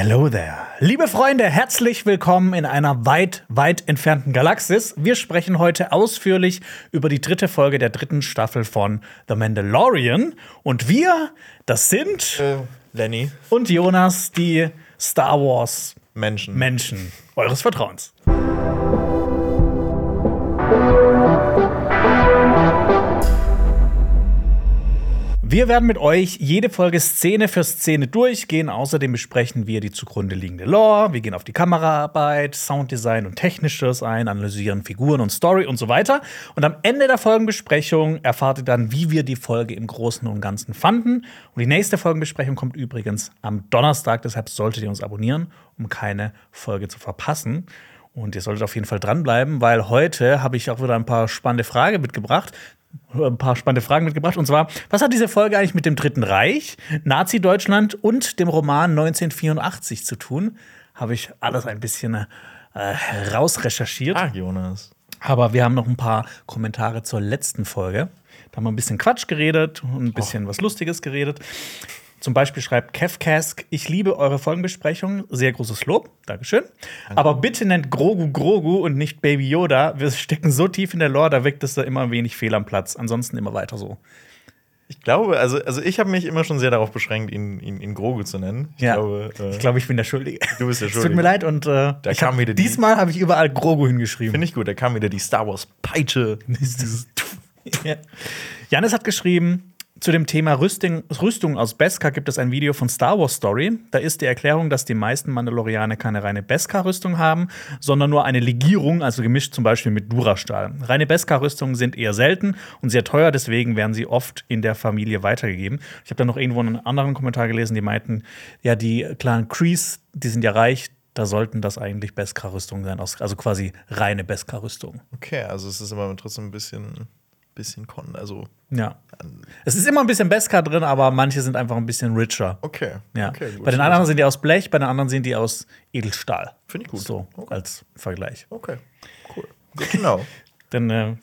Hello there. Liebe Freunde, herzlich willkommen in einer weit, weit entfernten Galaxis. Wir sprechen heute ausführlich über die dritte Folge der dritten Staffel von The Mandalorian. Und wir, das sind Äh, Lenny. und Jonas, die Star Wars Menschen. Menschen eures Vertrauens. Wir werden mit euch jede Folge Szene für Szene durchgehen. Außerdem besprechen wir die zugrunde liegende Lore. Wir gehen auf die Kameraarbeit, Sounddesign und Technisches ein, analysieren Figuren und Story und so weiter. Und am Ende der Folgenbesprechung erfahrt ihr dann, wie wir die Folge im Großen und Ganzen fanden. Und die nächste Folgenbesprechung kommt übrigens am Donnerstag. Deshalb solltet ihr uns abonnieren, um keine Folge zu verpassen. Und ihr solltet auf jeden Fall dranbleiben, weil heute habe ich auch wieder ein paar spannende Fragen mitgebracht. Ein paar spannende Fragen mitgebracht. Und zwar, was hat diese Folge eigentlich mit dem Dritten Reich, Nazi-Deutschland und dem Roman 1984 zu tun? Habe ich alles ein bisschen äh, rausrecherchiert. Ah, Jonas. Aber wir haben noch ein paar Kommentare zur letzten Folge. Da haben wir ein bisschen Quatsch geredet und ein bisschen was Lustiges geredet. Zum Beispiel schreibt Kevkask, ich liebe eure Folgenbesprechung. Sehr großes Lob. Dankeschön. Aber bitte nennt Grogu Grogu und nicht Baby Yoda. Wir stecken so tief in der Lore, da wirkt es da immer wenig fehl am Platz. Ansonsten immer weiter so. Ich glaube, also, also ich habe mich immer schon sehr darauf beschränkt, ihn, ihn, ihn Grogu zu nennen. Ich Ja. glaube, äh, Ich glaube, ich bin der Schuldige. Du bist der Es tut Schuldige. mir leid und äh, Da kam hab, wieder die- diesmal habe ich überall Grogu hingeschrieben. finde ich gut. Da kam wieder die Star Wars Peitsche. Ja. Janis hat geschrieben, zu dem Thema Rüstung, Rüstung aus Beskar gibt es ein Video von Star Wars Story. Da ist die Erklärung, dass die meisten Mandalorianer keine reine Beskar-Rüstung haben, sondern nur eine Legierung, also gemischt zum Beispiel mit Durastahl. Reine Beskar-Rüstungen sind eher selten und sehr teuer, deswegen werden sie oft in der Familie weitergegeben. Ich habe da noch irgendwo einen anderen Kommentar gelesen, die meinten, ja, die Clan Kreese, die sind ja reich, da sollten das eigentlich Beskar-Rüstungen sein, also quasi reine Beskar-Rüstungen. Okay, also es ist immer trotzdem ein bisschen, bisschen Con. Also, Ja. Es ist immer ein bisschen Beskar drin, aber manche sind einfach ein bisschen richer. okay. Ja. okay bei den anderen sind die aus Blech, bei den anderen sind die aus Edelstahl. Finde ich gut. So Okay. als Vergleich. Okay, cool. Genau. Den, äh,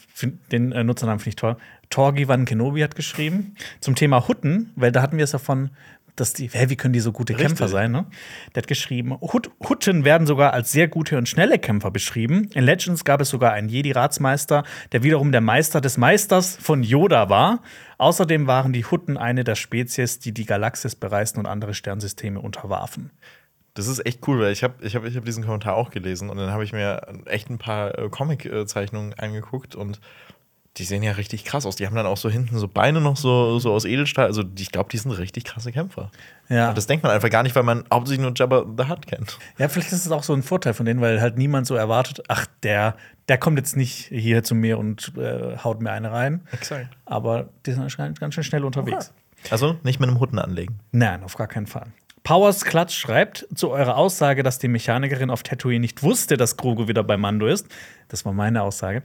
den äh, Nutzernamen finde ich toll. Torgi Van Kenobi hat geschrieben zum Thema Hutten, weil da hatten wir es davon, dass die, hä, wie können die so gute Richtig. Kämpfer sein, ne? Der hat geschrieben, Hut, Hutten werden sogar als sehr gute und schnelle Kämpfer beschrieben. In Legends gab es sogar einen Jedi-Ratsmeister, der wiederum der Meister des Meisters von Yoda war. Außerdem waren die Hutten eine der Spezies, die die Galaxis bereisten und andere Sternsysteme unterwarfen. Das ist echt cool, weil ich habe ich hab, ich hab diesen Kommentar auch gelesen und dann habe ich mir echt ein paar äh, Comic-Zeichnungen angeguckt und die sehen ja richtig krass aus. Die haben dann auch so hinten so Beine noch so, so aus Edelstahl. Also ich glaube, die sind richtig krasse Kämpfer. Ja. Und das denkt man einfach gar nicht, weil man hauptsächlich nur Jabba the Hutt kennt. Ja, vielleicht ist es auch so ein Vorteil von denen, weil halt niemand so erwartet, ach, der, der kommt jetzt nicht hier zu mir und äh, haut mir eine rein. Exakt. Aber die sind anscheinend ganz schön schnell unterwegs. Also nicht mit einem Hutten anlegen. Nein, auf gar keinen Fall. Powers Klatsch schreibt zu eurer Aussage, dass die Mechanikerin auf Tatooine nicht wusste, dass Grogu wieder bei Mando ist. Das war meine Aussage.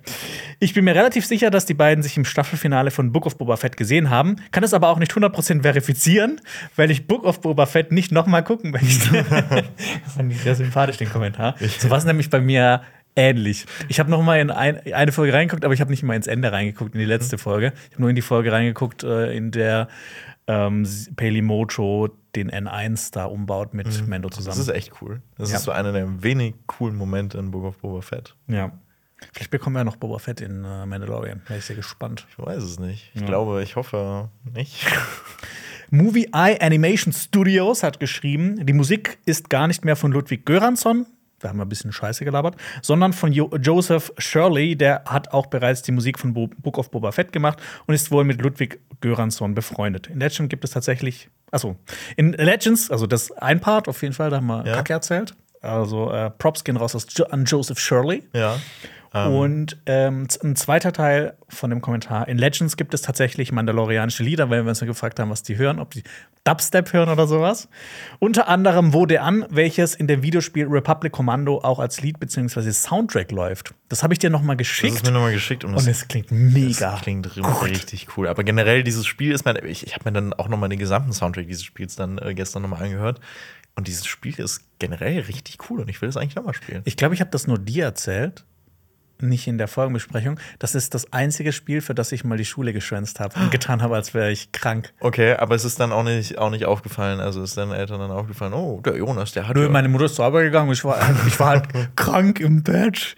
Ich bin mir relativ sicher, dass die beiden sich im Staffelfinale von Book of Boba Fett gesehen haben, kann es aber auch nicht 100% verifizieren, weil ich Book of Boba Fett nicht nochmal gucken möchte. das fand ich sehr sympathisch, den Kommentar. So war es nämlich bei mir ähnlich. Ich habe noch mal in ein, eine Folge reingeguckt, aber ich habe nicht mal ins Ende reingeguckt, in die letzte Folge. Ich habe nur in die Folge reingeguckt, äh, in der ähm, Paley Mojo den N1 da umbaut mit Mando Das zusammen. ist echt cool. Das Ja. ist so einer der wenig coolen Momente in Book of Boba Fett. ja. Vielleicht bekommen wir ja noch Boba Fett in äh, Mandalorian. Wäre ich sehr gespannt. Ich weiß es nicht. Ich glaube, ich hoffe nicht. Movie Eye Animation Studios hat geschrieben, die Musik ist gar nicht mehr von Ludwig Göransson, da haben wir ein bisschen Scheiße gelabert, sondern von jo Joseph Shirley, der hat auch bereits die Musik von Bo Book of Boba Fett gemacht und ist wohl mit Ludwig Göransson befreundet. In Legend gibt es tatsächlich, achso, in Legends, also das ein Part auf jeden Fall, da haben wir Ja. Kacke erzählt. Also äh, Props gehen raus an Joseph Shirley. ja. Und ähm, ein zweiter Teil von dem Kommentar. In Legends gibt es tatsächlich mandalorianische Lieder, weil wir uns ja gefragt haben, was die hören, ob die Dubstep hören oder sowas. Unter anderem Wurde an, welches in dem Videospiel Republic Commando auch als Lied bzw. Soundtrack läuft. Das habe ich dir noch mal Das ist geschickt mir nochmal geschickt und und es klingt mega. Das klingt gut. richtig cool. Aber generell, dieses Spiel ist mir. Ich, ich habe mir dann auch nochmal den gesamten Soundtrack dieses Spiels dann äh, gestern nochmal angehört. Und dieses Spiel ist generell richtig cool und ich will es eigentlich nochmal spielen. Ich glaube, ich habe das nur dir erzählt. Nicht in der Folgenbesprechung. Das ist das einzige Spiel, für das ich mal die Schule geschwänzt habe und getan habe, als wäre ich krank. Okay, aber es ist dann auch nicht, auch nicht aufgefallen. Also ist deinen Eltern dann aufgefallen, oh, der Jonas, der hat. Nö, ja- meine Mutter ist zur Arbeit gegangen. Ich war, ich war halt krank im Bett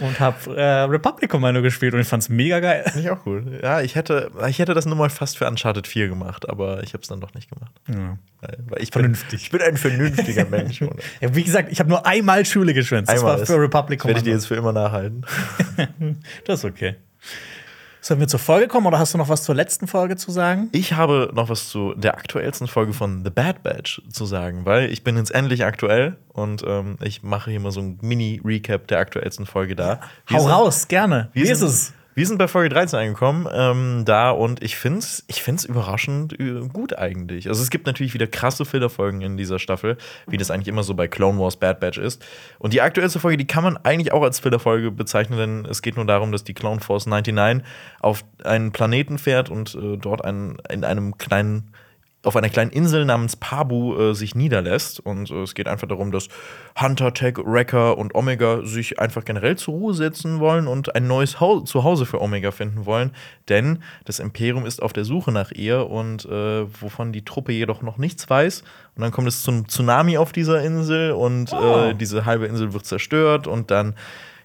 und habe äh, Republic Commando gespielt und ich fand's mega geil. Finde ich auch cool. Ja, ich hätte, ich hätte das nur mal fast für Uncharted 4 gemacht, aber ich habe es dann doch nicht gemacht. Ja. Weil weil ich Vernünftig. Bin, ich bin ein vernünftiger Mensch. Ja, wie gesagt, ich habe nur einmal Schule geschwänzt. Das Einmal war ist- für Republic Das werde ich Commando. dir jetzt für immer nachhalten. Das ist okay. Sollen wir zur Folge kommen oder hast du noch was zur letzten Folge zu sagen? Ich habe noch was zu der aktuellsten Folge von The Bad Batch zu sagen, weil ich bin jetzt endlich aktuell und ähm, ich mache hier mal so ein Mini-Recap der aktuellsten Folge da. Wir Hau sind- raus, gerne. Wie ist es? Wir sind bei Folge 13 angekommen, ähm, da und ich finde es ich find's überraschend äh, gut eigentlich. Also es gibt natürlich wieder krasse Filterfolgen in dieser Staffel, wie das eigentlich immer so bei Clone Wars Bad Batch ist. Und die aktuellste Folge, die kann man eigentlich auch als Filterfolge bezeichnen, denn es geht nur darum, dass die Clone Force 99 auf einen Planeten fährt und äh, dort einen, in einem kleinen auf einer kleinen Insel namens Pabu äh, sich niederlässt. Und äh, es geht einfach darum, dass Hunter, Tech, Wrecker und Omega sich einfach generell zur Ruhe setzen wollen und ein neues Hau Zuhause für Omega finden wollen. Denn das Imperium ist auf der Suche nach ihr und äh, wovon die Truppe jedoch noch nichts weiß. Und dann kommt es zum Tsunami auf dieser Insel und Oh. äh, diese halbe Insel wird zerstört und dann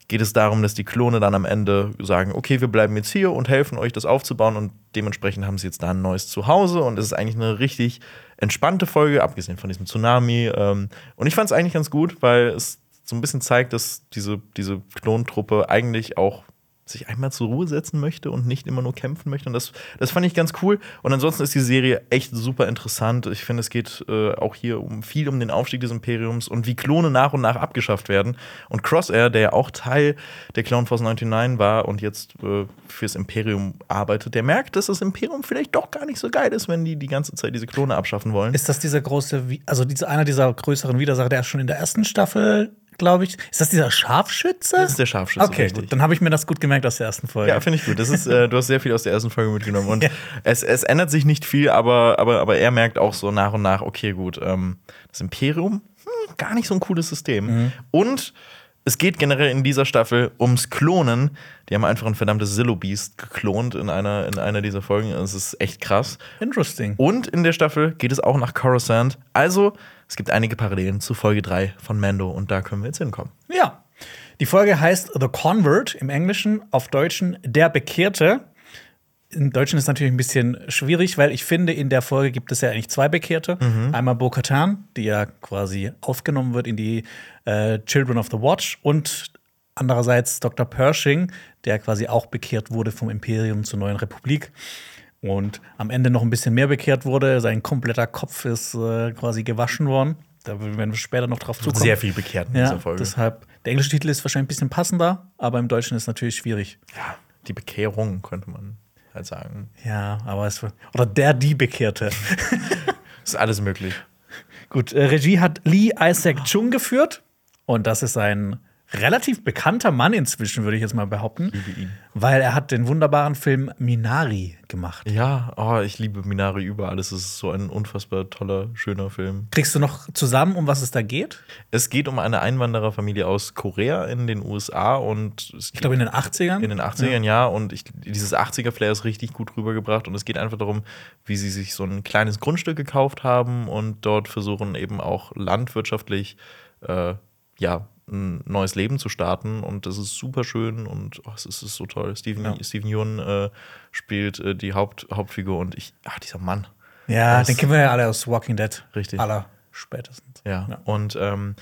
geht es darum, dass die Klone dann am Ende sagen, okay, wir bleiben jetzt hier und helfen euch, das aufzubauen und dementsprechend haben sie jetzt da ein neues Zuhause und es ist eigentlich eine richtig entspannte Folge, abgesehen von diesem Tsunami. Ähm, und ich fand es eigentlich ganz gut, weil es so ein bisschen zeigt, dass diese, diese Klontruppe eigentlich auch sich einmal zur Ruhe setzen möchte und nicht immer nur kämpfen möchte. Und das, das fand ich ganz cool. Und ansonsten ist die Serie echt super interessant. Ich finde, es geht äh, auch hier um viel um den Aufstieg des Imperiums und wie Klone nach und nach abgeschafft werden. Und Crosshair, der ja auch Teil der Clone Force 99 war und jetzt äh, fürs Imperium arbeitet, der merkt, dass das Imperium vielleicht doch gar nicht so geil ist, wenn die die ganze Zeit diese Klone abschaffen wollen. Ist das dieser große, also dieser, einer dieser größeren Widersacher, der schon in der ersten Staffel, glaube ich. Ist das dieser Scharfschütze? Das ist der Scharfschütze, Okay, richtig. gut. Dann habe ich mir das gut gemerkt aus der ersten Folge. Ja, finde ich gut. Das ist, äh, du hast sehr viel aus der ersten Folge mitgenommen. Und es, es ändert sich nicht viel, aber, aber, aber er merkt auch so nach und nach, okay, gut, ähm, das Imperium, hm, gar nicht so ein cooles System. Und es geht generell in dieser Staffel ums Klonen. Die haben einfach ein verdammtes Zillow-Beast geklont in einer, in einer dieser Folgen. Es ist echt krass. Interesting. Und in der Staffel geht es auch nach Coruscant. Also, es gibt einige Parallelen zu Folge 3 von Mando und da können wir jetzt hinkommen. Ja. Die Folge heißt The Convert im Englischen, auf Deutschen Der Bekehrte. Im Deutschen ist natürlich ein bisschen schwierig, weil ich finde, in der Folge gibt es ja eigentlich zwei Bekehrte. Einmal Bo-Katan, die ja quasi aufgenommen wird in die äh, Children of the Watch und andererseits Dr. Pershing, der quasi auch bekehrt wurde vom Imperium zur neuen Republik und am Ende noch ein bisschen mehr bekehrt wurde. Sein kompletter Kopf ist äh, quasi gewaschen worden. Da werden wir später noch drauf zukommen. Sehr viel bekehrt in Ja, dieser Folge. deshalb, der englische Titel ist wahrscheinlich ein bisschen passender, aber im Deutschen ist es natürlich schwierig. ja, die Bekehrung könnte man halt sagen. Ja, aber es wird. Oder der, die Bekehrte. Ist alles möglich. Gut, äh, Regie hat Lee Isaac Chung geführt. Und das ist ein relativ bekannter Mann inzwischen, würde ich jetzt mal behaupten. Liebe ihn. Weil er hat den wunderbaren Film Minari gemacht. Ja, oh, ich liebe Minari über alles. Es ist so ein unfassbar toller, schöner Film. Kriegst du noch zusammen, um was es da geht? Es geht um eine Einwandererfamilie aus Korea in den USA und es Ich glaube in den 80ern. in den 80ern, ja. Und ich, dieses 80er-Flair ist richtig gut rübergebracht. Und es geht einfach darum, wie sie sich so ein kleines Grundstück gekauft haben und dort versuchen eben auch landwirtschaftlich äh, ja, ein neues Leben zu starten. Und das ist super schön und oh, es ist, es ist so toll. Steven, Ja. Steven Yeun äh, spielt äh, die Haupt, Hauptfigur und ich, ach, dieser Mann. Ja, Das- den kennen wir ja alle aus Walking Dead. Richtig. Aller spätestens. Ja. Ja. Und ähm,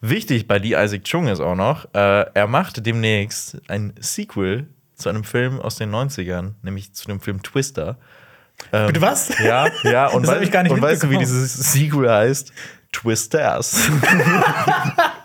wichtig bei Lee Isaac Chung ist auch noch, äh, er macht demnächst ein Sequel zu einem Film aus den 90ern, nämlich zu dem Film Twister. Ähm, Bitte was? Ja, ja. Und, Das ich gar nicht und weißt du, wie dieses Sequel heißt? Twisters.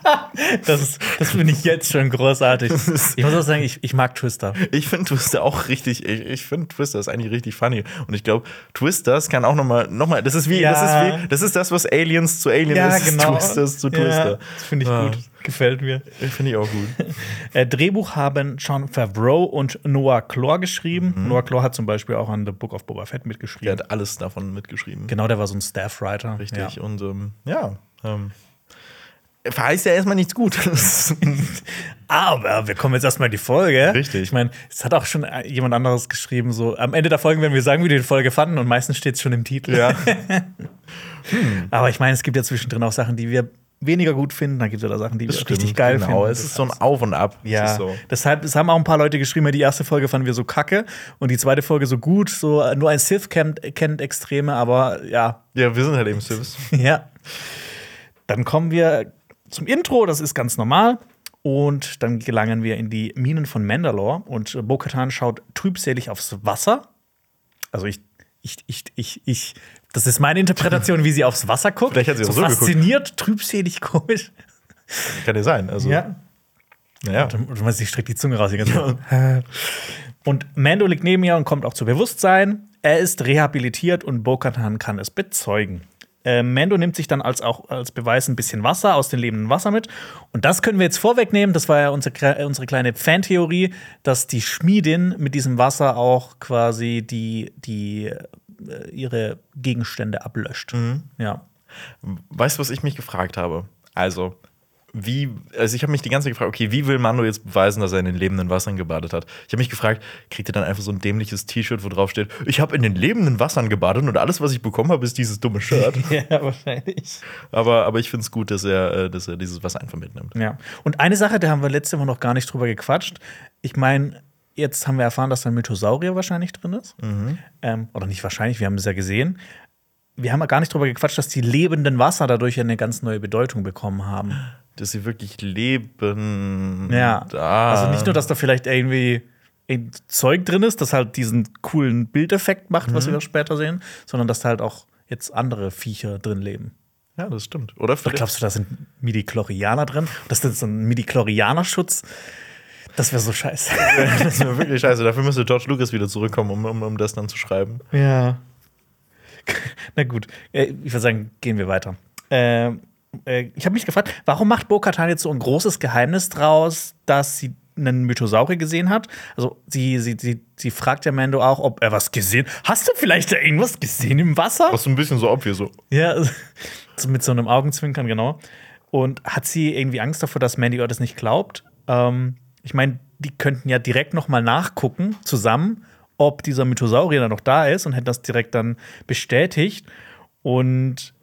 Das, ist, das finde ich jetzt schon großartig. Ich muss auch sagen, ich, ich mag Twister. Ich finde Twister auch richtig, ich, ich finde Twister ist eigentlich richtig funny. Und ich glaube, Twisters kann auch nochmal, noch mal, das ist wie, Ja. das ist wie, das ist das, was Aliens zu Alien ist, ist Twisters zu Twister. Ja, das finde ich Ah. gut. Gefällt mir. Finde ich auch gut. Äh, Drehbuch haben John Favreau und Noah Clore geschrieben. Mhm. Noah Clore hat zum Beispiel auch an The Book of Boba Fett Der mitgeschrieben. hat alles davon mitgeschrieben. Genau, der war so ein Staff-Writer. Richtig. Ja. Und ähm, ja, ähm, verheißt ja erstmal nichts Gutes. Aber wir kommen jetzt erstmal in die Folge. Richtig. Ich meine, es hat auch schon jemand anderes geschrieben, so am Ende der Folge werden wir sagen, wie wir die Folge fanden und meistens steht es schon im Titel. ja. Aber ich meine, es gibt ja zwischendrin auch Sachen, die wir weniger gut finden, dann gibt es ja da Sachen, die wir richtig geil genau. finden. Es ist so ein Auf und Ab. Ja, so. deshalb es haben auch ein paar Leute geschrieben, die erste Folge fanden wir so kacke und die zweite Folge so gut. So nur ein Sith kennt, kennt Extreme, aber ja, ja, wir sind halt eben Sivs. ja. Dann kommen wir zum Intro, das ist ganz normal. Und dann gelangen wir in die Minen von Mandalore und Bo-Katan schaut trübselig aufs Wasser. Also ich, ich, ich, ich, ich, das ist meine Interpretation, wie sie aufs Wasser guckt. Vielleicht hat sie auch so geguckt. fasziniert, trübselig, komisch. Kann ja sein. Also, Ja. Naja. Du, du meinst, ich streckt die Zunge raus. Die ganze Zeit. Und Mando liegt neben ihr und kommt auch zu Bewusstsein. Er ist rehabilitiert und Bo-Katan kann es bezeugen. Äh, Mando nimmt sich dann als auch als Beweis ein bisschen Wasser aus dem lebenden Wasser mit. Und das können wir jetzt vorwegnehmen. Das war ja unsere, unsere kleine Fantheorie, dass die Schmiedin mit diesem Wasser auch quasi die, die äh, ihre Gegenstände ablöscht. Ja. Weißt du, was ich mich gefragt habe? Also, wie, also ich habe mich die ganze Zeit gefragt, okay, wie will Mando jetzt beweisen, dass er in den lebenden Wassern gebadet hat? Ich habe mich gefragt, kriegt er dann einfach so ein dämliches T-Shirt, wo drauf steht, ich habe in den lebenden Wassern gebadet und alles, was ich bekommen habe, ist dieses dumme Shirt. ja, wahrscheinlich. aber, aber ich finde es gut, dass er, äh, dass er dieses Wasser einfach mitnimmt. Ja. Und eine Sache, da haben wir letzte Woche noch gar nicht drüber gequatscht. Ich meine, jetzt haben wir erfahren, dass da ein Mythosaurier wahrscheinlich drin ist. Ähm, oder nicht wahrscheinlich, wir haben es ja gesehen. Wir haben ja gar nicht drüber gequatscht, dass die lebenden Wasser dadurch eine ganz neue Bedeutung bekommen haben. Dass sie wirklich leben. Ja. Da. Also nicht nur, dass da vielleicht irgendwie ein Zeug drin ist, das halt diesen coolen Bildeffekt macht, was wir später sehen, sondern dass da halt auch jetzt andere Viecher drin leben. Ja, das stimmt. Oder Oder glaubst du, da sind Midi-Chlorianer drin? Das ist so ein Midi-Chlorianer-Schutz. Das wäre so scheiße. das wäre wirklich scheiße. Dafür müsste George Lucas wieder zurückkommen, um, um, um das dann zu schreiben. Ja. Na gut, Äh, ich würde sagen, gehen wir weiter. Ähm, äh, ich habe mich gefragt, warum macht Bo-Katan jetzt so ein großes Geheimnis draus, dass sie einen Mythosaurier gesehen hat? Also, sie, sie, sie, sie fragt ja Mando auch, ob er was gesehen Hast du vielleicht da irgendwas gesehen im Wasser? Was so ein bisschen so obvious so. Ja, so mit so einem Augenzwinkern, genau. Und hat sie irgendwie Angst davor, dass Mandy das nicht glaubt? Ähm, ich meine, die könnten ja direkt noch mal nachgucken, zusammen, ob dieser Mythosaurier dann noch da ist und hätten das direkt dann bestätigt. Und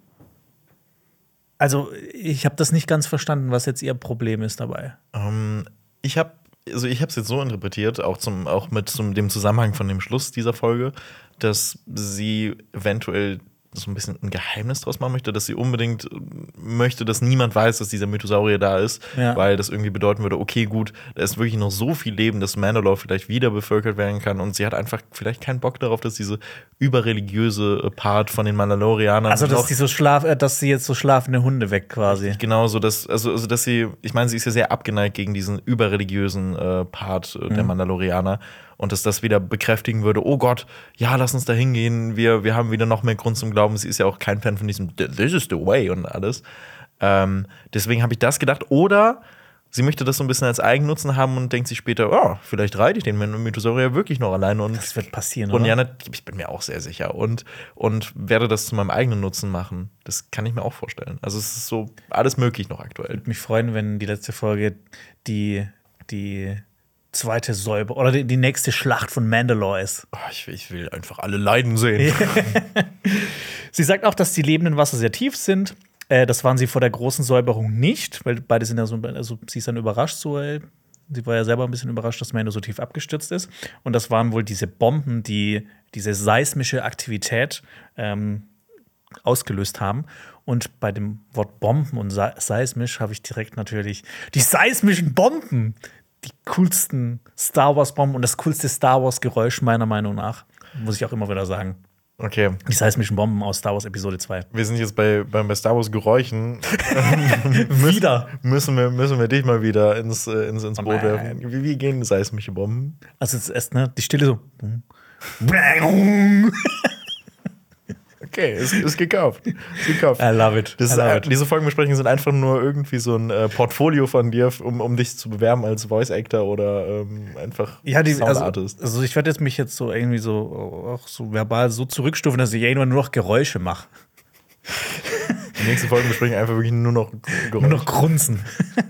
also, ich habe das nicht ganz verstanden, was jetzt ihr Problem ist dabei. Ähm, ich habe also ich habe es jetzt so interpretiert, auch zum auch mit zum, dem Zusammenhang von dem Schluss dieser Folge, dass sie eventuell so ein bisschen ein Geheimnis draus machen möchte, dass sie unbedingt äh, möchte, dass niemand weiß, dass dieser Mythosaurier da ist, Ja. weil das irgendwie bedeuten würde, okay, gut, da ist wirklich noch so viel Leben, dass Mandalore vielleicht wieder bevölkert werden kann und sie hat einfach vielleicht keinen Bock darauf, dass diese überreligiöse äh, Part von den Mandalorianern Also, dass, die so schlaf äh, dass sie jetzt so schlafende Hunde weg quasi. Genauso, dass, also, also, dass sie, ich meine, sie ist ja sehr abgeneigt gegen diesen überreligiösen äh, Part äh, der Mandalorianer. Und dass das wieder bekräftigen würde, oh Gott, ja, lass uns da hingehen, wir, wir haben wieder noch mehr Grund zum Glauben. Sie ist ja auch kein Fan von diesem This is the way und alles. Ähm, deswegen habe ich das gedacht. Oder sie möchte das so ein bisschen als Eigennutzen haben und denkt sich später, oh, vielleicht reite ich den Mythosaurier wirklich noch alleine. Und Das wird passieren, und oder? ja, nat- ich bin mir auch sehr sicher. Und, und werde das zu meinem eigenen Nutzen machen. Das kann ich mir auch vorstellen. Also es ist so alles möglich noch aktuell. würde mich freuen, wenn die letzte Folge die, die zweite Säube oder die, die nächste Schlacht von Mandalore ist. Oh, ich, ich will einfach alle leiden sehen. Sie sagt auch, dass die lebenden Wasser sehr tief sind. Äh, das waren sie vor der großen Säuberung nicht, weil beide sind ja so, also sie ist dann überrascht, so, äh, sie war ja selber ein bisschen überrascht, dass Mando so tief abgestürzt ist. Und das waren wohl diese Bomben, die diese seismische Aktivität ähm, ausgelöst haben. Und bei dem Wort Bomben und se seismisch habe ich direkt natürlich die seismischen Bomben. Die coolsten Star Wars-Bomben und das coolste Star Wars-Geräusch meiner Meinung nach. Muss ich auch immer wieder sagen. Okay, Die seismischen Bomben aus Star Wars Episode 2. wir sind jetzt bei, bei, bei Star Wars Geräuschen. Wieder. müssen, wir, müssen wir dich mal wieder ins, äh, ins, ins Boot werfen. Wie, wie gehen seismische Bomben? Also es ist erst, ne, die Stille so. Okay, ist, ist gekauft. Ist gekauft. I love it. I ist, love äh, it. diese Folgenbesprechungen sind einfach nur irgendwie so ein äh, Portfolio von dir, um, um dich zu bewerben als Voice Actor oder ähm, einfach Ja, die, Sound also, Artist. also ich werde jetzt mich jetzt so irgendwie so auch so verbal so zurückstufen, dass ich irgendwann nur noch Geräusche mache. Die nächste Folge besprechen einfach wirklich nur noch Geräusch. Nur noch Grunzen.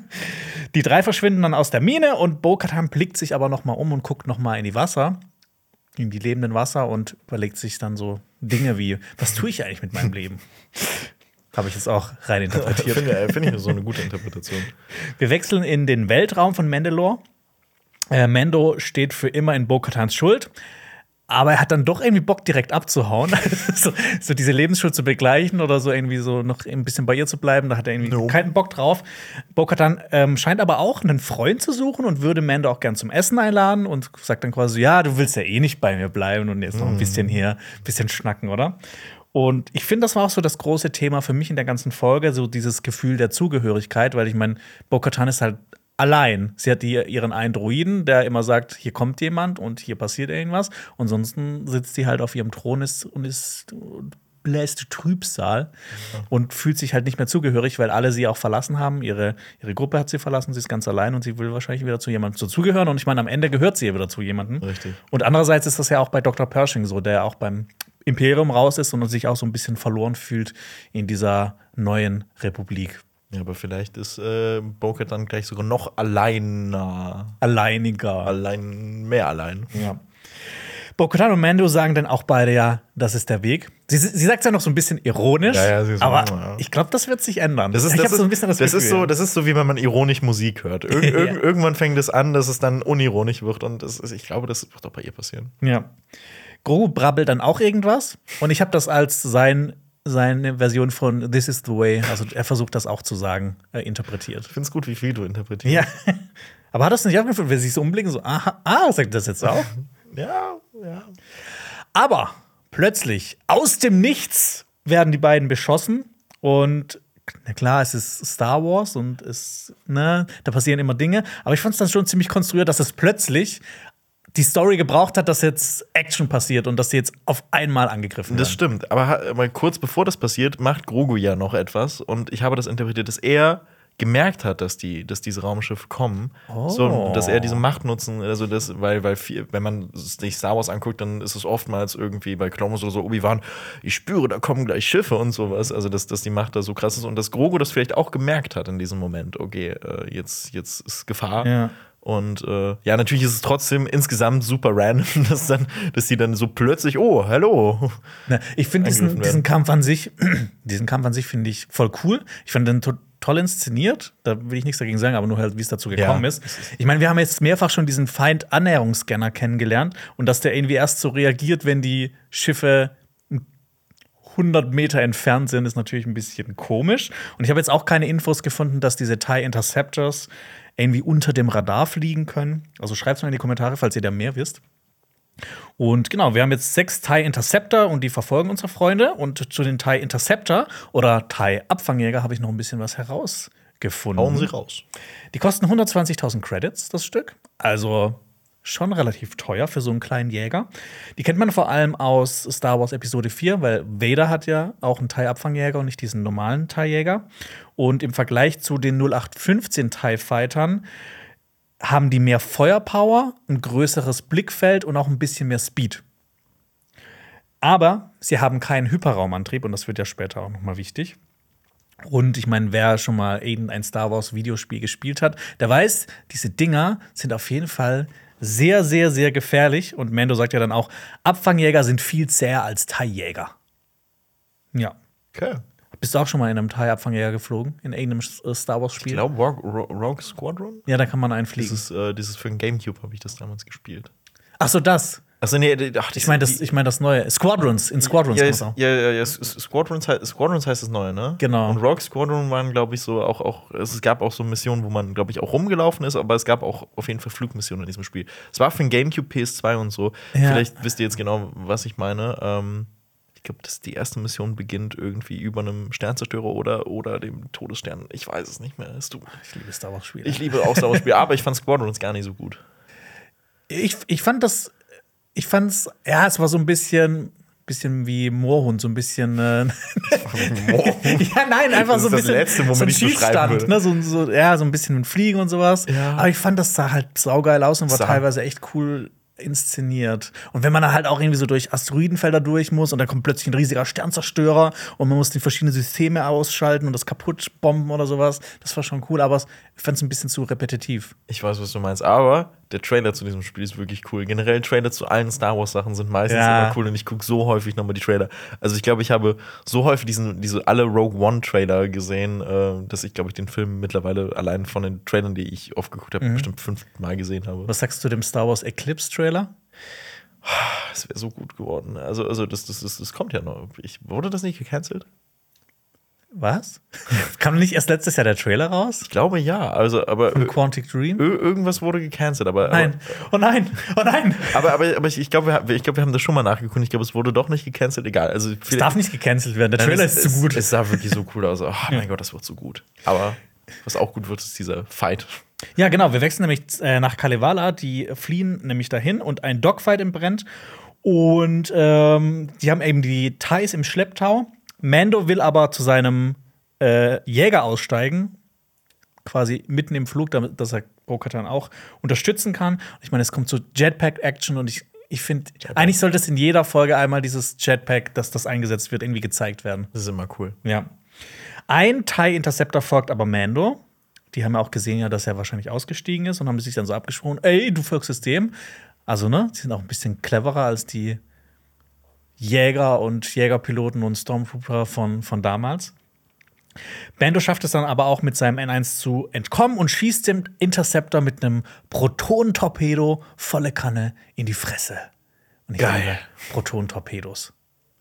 Die drei verschwinden dann aus der Mine und Bo-Katan blickt sich aber noch mal um und guckt noch mal in die Wasser, in die lebenden Wasser und überlegt sich dann so Dinge wie: Was tue ich eigentlich mit meinem Leben? Habe ich jetzt auch rein interpretiert. Finde find ich so eine gute Interpretation. Wir wechseln in den Weltraum von Mandalore. Äh, Mando steht für immer in Bo-Katans Schuld aber er hat dann doch irgendwie Bock, direkt abzuhauen. so, so, diese Lebensschuld zu begleichen oder so irgendwie so noch ein bisschen bei ihr zu bleiben. Da hat er irgendwie no. keinen Bock drauf. Bo-Katan ähm, scheint aber auch einen Freund zu suchen und würde Mando auch gern zum Essen einladen und sagt dann quasi, ja, du willst ja eh nicht bei mir bleiben und jetzt noch ein mm. bisschen hier, ein bisschen schnacken, oder? Und ich finde, das war auch so das große Thema für mich in der ganzen Folge, so dieses Gefühl der Zugehörigkeit, weil ich meine, Bo-Katan ist halt allein. Sie hat ihren einen Druiden, der immer sagt, hier kommt jemand und hier passiert irgendwas. Und ansonsten sitzt sie halt auf ihrem Thron ist, und ist bläst Trübsal ja. und fühlt sich halt nicht mehr zugehörig, weil alle sie auch verlassen haben. Ihre, ihre Gruppe hat sie verlassen, sie ist ganz allein und sie will wahrscheinlich wieder zu jemandem dazugehören. Und ich meine, am Ende gehört sie ja wieder zu jemandem. Richtig. Und andererseits ist das ja auch bei Dr. Pershing so, der auch beim Imperium raus ist und sich auch so ein bisschen verloren fühlt in dieser neuen Republik. Ja, aber vielleicht ist äh, Boket dann gleich sogar noch alleiner. Alleiniger. Allein, mehr allein. Ja. Bo-Katan und Mando sagen dann auch beide ja, das ist der Weg. Sie, sie sagt es ja noch so ein bisschen ironisch, ja, ja, so, aber ja. ich glaube, das wird sich ändern. Das ist, ich das so ein bisschen das, das ist so, das ist so, wie wenn man ironisch Musik hört. Ir ir irgendwann fängt es an, dass es dann unironisch wird und das ist, ich glaube, das wird auch bei ihr passieren. Ja. Grogu brabbelt dann auch irgendwas und ich habe das als sein seine Version von This is the way, also er versucht das auch zu sagen, äh, interpretiert. Ich finde es gut, wie viel du interpretierst. Ja. Aber hat das nicht aufgefallen, wenn sie sich so umblicken, so, aha, ah, sagt das jetzt auch? ja, ja. Aber plötzlich, aus dem Nichts, werden die beiden beschossen und na klar, es ist Star Wars und es, ne, da passieren immer Dinge. Aber ich fand es dann schon ziemlich konstruiert, dass es plötzlich die Story gebraucht hat, dass jetzt Action passiert und dass sie jetzt auf einmal angegriffen werden. Das stimmt, aber, aber kurz bevor das passiert, macht Grogu ja noch etwas und ich habe das interpretiert, dass er gemerkt hat, dass die, dass diese Raumschiffe kommen, oh. so, dass er diese Macht nutzen, also das, weil, weil viel, wenn man sich Star Wars anguckt, dann ist es oftmals irgendwie bei Clone oder so, Obi-Wan, ich spüre, da kommen gleich Schiffe und sowas, also dass, dass die Macht da so krass ist und dass Grogu das vielleicht auch gemerkt hat in diesem Moment, okay, äh, jetzt, jetzt ist Gefahr. Ja. Und äh, ja, natürlich ist es trotzdem insgesamt super random, dass dann, dass sie dann so plötzlich, oh, hallo. Na, ich finde diesen, diesen Kampf an sich, diesen Kampf an sich finde ich voll cool. Ich fand den to toll inszeniert. Da will ich nichts dagegen sagen, aber nur halt, wie es dazu gekommen ja. ist. Ich meine, wir haben jetzt mehrfach schon diesen Feind-Annäherungsscanner kennengelernt und dass der irgendwie erst so reagiert, wenn die Schiffe 100 Meter entfernt sind, ist natürlich ein bisschen komisch. Und ich habe jetzt auch keine Infos gefunden, dass diese TIE Interceptors irgendwie unter dem Radar fliegen können. Also schreibt es mal in die Kommentare, falls ihr da mehr wisst. Und genau, wir haben jetzt sechs TIE Interceptor und die verfolgen unsere Freunde. Und zu den TIE Interceptor oder TIE Abfangjäger habe ich noch ein bisschen was herausgefunden. Hauen Sie raus. Die kosten 120.000 Credits, das Stück. Also schon relativ teuer für so einen kleinen Jäger. Die kennt man vor allem aus Star Wars Episode 4, weil Vader hat ja auch einen TIE-Abfangjäger und nicht diesen normalen TIE-Jäger. Und im Vergleich zu den 0815 TIE Fightern haben die mehr Feuerpower, ein größeres Blickfeld und auch ein bisschen mehr Speed. Aber sie haben keinen Hyperraumantrieb und das wird ja später auch noch mal wichtig. Und ich meine, wer schon mal irgendein Star Wars Videospiel gespielt hat, der weiß, diese Dinger sind auf jeden Fall sehr, sehr, sehr gefährlich. Und Mando sagt ja dann auch, Abfangjäger sind viel zäher als Thai-Jäger. Ja. Okay. Bist du auch schon mal in einem Thai-Abfangjäger geflogen? In irgendeinem äh, Star Wars-Spiel? Ich glaube, Rogue, Rogue, Squadron? Ja, da kann man einfliegen. Dieses, äh, dieses für den Gamecube habe ich das damals gespielt. Ach so, das. Also nee, ach, ich meine das, ich mein das neue. Squadrons, in Squadrons ja, ist, ja, ja, ja, Squadrons, Squadrons heißt das neue, ne? Genau. Und Rogue Squadron waren, glaube ich, so auch, auch, es gab auch so Missionen, wo man, glaube ich, auch rumgelaufen ist, aber es gab auch auf jeden Fall Flugmissionen in diesem Spiel. Es war für den GameCube, PS2 und so. Ja. Vielleicht wisst ihr jetzt genau, was ich meine. Ähm, ich glaube, dass die erste Mission beginnt irgendwie über einem Sternzerstörer oder, oder dem Todesstern. Ich weiß es nicht mehr. du. Ich liebe Star Wars-Spiele. Ich liebe auch Star Wars-Spiele, aber ich fand Squadrons gar nicht so gut. Ich, ich fand das ich fand's, ja, es war so ein bisschen, bisschen wie Moorhund, so ein bisschen. Äh ja, nein, einfach so ein bisschen. Letzte, so ein Schießstand, ne? So, so, ja, so ein bisschen mit Fliegen und sowas. Ja. Aber ich fand, das sah halt saugeil aus und war teilweise echt cool inszeniert. Und wenn man dann halt auch irgendwie so durch Asteroidenfelder durch muss und dann kommt plötzlich ein riesiger Sternzerstörer und man muss die verschiedenen Systeme ausschalten und das kaputt bomben oder sowas, das war schon cool, aber ich fand es ein bisschen zu repetitiv. Ich weiß, was du meinst, aber der Trailer zu diesem Spiel ist wirklich cool. Generell Trailer zu allen Star Wars Sachen sind meistens Ja. immer cool und ich gucke so häufig nochmal die Trailer. Also ich glaube, ich habe so häufig diesen, diese alle Rogue One Trailer gesehen, äh, dass ich glaube ich den Film mittlerweile allein von den Trailern, die ich oft geguckt habe, bestimmt fünfmal gesehen habe. Was sagst du dem Star Wars Eclipse Trailer? Das wäre so gut geworden. Also, also das, das, das, das kommt ja noch. Ich, wurde das nicht gecancelt? Was? Kam nicht erst letztes Jahr der Trailer raus? Ich glaube ja. Also, aber Von Quantic Dream? irgendwas wurde gecancelt. Aber, Nein. Oh nein. Oh nein. aber, aber, aber ich, ich glaube, wir, ich glaube, wir haben das schon mal nachgeguckt. Ich glaube, es wurde doch nicht gecancelt. Egal. Also, Es darf nicht gecancelt werden. Der Nein, Trailer es, ist zu gut. Es, es sah wirklich so cool aus. Oh mein Gott, das wird so gut. Aber was auch gut wird, ist dieser Fight. Ja, genau. Wir wechseln nämlich äh, nach Kalevala. Die fliehen nämlich dahin und ein Dogfight entbrennt. Und ähm, die haben eben die Thais im Schlepptau. Mando will aber zu seinem äh, Jäger aussteigen. Quasi mitten im Flug, damit dass er Bo-Katan auch unterstützen kann. Ich meine, es kommt zu Jetpack-Action und ich, ich finde, eigentlich sollte es in jeder Folge einmal dieses Jetpack, dass das eingesetzt wird, irgendwie gezeigt werden. Das ist immer cool. Ja. Ein TIE Interceptor folgt aber Mando. Die haben ja auch gesehen, ja, dass er wahrscheinlich ausgestiegen ist und haben sich dann so abgesprochen: Ey, du folgst System. Also, ne, sie sind auch ein bisschen cleverer als die Jäger und Jägerpiloten und Stormtrooper von, von damals. Mando schafft es dann aber auch mit seinem N1 zu entkommen und schießt dem Interceptor mit einem Protonentorpedo volle Kanne in die Fresse. Und ich Geil. liebe Protonentorpedos.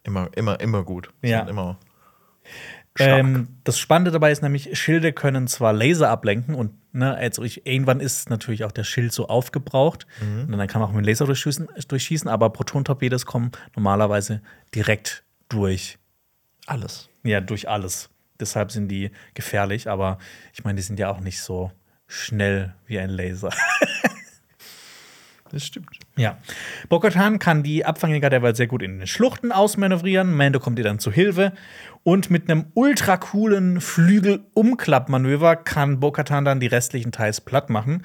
Immer, immer, immer gut. Ja. Immer. Ähm, das Spannende dabei ist nämlich, Schilde können zwar Laser ablenken und ne, also ich, irgendwann ist natürlich auch der Schild so aufgebraucht und dann kann man auch mit dem Laser durchschießen, durchschießen aber Protontorpedos kommen normalerweise direkt durch, Alles. ja, durch alles. Deshalb sind die gefährlich, aber ich meine, die sind ja auch nicht so schnell wie ein Laser. Das stimmt. Ja. Bo-Katan kann die Abfangjäger derweil sehr gut in den Schluchten ausmanövrieren. Mando kommt ihr dann zu Hilfe. Und mit einem ultra coolen Flügelumklappmanöver kann Bo-Katan dann die restlichen Teils platt machen.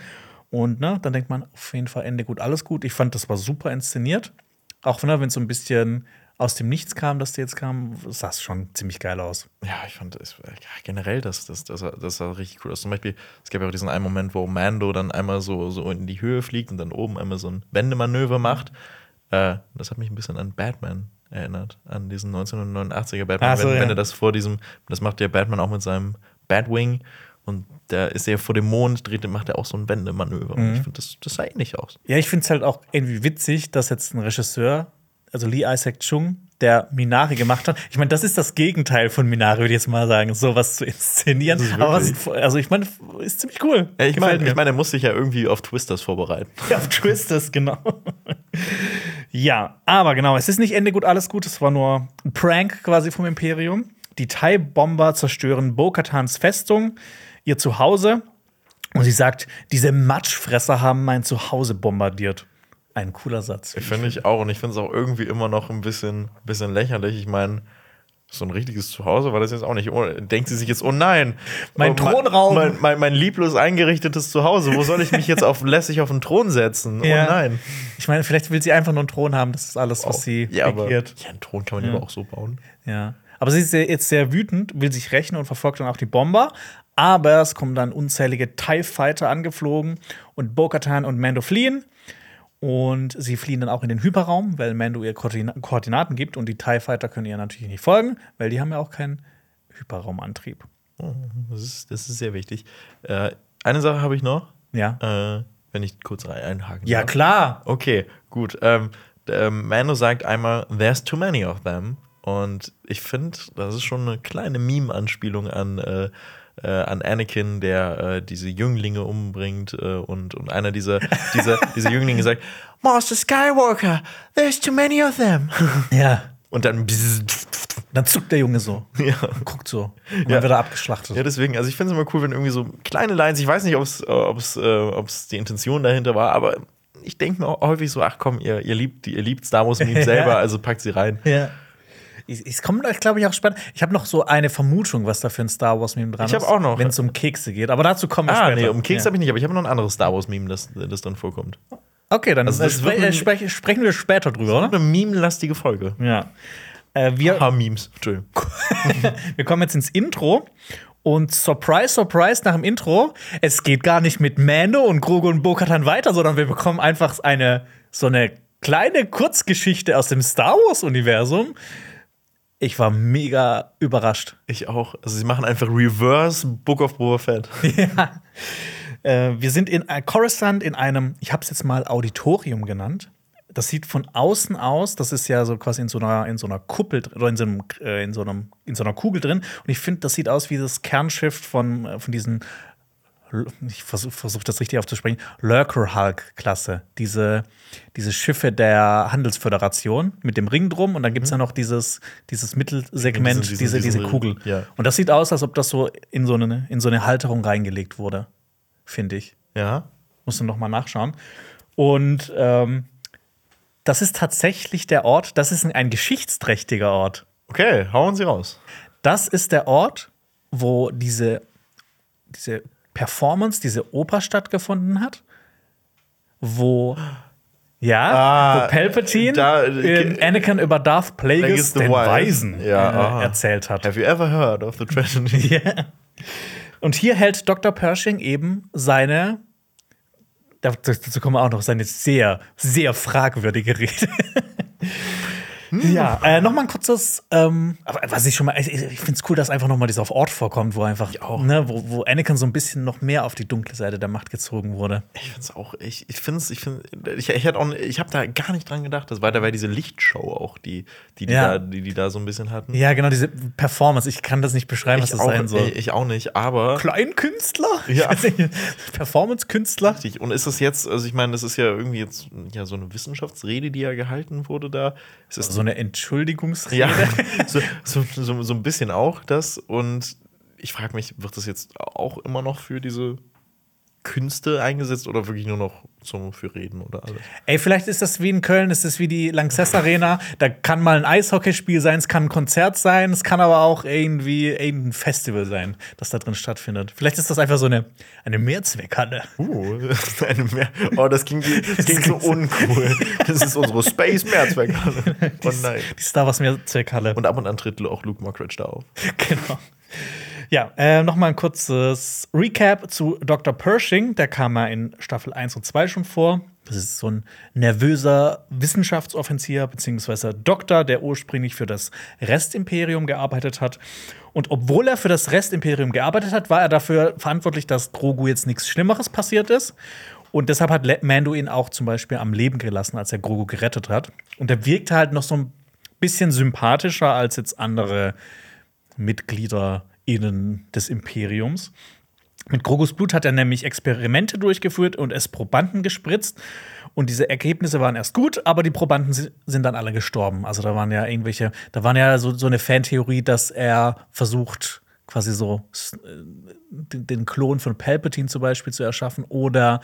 Und ne, dann denkt man, auf jeden Fall Ende gut, alles gut. Ich fand, das war super inszeniert. Auch ne, wenn es so ein bisschen aus dem Nichts kam, dass der jetzt kam, sah es schon ziemlich geil aus. Ja, ich fand es ja, generell, das, das, das, sah- das sah richtig cool aus. Zum Beispiel, es gab ja auch diesen einen Moment, wo Mando dann einmal so, so in die Höhe fliegt und dann oben einmal so ein Wendemanöver macht. Äh, das hat mich ein bisschen an Batman erinnert, an diesen 1989er Batman. So, wenn, ja. wenn er das vor diesem, das macht ja Batman auch mit seinem Batwing und da ist er ja vor dem Mond, dreht, macht er auch so ein Wendemanöver. Und Mhm. ich finde, das, das sah ähnlich aus. Ja, ich finde es halt auch irgendwie witzig, dass jetzt ein Regisseur, also Lee Isaac Chung, der Minari gemacht hat. Ich meine, das ist das Gegenteil von Minari, würde ich jetzt mal sagen, sowas zu inszenieren. Aber was, also ich meine, ist ziemlich cool. Ja, ich meine, ich mein, er muss sich ja irgendwie auf Twisters vorbereiten. Ja, auf Twisters, genau. ja, aber genau, es ist nicht Ende gut, alles gut. Es war nur ein Prank quasi vom Imperium. Die TIE-Bomber zerstören Bo-Katans Festung, ihr Zuhause. Und sie sagt, diese Matschfresser haben mein Zuhause bombardiert. Ein cooler Satz. Finde ich auch. Und ich finde es auch irgendwie immer noch ein bisschen, bisschen lächerlich. Ich meine, so ein richtiges Zuhause war das jetzt auch nicht. Oh, denkt sie sich jetzt, oh nein, Mein oh, Thronraum. Mein, mein, mein lieblos eingerichtetes Zuhause. Wo soll ich mich jetzt auf, lässig auf den Thron setzen? Ja. Oh nein. Ich meine, vielleicht will sie einfach nur einen Thron haben. Das ist alles, was sie ja, aber, regiert. ja, einen Thron kann man ja. aber auch so bauen. Ja. Aber sie ist jetzt sehr wütend, will sich rächen und verfolgt dann auch die Bomber. Aber es kommen dann unzählige TIE Fighter angeflogen und Bo-Katan und Mando fliehen. Und sie fliehen dann auch in den Hyperraum, weil Mando ihr Koordina Koordinaten gibt und die TIE Fighter können ihr natürlich nicht folgen, weil die haben ja auch keinen Hyperraumantrieb. Das ist, das ist sehr wichtig. Äh, eine Sache habe ich noch, Ja. äh, wenn ich kurz einhaken Ja, darf. klar. Okay, gut. Ähm, ähm, Mando sagt einmal, there's too many of them. Und ich finde, das ist schon eine kleine Meme-Anspielung an, äh, äh, an Anakin, der äh, diese Jünglinge umbringt. Äh, und, und einer dieser, dieser, dieser Jünglinge sagt, Master Skywalker, there's too many of them. Ja. Und dann Dann zuckt der Junge so. ja. und Guckt so. Und Ja. dann wird er abgeschlachtet. Ja, deswegen, also ich finde es immer cool, wenn irgendwie so kleine Lines, ich weiß nicht, ob es ob's, äh, ob's die Intention dahinter war, aber ich denke mir auch häufig so, ach komm, ihr, ihr liebt die, ihr liebt Star Wars Memes selber, also packt sie rein. Ja. Es kommt, glaube ich, auch spannend. Ich habe noch so eine Vermutung, was da für ein Star Wars-Meme dran Ich ist. hab auch noch. Wenn es um Kekse geht. Aber dazu kommen wir Ah, später. nee, um Keks ja. habe ich nicht, aber ich habe noch ein anderes Star Wars Meme, das, das dann vorkommt. Okay, dann Also äh, spre ein- äh, sprech, sprechen wir später drüber, oder? Eine meme-lastige Folge. Ja. Äh, wir, Ha, Memes. Entschuldigung. wir kommen jetzt ins Intro. Und surprise, surprise, nach dem Intro, es geht gar nicht mit Mando und Grogu und Bo-Katan weiter, sondern wir bekommen einfach eine so eine kleine Kurzgeschichte aus dem Star Wars-Universum. Ich war mega überrascht. Ich auch. Also sie machen einfach Reverse Book of Boba Fett. ja. Äh, wir sind in äh, Coruscant in einem, ich habe es jetzt mal Auditorium genannt. Das sieht von außen aus, das ist ja so quasi in so einer, in so einer Kuppel oder in so, einem, äh, in, so einem, in so einer Kugel drin. Und ich finde, das sieht aus wie das Kernschiff von, von diesen, ich versuche versuch das richtig aufzusprechen, Lurker Hulk-Klasse. Diese, diese Schiffe der Handelsföderation mit dem Ring drum und dann gibt es ja noch dieses, dieses Mittelsegment, Diesen- diesen- diese, diese Kugel. ja. Und das sieht aus, als ob das so in so eine, in so eine Halterung reingelegt wurde, finde ich. Ja. Musst du noch mal nachschauen. Und ähm, das ist tatsächlich der Ort, das ist ein, ein geschichtsträchtiger Ort. Okay, hauen Sie raus. Das ist der Ort, wo diese, diese Performance, diese Oper stattgefunden hat, wo ja, Ah, wo Palpatine da- in Anakin über Darth Plagueis den. Weisen Ja, äh, erzählt hat. Have you ever heard of the tragedy? Ja. Und hier hält Dr. Pershing eben seine, dazu kommen wir auch noch, seine sehr, sehr fragwürdige Rede. Ja, äh, noch mal ein kurzes, ähm, aber was ich schon mal, ich, ich finde es cool, dass einfach noch mal dieser Ort vorkommt, wo einfach, auch. ne, wo, wo Anakin so ein bisschen noch mehr auf die dunkle Seite der Macht gezogen wurde. Ich finde es auch, ich, ich finde es, ich finde, ich, ich, auch- ich habe da gar nicht dran gedacht. Das war dabei diese Lichtshow auch, die, die, die, Ja. da, die, die da so ein bisschen hatten. Ja, genau, diese Performance, ich kann das nicht beschreiben, was das auch, sein soll. ich, ich auch nicht, aber. Kleinkünstler? Ja. Performance-Künstler? Richtig. Und ist das jetzt, also ich meine, das ist ja irgendwie jetzt ja so eine Wissenschaftsrede, die ja gehalten wurde da. Ist das So eine Entschuldigungsrede? Ja, so, so, so, so ein bisschen auch das. Und ich frage mich, wird das jetzt auch immer noch für diese Künste eingesetzt oder wirklich nur noch zum, für Reden oder alles? Ey, vielleicht ist das wie in Köln, ist das wie die Lanxess Arena. Da kann mal ein Eishockeyspiel sein, es kann ein Konzert sein, es kann aber auch irgendwie irgendein Festival sein, das da drin stattfindet. Vielleicht ist das einfach so eine, eine Mehrzweckhalle. Uh, eine Mehr oh, das klingt, das klingt so uncool. Das ist unsere Space Mehrzweckhalle. Oh nein. Die Star Wars Mehrzweckhalle. Und ab und an tritt auch Luke Mockridge da auf. Genau. Ja, äh, noch mal ein kurzes Recap zu Dr. Pershing. Der kam ja in Staffel 1 und 2 schon vor. Das ist so ein nervöser Wissenschaftsoffizier beziehungsweise Doktor, der ursprünglich für das Restimperium gearbeitet hat. Und obwohl er für das Restimperium gearbeitet hat, war er dafür verantwortlich, dass Grogu jetzt nichts Schlimmeres passiert ist. Und deshalb hat Mando ihn auch zum Beispiel am Leben gelassen, als er Grogu gerettet hat. Und er wirkte halt noch so ein bisschen sympathischer als jetzt andere MitgliederInnen des Imperiums. Mit Grogus Blut hat er nämlich Experimente durchgeführt und es Probanden gespritzt. Und diese Ergebnisse waren erst gut, aber die Probanden si- sind dann alle gestorben. Also da waren ja irgendwelche, da waren ja so, so eine Fantheorie, dass er versucht, quasi so äh, den, Klon von Palpatine zum Beispiel zu erschaffen oder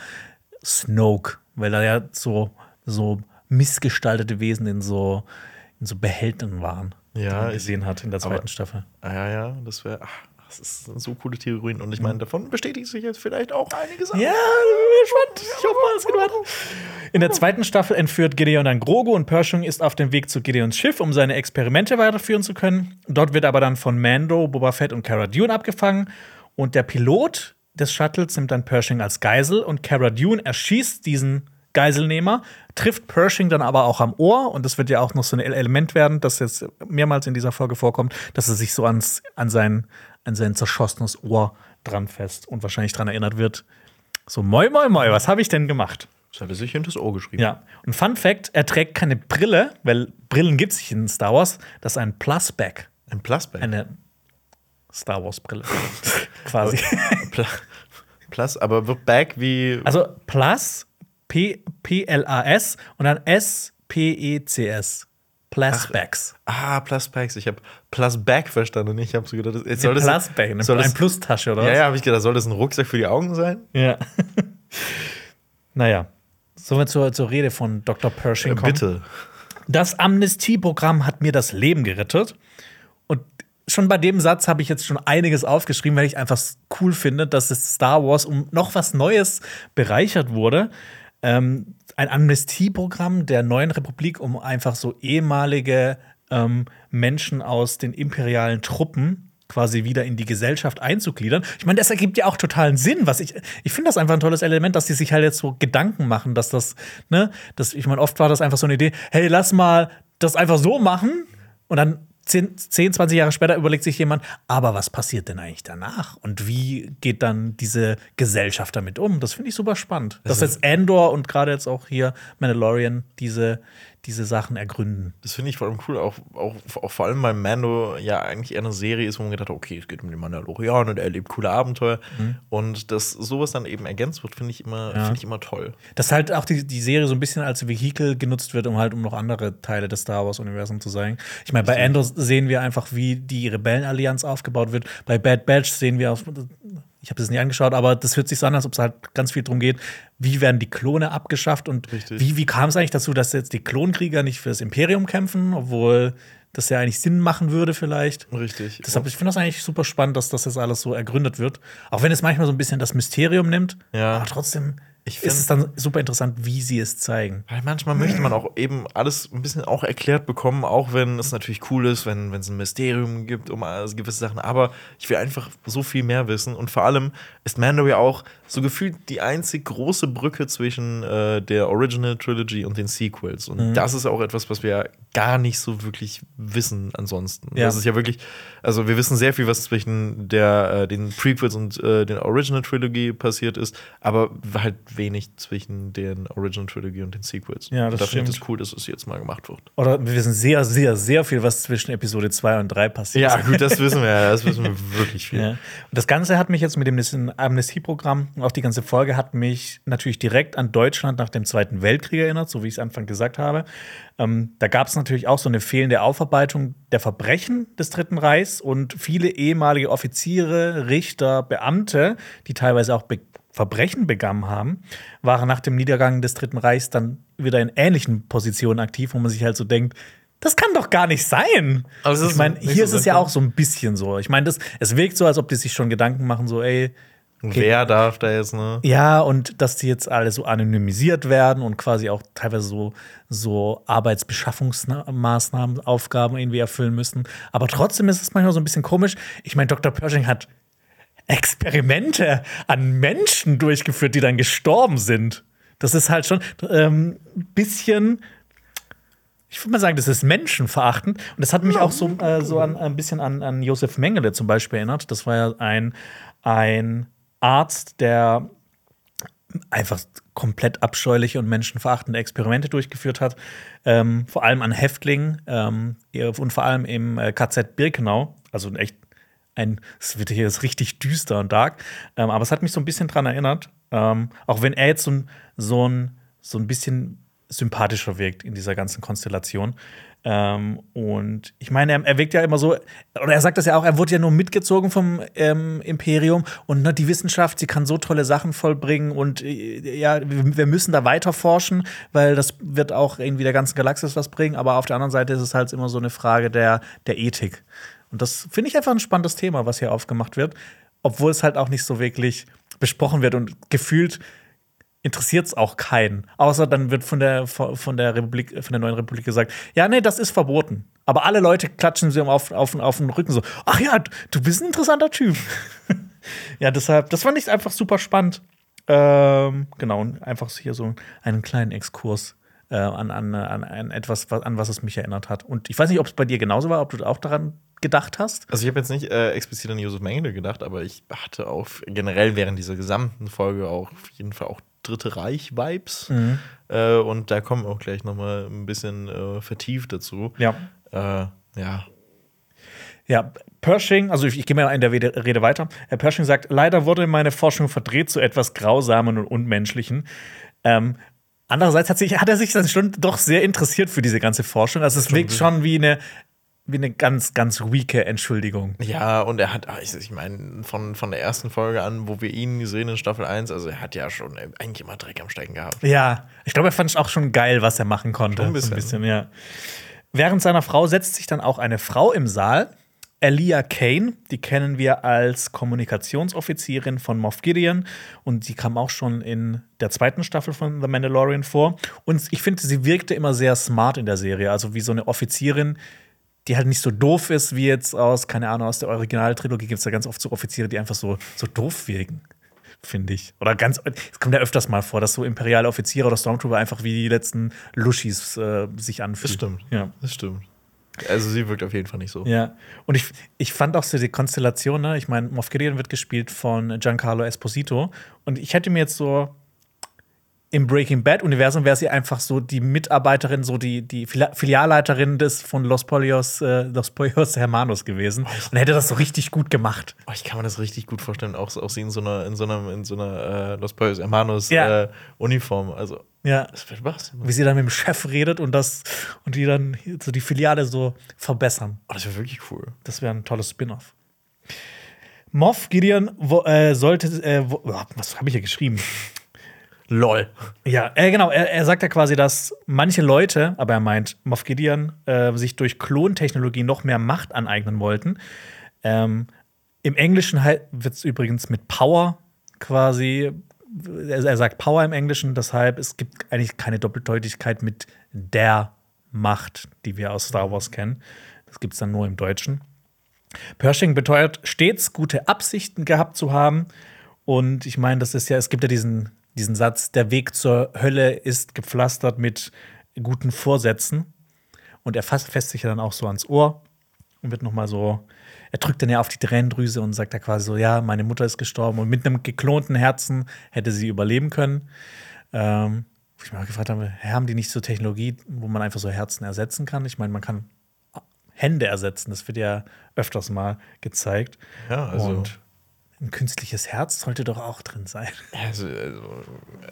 Snoke, weil er ja so, so missgestaltete Wesen in so, in so Behältnissen waren, Ja, gesehen hat in der zweiten aber- Staffel. Ah, ja, ja, das wäre. Das ist- so coole Theorien. Und ich meine, davon bestätigt sich jetzt vielleicht auch einige Sachen. Ja, gespannt. Ich hoffe mal, es geht weiter. In der zweiten Staffel entführt Gideon dann Grogu und Pershing ist auf dem Weg zu Gideons Schiff, um seine Experimente weiterführen zu können. Dort wird aber dann von Mando, Boba Fett und Cara Dune abgefangen. Und der Pilot des Shuttles nimmt dann Pershing als Geisel und Cara Dune erschießt diesen Geiselnehmer, trifft Pershing dann aber auch am Ohr. Und das wird ja auch noch so ein Element werden, das jetzt mehrmals in dieser Folge vorkommt, dass er sich so ans, an, sein, an sein zerschossenes Ohr dran fest und wahrscheinlich dran erinnert wird. So, moi, moi, moi, was habe ich denn gemacht? Das hat er sich hinter das Ohr geschrieben. Ja. Und Fun Fact: Er trägt keine Brille, weil Brillen gibt es nicht in Star Wars. Das ist ein Plusback. Ein Plusback. Eine Star Wars-Brille. Quasi. Plus, aber wird Back wie. Also Plus, P-L-A-S und dann S-P-E-C-S. Plusbacks. Ah, Pluspacks. Ich habe Plusback verstanden. Ich habe so gedacht, das, soll das, Plusback, eine, soll das, ein Plustasche, oder? Ja, was? ja, habe ich gedacht, soll das ein Rucksack für die Augen sein? ja. naja. Sollen wir zur, zur Rede von Dr. Pershing Äh, kommen? bitte. Das Amnestieprogramm hat mir das Leben gerettet. Und schon bei dem Satz habe ich jetzt schon einiges aufgeschrieben, weil ich einfach cool finde, dass es Star Wars um noch was Neues bereichert wurde. Ähm, ein Amnestieprogramm der neuen Republik, um einfach so ehemalige ähm, Menschen aus den imperialen Truppen quasi wieder in die Gesellschaft einzugliedern. Ich meine, das ergibt ja auch totalen Sinn. Was ich, ich finde das einfach ein tolles Element, dass die sich halt jetzt so Gedanken machen, dass das, ne, das, ich meine, oft war das einfach so eine Idee, hey, lass mal das einfach so machen und dann 10, 10, 20 Jahre später überlegt sich jemand, aber was passiert denn eigentlich danach? Und wie geht dann diese Gesellschaft damit um? Das finde ich super spannend. Dass jetzt Andor und gerade jetzt auch hier Mandalorian diese, diese Sachen ergründen. Das finde ich vor allem cool, auch, auch, auch, vor allem, weil Mando ja eigentlich eher eine Serie ist, wo man gedacht hat, okay, es geht um den Mandalorian und er erlebt coole Abenteuer. Mhm. Und dass sowas dann eben ergänzt wird, finde ich, immer, ja. Find ich immer toll. Dass halt auch die, die Serie so ein bisschen als Vehikel genutzt wird, um halt um noch andere Teile des Star Wars-Universums zu sein. Ich meine, bei Andor sehen wir einfach, wie die Rebellenallianz aufgebaut wird. Bei Bad Batch sehen wir auch ich habe das nicht angeschaut, aber das hört sich so an, als ob es halt ganz viel darum geht, wie werden die Klone abgeschafft und Richtig. wie, wie kam es eigentlich dazu, dass jetzt die Klonkrieger nicht für das Imperium kämpfen, obwohl das ja eigentlich Sinn machen würde, vielleicht. Richtig. Deshalb, ich finde das eigentlich super spannend, dass das jetzt alles so ergründet wird. Auch wenn es manchmal so ein bisschen das Mysterium nimmt, ja. aber trotzdem ich find, ist es dann super interessant, wie sie es zeigen. Weil manchmal möchte man auch eben alles ein bisschen auch erklärt bekommen, auch wenn es natürlich cool ist, wenn es ein Mysterium gibt um gewisse Sachen. Aber ich will einfach so viel mehr wissen. Und vor allem ist Mando ja auch so gefühlt die einzig große Brücke zwischen äh, der Original Trilogy und den Sequels. Und mhm. das ist auch etwas, was wir gar nicht so wirklich wissen ansonsten. Ja. Das ist ja wirklich, also wir wissen sehr viel, was zwischen der, äh, den Prequels und äh, den Original Trilogy passiert ist, aber halt wenig zwischen den Original Trilogy und den Sequels. Ja, das da finde ich das cool, dass es jetzt mal gemacht wird. Oder wir wissen sehr, sehr, sehr viel, was zwischen Episode 2 und 3 passiert. Ja, gut, das wissen wir, das wissen wir wirklich viel. Ja. Und das Ganze hat mich jetzt mit dem Amnestieprogramm, auch die ganze Folge hat mich natürlich direkt an Deutschland nach dem Zweiten Weltkrieg erinnert, so wie ich es Anfang gesagt habe. Ähm, da gab es natürlich auch so eine fehlende Aufarbeitung der Verbrechen des Dritten Reichs und viele ehemalige Offiziere, Richter, Beamte, die teilweise auch Be Verbrechen begangen haben, waren nach dem Niedergang des Dritten Reichs dann wieder in ähnlichen Positionen aktiv, wo man sich halt so denkt, das kann doch gar nicht sein. Also ich meine, hier so ist es ja auch so ein bisschen so. Ich meine, es wirkt so, als ob die sich schon Gedanken machen, so, ey, Okay. Wer darf da jetzt, ne? Ja, und dass die jetzt alle so anonymisiert werden und quasi auch teilweise so, so Arbeitsbeschaffungsmaßnahmen, Aufgaben irgendwie erfüllen müssen. Aber trotzdem ist es manchmal so ein bisschen komisch. Ich meine, Dr. Pershing hat Experimente an Menschen durchgeführt, die dann gestorben sind. Das ist halt schon ein ähm, bisschen ich würde mal sagen, das ist menschenverachtend. Und das hat mich auch so, äh, so an, ein bisschen an, an Josef Mengele zum Beispiel erinnert. Das war ja ein, ein Arzt, der einfach komplett abscheuliche und menschenverachtende Experimente durchgeführt hat, ähm, vor allem an Häftlingen ähm, und vor allem im äh, KZ Birkenau, also echt ein, es wird hier ist richtig düster und dark, ähm, aber es hat mich so ein bisschen dran erinnert, ähm, auch wenn er jetzt so ein, so ein, so ein bisschen sympathischer wirkt in dieser ganzen Konstellation. Ähm, und ich meine, er, er wirkt ja immer so, oder er sagt das ja auch, er wurde ja nur mitgezogen vom ähm, Imperium und ne, die Wissenschaft, sie kann so tolle Sachen vollbringen und äh, ja, wir, wir, müssen da weiter forschen, weil das wird auch irgendwie der ganzen Galaxis was bringen. Aber auf der anderen Seite ist es halt immer so eine Frage der, der Ethik. Und das finde ich einfach ein spannendes Thema, was hier aufgemacht wird, obwohl es halt auch nicht so wirklich besprochen wird und gefühlt interessiert es auch keinen. Außer dann wird von der, von der Republik, von der neuen Republik gesagt, ja, nee, das ist verboten. Aber alle Leute klatschen sie auf, auf, auf den Rücken so, ach ja, du bist ein interessanter Typ. ja, deshalb, das fand ich einfach super spannend. Ähm, genau, einfach hier so einen kleinen Exkurs äh, an, an, an, an etwas, an was es mich erinnert hat. Und ich weiß nicht, ob es bei dir genauso war, ob du auch daran gedacht hast? Also ich habe jetzt nicht äh, explizit an Josef Mengele gedacht, aber ich hatte auch generell während dieser gesamten Folge auch auf jeden Fall auch Dritte Reich-Vibes. Mhm. Äh, und da kommen auch gleich noch mal ein bisschen äh, vertieft dazu. Ja. Äh, ja. Ja, Pershing, also ich, ich gehe mal in der Rede weiter. Herr Pershing sagt, leider wurde meine Forschung verdreht zu etwas Grausamen und Unmenschlichen. Ähm, andererseits hat, sich, hat er sich dann schon doch sehr interessiert für diese ganze Forschung. Also es wirkt schon wie eine wie eine ganz, ganz weake Entschuldigung. Ja, und er hat, ich, meine, von, von der ersten Folge an, wo wir ihn sehen in Staffel 1, also er hat ja schon eigentlich immer Dreck am Stecken gehabt. Ja, ich glaube, er fand es auch schon geil, was er machen konnte. Schon ein bisschen. So ein bisschen ja. Während seiner Frau setzt sich dann auch eine Frau im Saal. Elia Kane. Die kennen wir als Kommunikationsoffizierin von Moff Gideon. Und sie kam auch schon in der zweiten Staffel von The Mandalorian vor. Und ich finde, sie wirkte immer sehr smart in der Serie. Also wie so eine Offizierin, die halt nicht so doof ist wie jetzt aus, keine Ahnung, aus der Originaltrilogie gibt es ja ganz oft so Offiziere, die einfach so, so doof wirken finde ich. Oder ganz, es kommt ja öfters mal vor, dass so imperiale Offiziere oder Stormtrooper einfach wie die letzten Lushis äh, sich anfühlen. Das stimmt. Ja. Das stimmt. Also sie wirkt auf jeden Fall nicht so. Ja. Und ich, ich fand auch so die Konstellation, ne? Ich meine, Moff Gideon wird gespielt von Giancarlo Esposito. Und ich hätte mir jetzt so im Breaking Bad-Universum wäre sie einfach so die Mitarbeiterin, so die, die Filialleiterin des von Los Polios, äh, Los Polios Hermanos gewesen. Oh, und hätte das so richtig gut gemacht. Oh, ich kann mir das richtig gut vorstellen, auch, auch sie in so einer, in so einer, in so einer äh, Los Polios Hermanos ja. äh, Uniform. Also, ja. Das wird was. Wie sie dann mit dem Chef redet und das und die dann so die Filiale so verbessern. Oh, das wäre wirklich cool. Das wäre ein tolles Spin-off. Moff Gideon wo, äh, sollte, äh, wo, was habe ich hier geschrieben? Lol. Ja, äh, genau. Er, er sagt ja quasi, dass manche Leute, aber er meint, Moff Gideon, äh, sich durch Klontechnologie noch mehr Macht aneignen wollten. Ähm, Im Englischen wird es übrigens mit Power quasi, er, er sagt Power im Englischen, deshalb es gibt eigentlich keine Doppeldeutigkeit mit der Macht, die wir aus Star Wars kennen. Das gibt es dann nur im Deutschen. Pershing beteuert stets gute Absichten gehabt zu haben. Und ich meine, das ist ja, es gibt ja diesen diesen Satz, der Weg zur Hölle ist gepflastert mit guten Vorsätzen. Und er fasst, fässt sich ja dann auch so ans Ohr und wird noch mal so, er drückt dann ja auf die Tränendrüse und sagt da quasi so, ja, meine Mutter ist gestorben und mit einem geklonten Herzen hätte sie überleben können. Ähm, wo ich mich mal gefragt habe, haben die nicht so Technologie, wo man einfach so Herzen ersetzen kann? Ich meine, man kann Hände ersetzen, das wird ja öfters mal gezeigt. Ja, also und ein künstliches Herz sollte doch auch drin sein. Also, also,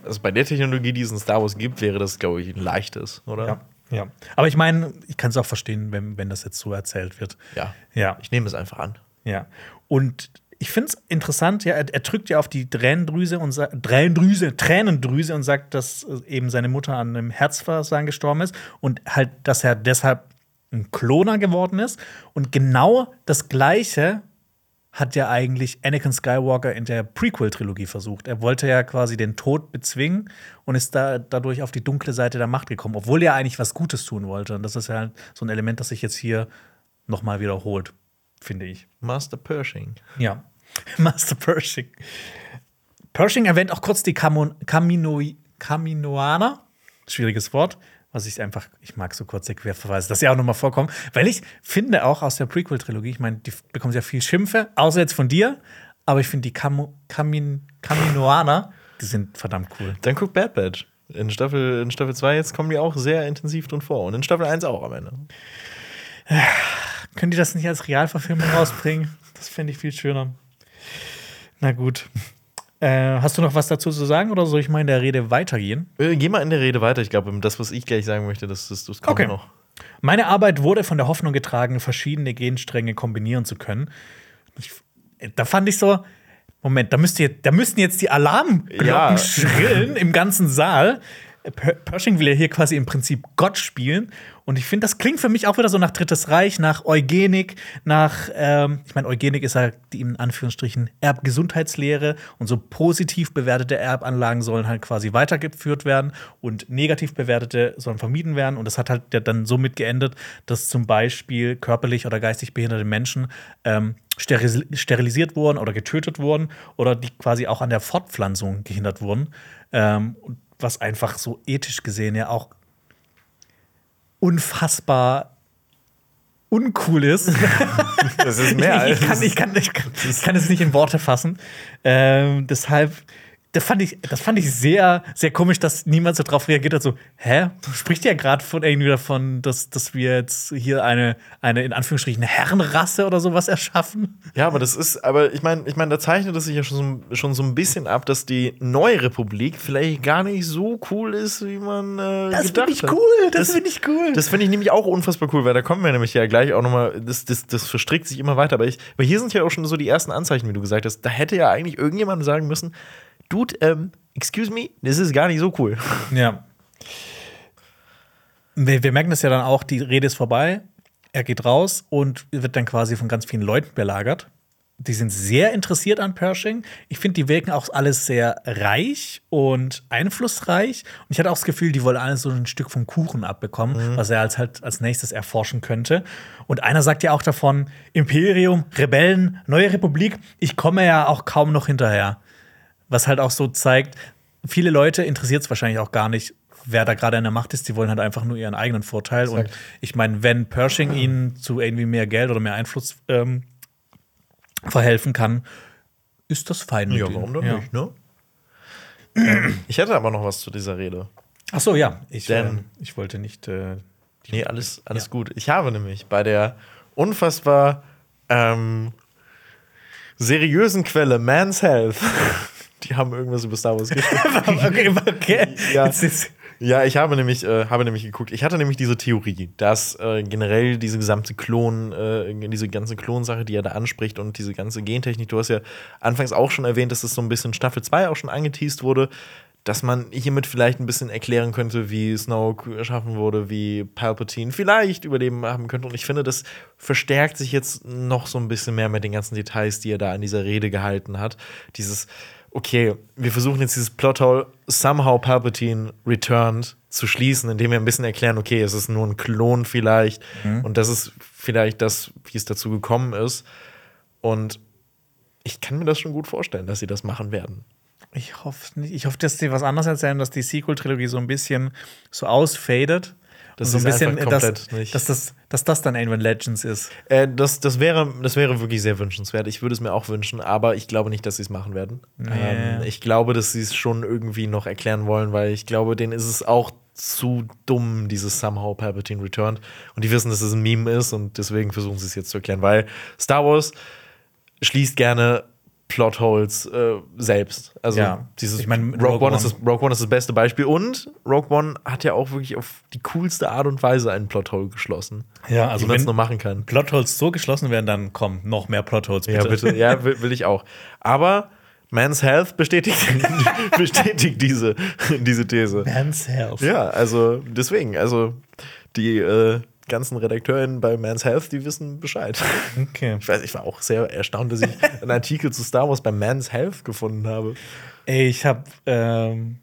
also, bei der Technologie, die es in Star Wars gibt, wäre das, glaube ich, ein leichtes, oder? Ja. ja. Aber ich meine, ich kann es auch verstehen, wenn, wenn das jetzt so erzählt wird. Ja. ja. Ich nehme es einfach an. Ja. Und ich finde es interessant, ja, er, er, drückt ja auf die Tränendrüse und Tränendrüse, Tränendrüse und sagt, dass eben seine Mutter an einem Herzversagen gestorben ist und halt, dass er deshalb ein Kloner geworden ist. Und genau das Gleiche hat ja eigentlich Anakin Skywalker in der Prequel-Trilogie versucht. Er wollte ja quasi den Tod bezwingen und ist da dadurch auf die dunkle Seite der Macht gekommen, obwohl er eigentlich was Gutes tun wollte. Und das ist ja so ein Element, das sich jetzt hier noch mal wiederholt, finde ich. Master Pershing. Ja, Master Pershing. Pershing erwähnt auch kurz die Camino Caminoaner, schwieriges Wort, was ich einfach, ich mag so kurze Querverweise, dass sie auch nochmal vorkommen, weil ich finde auch aus der Prequel-Trilogie, ich meine, die bekommen ja viel Schimpfe, außer jetzt von dir, aber ich finde die Cam Camin Caminoaner, die sind verdammt cool. Dann guck Bad Batch. In Staffel, in Staffel 2 jetzt kommen die auch sehr intensiv drin vor. Und in Staffel 1 auch am Ende. Können die das nicht als Realverfilmung rausbringen? Das fände ich viel schöner. Na gut. Äh, hast du noch was dazu zu sagen oder soll ich mal in der Rede weitergehen? Äh, geh mal in der Rede weiter. Ich glaube, das, was ich gleich sagen möchte, das, das, das kommt okay. noch. Meine Arbeit wurde von der Hoffnung getragen, verschiedene Genstränge kombinieren zu können. Ich, da fand ich so, Moment, da, müsste jetzt, da müssten jetzt die Alarmglocken ja. schrillen im ganzen Saal. Pershing will ja hier quasi im Prinzip Gott spielen. Und ich finde, das klingt für mich auch wieder so nach Drittes Reich, nach Eugenik, nach, ähm, ich meine, Eugenik ist die in Anführungsstrichen Erbgesundheitslehre und so positiv bewertete Erbanlagen sollen halt quasi weitergeführt werden und negativ bewertete sollen vermieden werden. Und das hat halt dann somit geendet, dass zum Beispiel körperlich oder geistig behinderte Menschen ähm, sterilisiert wurden oder getötet wurden oder die quasi auch an der Fortpflanzung gehindert wurden. Ähm, was einfach so ethisch gesehen ja auch unfassbar uncool ist. Das ist mehr ich, ich, kann, ich, kann, ich, kann, ich kann es nicht in Worte fassen. Ähm, deshalb das fand ich, das fand ich sehr, sehr komisch, dass niemand so drauf reagiert hat. So, hä? Spricht ja gerade von irgendwie davon, dass, dass wir jetzt hier eine, eine in Anführungsstrichen Herrenrasse oder sowas erschaffen? Ja, aber das ist, aber ich meine, ich meine, da zeichnet es sich ja schon so, schon so ein bisschen ab, dass die neue Republik vielleicht gar nicht so cool ist, wie man äh, das gedacht ich cool, Das, das finde ich cool. Das finde ich nämlich auch unfassbar cool, weil da kommen wir nämlich ja gleich auch nochmal, das, das, das verstrickt sich immer weiter. Aber, ich, aber hier sind ja auch schon so die ersten Anzeichen, wie du gesagt hast. Da hätte ja eigentlich irgendjemand sagen müssen, Dude, ähm, excuse me, das ist gar nicht so cool. Ja. Wir, wir merken das ja dann auch, die Rede ist vorbei. er geht raus und wird dann quasi von ganz vielen Leuten belagert. Die sind sehr interessiert an Pershing. Ich finde, die wirken auch alles sehr reich und einflussreich. Und ich hatte auch das Gefühl, die wollen alles so ein Stück vom Kuchen abbekommen, was er als halt als nächstes erforschen könnte. Und einer sagt ja auch davon: Imperium, Rebellen, neue Republik. Ich komme ja auch kaum noch hinterher. Was halt auch so zeigt, viele Leute interessiert es wahrscheinlich auch gar nicht, wer da gerade an der Macht ist. Die wollen halt einfach nur ihren eigenen Vorteil. Und Exakt. ich meine, wenn Pershing ihnen zu irgendwie mehr Geld oder mehr Einfluss ähm, verhelfen kann, ist das fein. mit Ja, ihnen. warum denn Ja. nicht, ne? Ich hätte aber noch was zu dieser Rede. Ach so, ja. Ich, Denn- äh, ich wollte nicht. Äh, Nee, alles, alles Ja. gut. Ich habe nämlich bei der unfassbar ähm, seriösen Quelle Man's Health, die haben irgendwas über Star Wars geschrieben. okay, okay. Ja. Ja, ich habe nämlich, äh, habe nämlich geguckt. Ich hatte nämlich diese Theorie, dass äh, generell diese gesamte Klon, äh, diese ganze Klonsache, die er da anspricht und diese ganze Gentechnik, du hast ja anfangs auch schon erwähnt, dass das so ein bisschen Staffel 2 auch schon angeteased wurde, dass man hiermit vielleicht ein bisschen erklären könnte, wie Snoke erschaffen wurde, wie Palpatine vielleicht Überleben haben könnte. Und ich finde, das verstärkt sich jetzt noch so ein bisschen mehr mit den ganzen Details, die er da in dieser Rede gehalten hat. Dieses, okay, wir versuchen jetzt dieses Plothole somehow Palpatine returned zu schließen, indem wir ein bisschen erklären, okay, es ist nur ein Klon vielleicht und das ist vielleicht das, wie es dazu gekommen ist. Und ich kann mir das schon gut vorstellen, dass sie das machen werden. ich hoffe nicht. Ich hoffe, dass sie was anderes erzählen, dass die Sequel-Trilogie so ein bisschen so ausfadet. Das so ein bisschen, einfach dass, dass, das, dass das dann irgendwann Legends ist. Äh, das, das, wäre, das wäre wirklich sehr wünschenswert. Ich würde es mir auch wünschen, aber ich glaube nicht, dass sie es machen werden. Ähm, ich glaube, dass sie es schon irgendwie noch erklären wollen, weil ich glaube, denen ist es auch zu dumm, dieses Somehow Palpatine Returned. Und die wissen, dass es ein Meme ist und deswegen versuchen sie es jetzt zu erklären, weil Star Wars schließt gerne Plotholes äh, selbst. Also Ja. dieses Ich mein, Rogue, Rogue One ist das, Rogue One ist das beste Beispiel und Rogue One hat ja auch wirklich auf die coolste Art und Weise einen Plothole geschlossen. Ja, also wie man es wenn- nur machen kann. Plotholes so geschlossen werden, dann kommen noch mehr Plotholes, bitte. Ja, bitte. Ja, will, will ich auch. Aber Man's Health bestätigt, bestätigt diese, diese These. Man's Health. Ja, also deswegen, also die äh, ganzen RedakteurInnen bei Man's Health, die wissen Bescheid. Okay. Ich weiß, ich war auch sehr erstaunt, dass ich einen Artikel zu Star Wars bei Man's Health gefunden habe. Ey, ich habe ähm,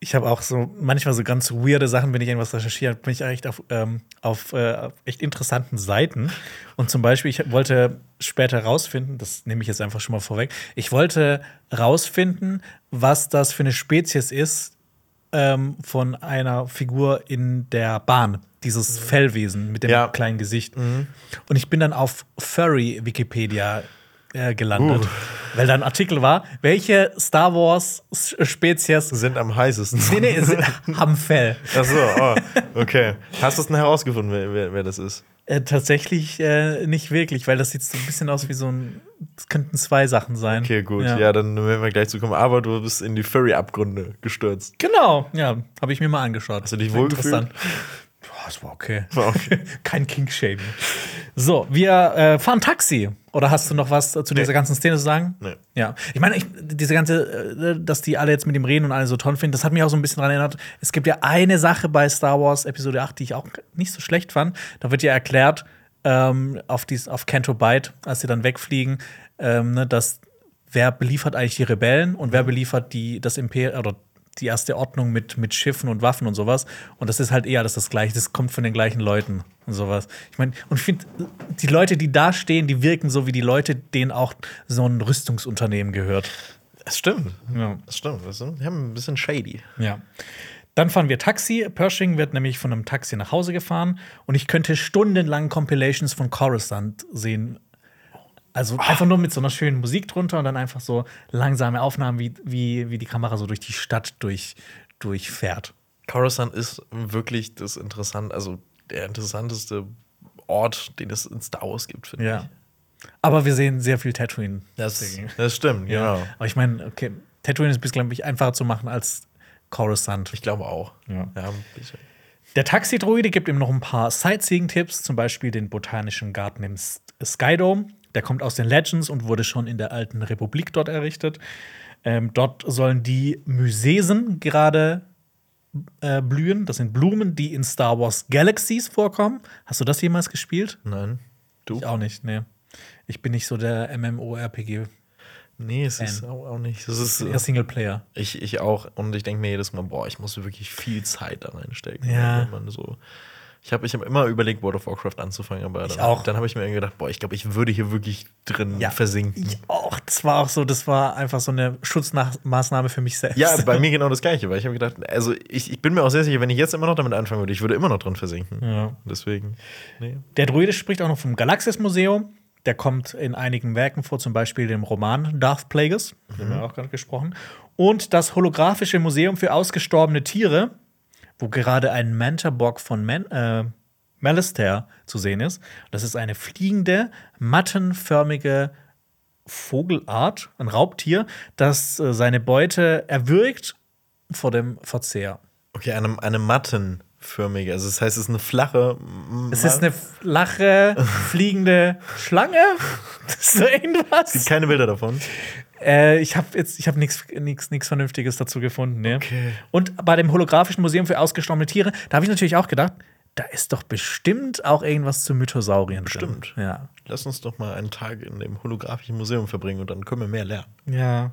ich habe auch so manchmal so ganz weirde Sachen, wenn ich irgendwas recherchiere, bin ich echt auf, ähm, auf, äh, auf echt interessanten Seiten. Und zum Beispiel, ich wollte später rausfinden, das nehme ich jetzt einfach schon mal vorweg, ich wollte rausfinden, was das für eine Spezies ist ähm, von einer Figur in der Bahn. Dieses Fellwesen mit dem Ja. kleinen Gesicht. Und ich bin dann auf Furry Wikipedia äh, gelandet, Uh. weil da ein Artikel war, welche Star Wars Spezies Sind am heißesten. nee, nee, sind, haben Fell. Achso, oh, okay. Hast du es denn herausgefunden, wer, wer, wer das ist? Äh, tatsächlich äh, nicht wirklich, weil das sieht so ein bisschen aus wie so ein. Das könnten zwei Sachen sein. Okay, gut. Ja. dann werden wir gleich zu kommen. Aber du bist in die Furry-Abgründe gestürzt. Genau, ja, habe ich mir mal angeschaut. Hast du dich War wohlgefühlt? Das war okay. War okay. Kein King-Shaming. So, wir äh, fahren Taxi. Oder hast du noch was zu dieser ganzen Szene zu sagen? Nee. Ja. Ich meine, ich, diese ganze, äh, dass die alle jetzt mit dem reden und alle so toll finden, das hat mich auch so ein bisschen daran erinnert. Es gibt ja eine Sache bei Star Wars Episode 8, die ich auch nicht so schlecht fand. Da wird ja erklärt, ähm, auf, dies, auf Canto Bight, als sie dann wegfliegen, ähm, ne, dass wer beliefert eigentlich die Rebellen und wer beliefert die, das Imperium oder die erste Ordnung mit, mit Schiffen und Waffen und sowas. Und das ist halt eher das, das Gleiche, das kommt von den gleichen Leuten und sowas. Ich meine, und ich finde, die Leute, die da stehen, die wirken so wie die Leute, denen auch so ein Rüstungsunternehmen gehört. Das stimmt. Ja. Das stimmt. Das ist, die haben ein bisschen shady. Ja. Dann fahren wir Taxi. Pershing wird nämlich von einem Taxi nach Hause gefahren und ich könnte stundenlang Compilations von Coruscant sehen. Also einfach nur mit so einer schönen Musik drunter und dann einfach so langsame Aufnahmen, wie, wie, wie die Kamera so durch die Stadt durch, durchfährt. Coruscant ist wirklich das interessant, also der interessanteste Ort, den es in Star Wars gibt, finde ich. Ja. Aber wir sehen sehr viel Tatooine. Das, das stimmt, ja. genau. Aber ich meine, okay, Tatooine ist bis, glaube ich, einfacher zu machen als Coruscant. Ich glaube auch. Ja. Ja. Der Taxidroide gibt ihm noch ein paar Sightseeing-Tipps, zum Beispiel den botanischen Garten im Skydome. Der kommt aus den Legends und wurde schon in der alten Republik dort errichtet. Ähm, dort sollen die Mysesen gerade äh, blühen. Das sind Blumen, die in Star Wars Galaxies vorkommen. Hast du das jemals gespielt? Nein. Du? Ich auch nicht, nee. Ich bin nicht so der MMORPG. Nee, es ist Fan. auch, auch nicht. Es ist, Eher Singleplayer. ich, ich auch. Und ich denke mir jedes Mal, boah, ich muss wirklich viel Zeit da reinstecken. Ja. Wenn man so ich habe ich hab immer überlegt, World of Warcraft anzufangen, aber Ich dann, auch. dann habe ich mir gedacht, boah, ich glaube, ich würde hier wirklich drin Ja. versinken. Ich auch. Das war auch so, das war einfach so eine Schutzmaßnahme für mich selbst. Ja, bei mir genau das Gleiche, weil ich habe gedacht, also ich, ich bin mir auch sehr sicher, wenn ich jetzt immer noch damit anfangen würde, ich würde immer noch drin versinken. Ja. Deswegen, nee. Der Druide spricht auch noch vom Galaxis-Museum. Der kommt in einigen Werken vor, zum Beispiel dem Roman Darth Plagueis, mhm. haben wir auch gerade gesprochen. Und das holographische Museum für ausgestorbene Tiere, wo gerade ein Mantabock von Man äh, Malistair zu sehen ist. Das ist eine fliegende, mattenförmige Vogelart, ein Raubtier, das äh, seine Beute erwürgt vor dem Verzehr. Okay, eine, eine mattenförmige, also das heißt, es ist eine flache. m- Es ist eine flache, fliegende Schlange. Ist so irgendwas? Gibt keine Bilder davon. Äh, ich habe jetzt, ich habe nichts, Vernünftiges dazu gefunden. Ne? Okay. Und bei dem holographischen Museum für ausgestorbene Tiere, da habe ich natürlich auch gedacht, da ist doch bestimmt auch irgendwas zu Mythosaurien Bestimmt. drin. Ja. Lass uns doch mal einen Tag in dem holographischen Museum verbringen und dann können wir mehr lernen. Ja.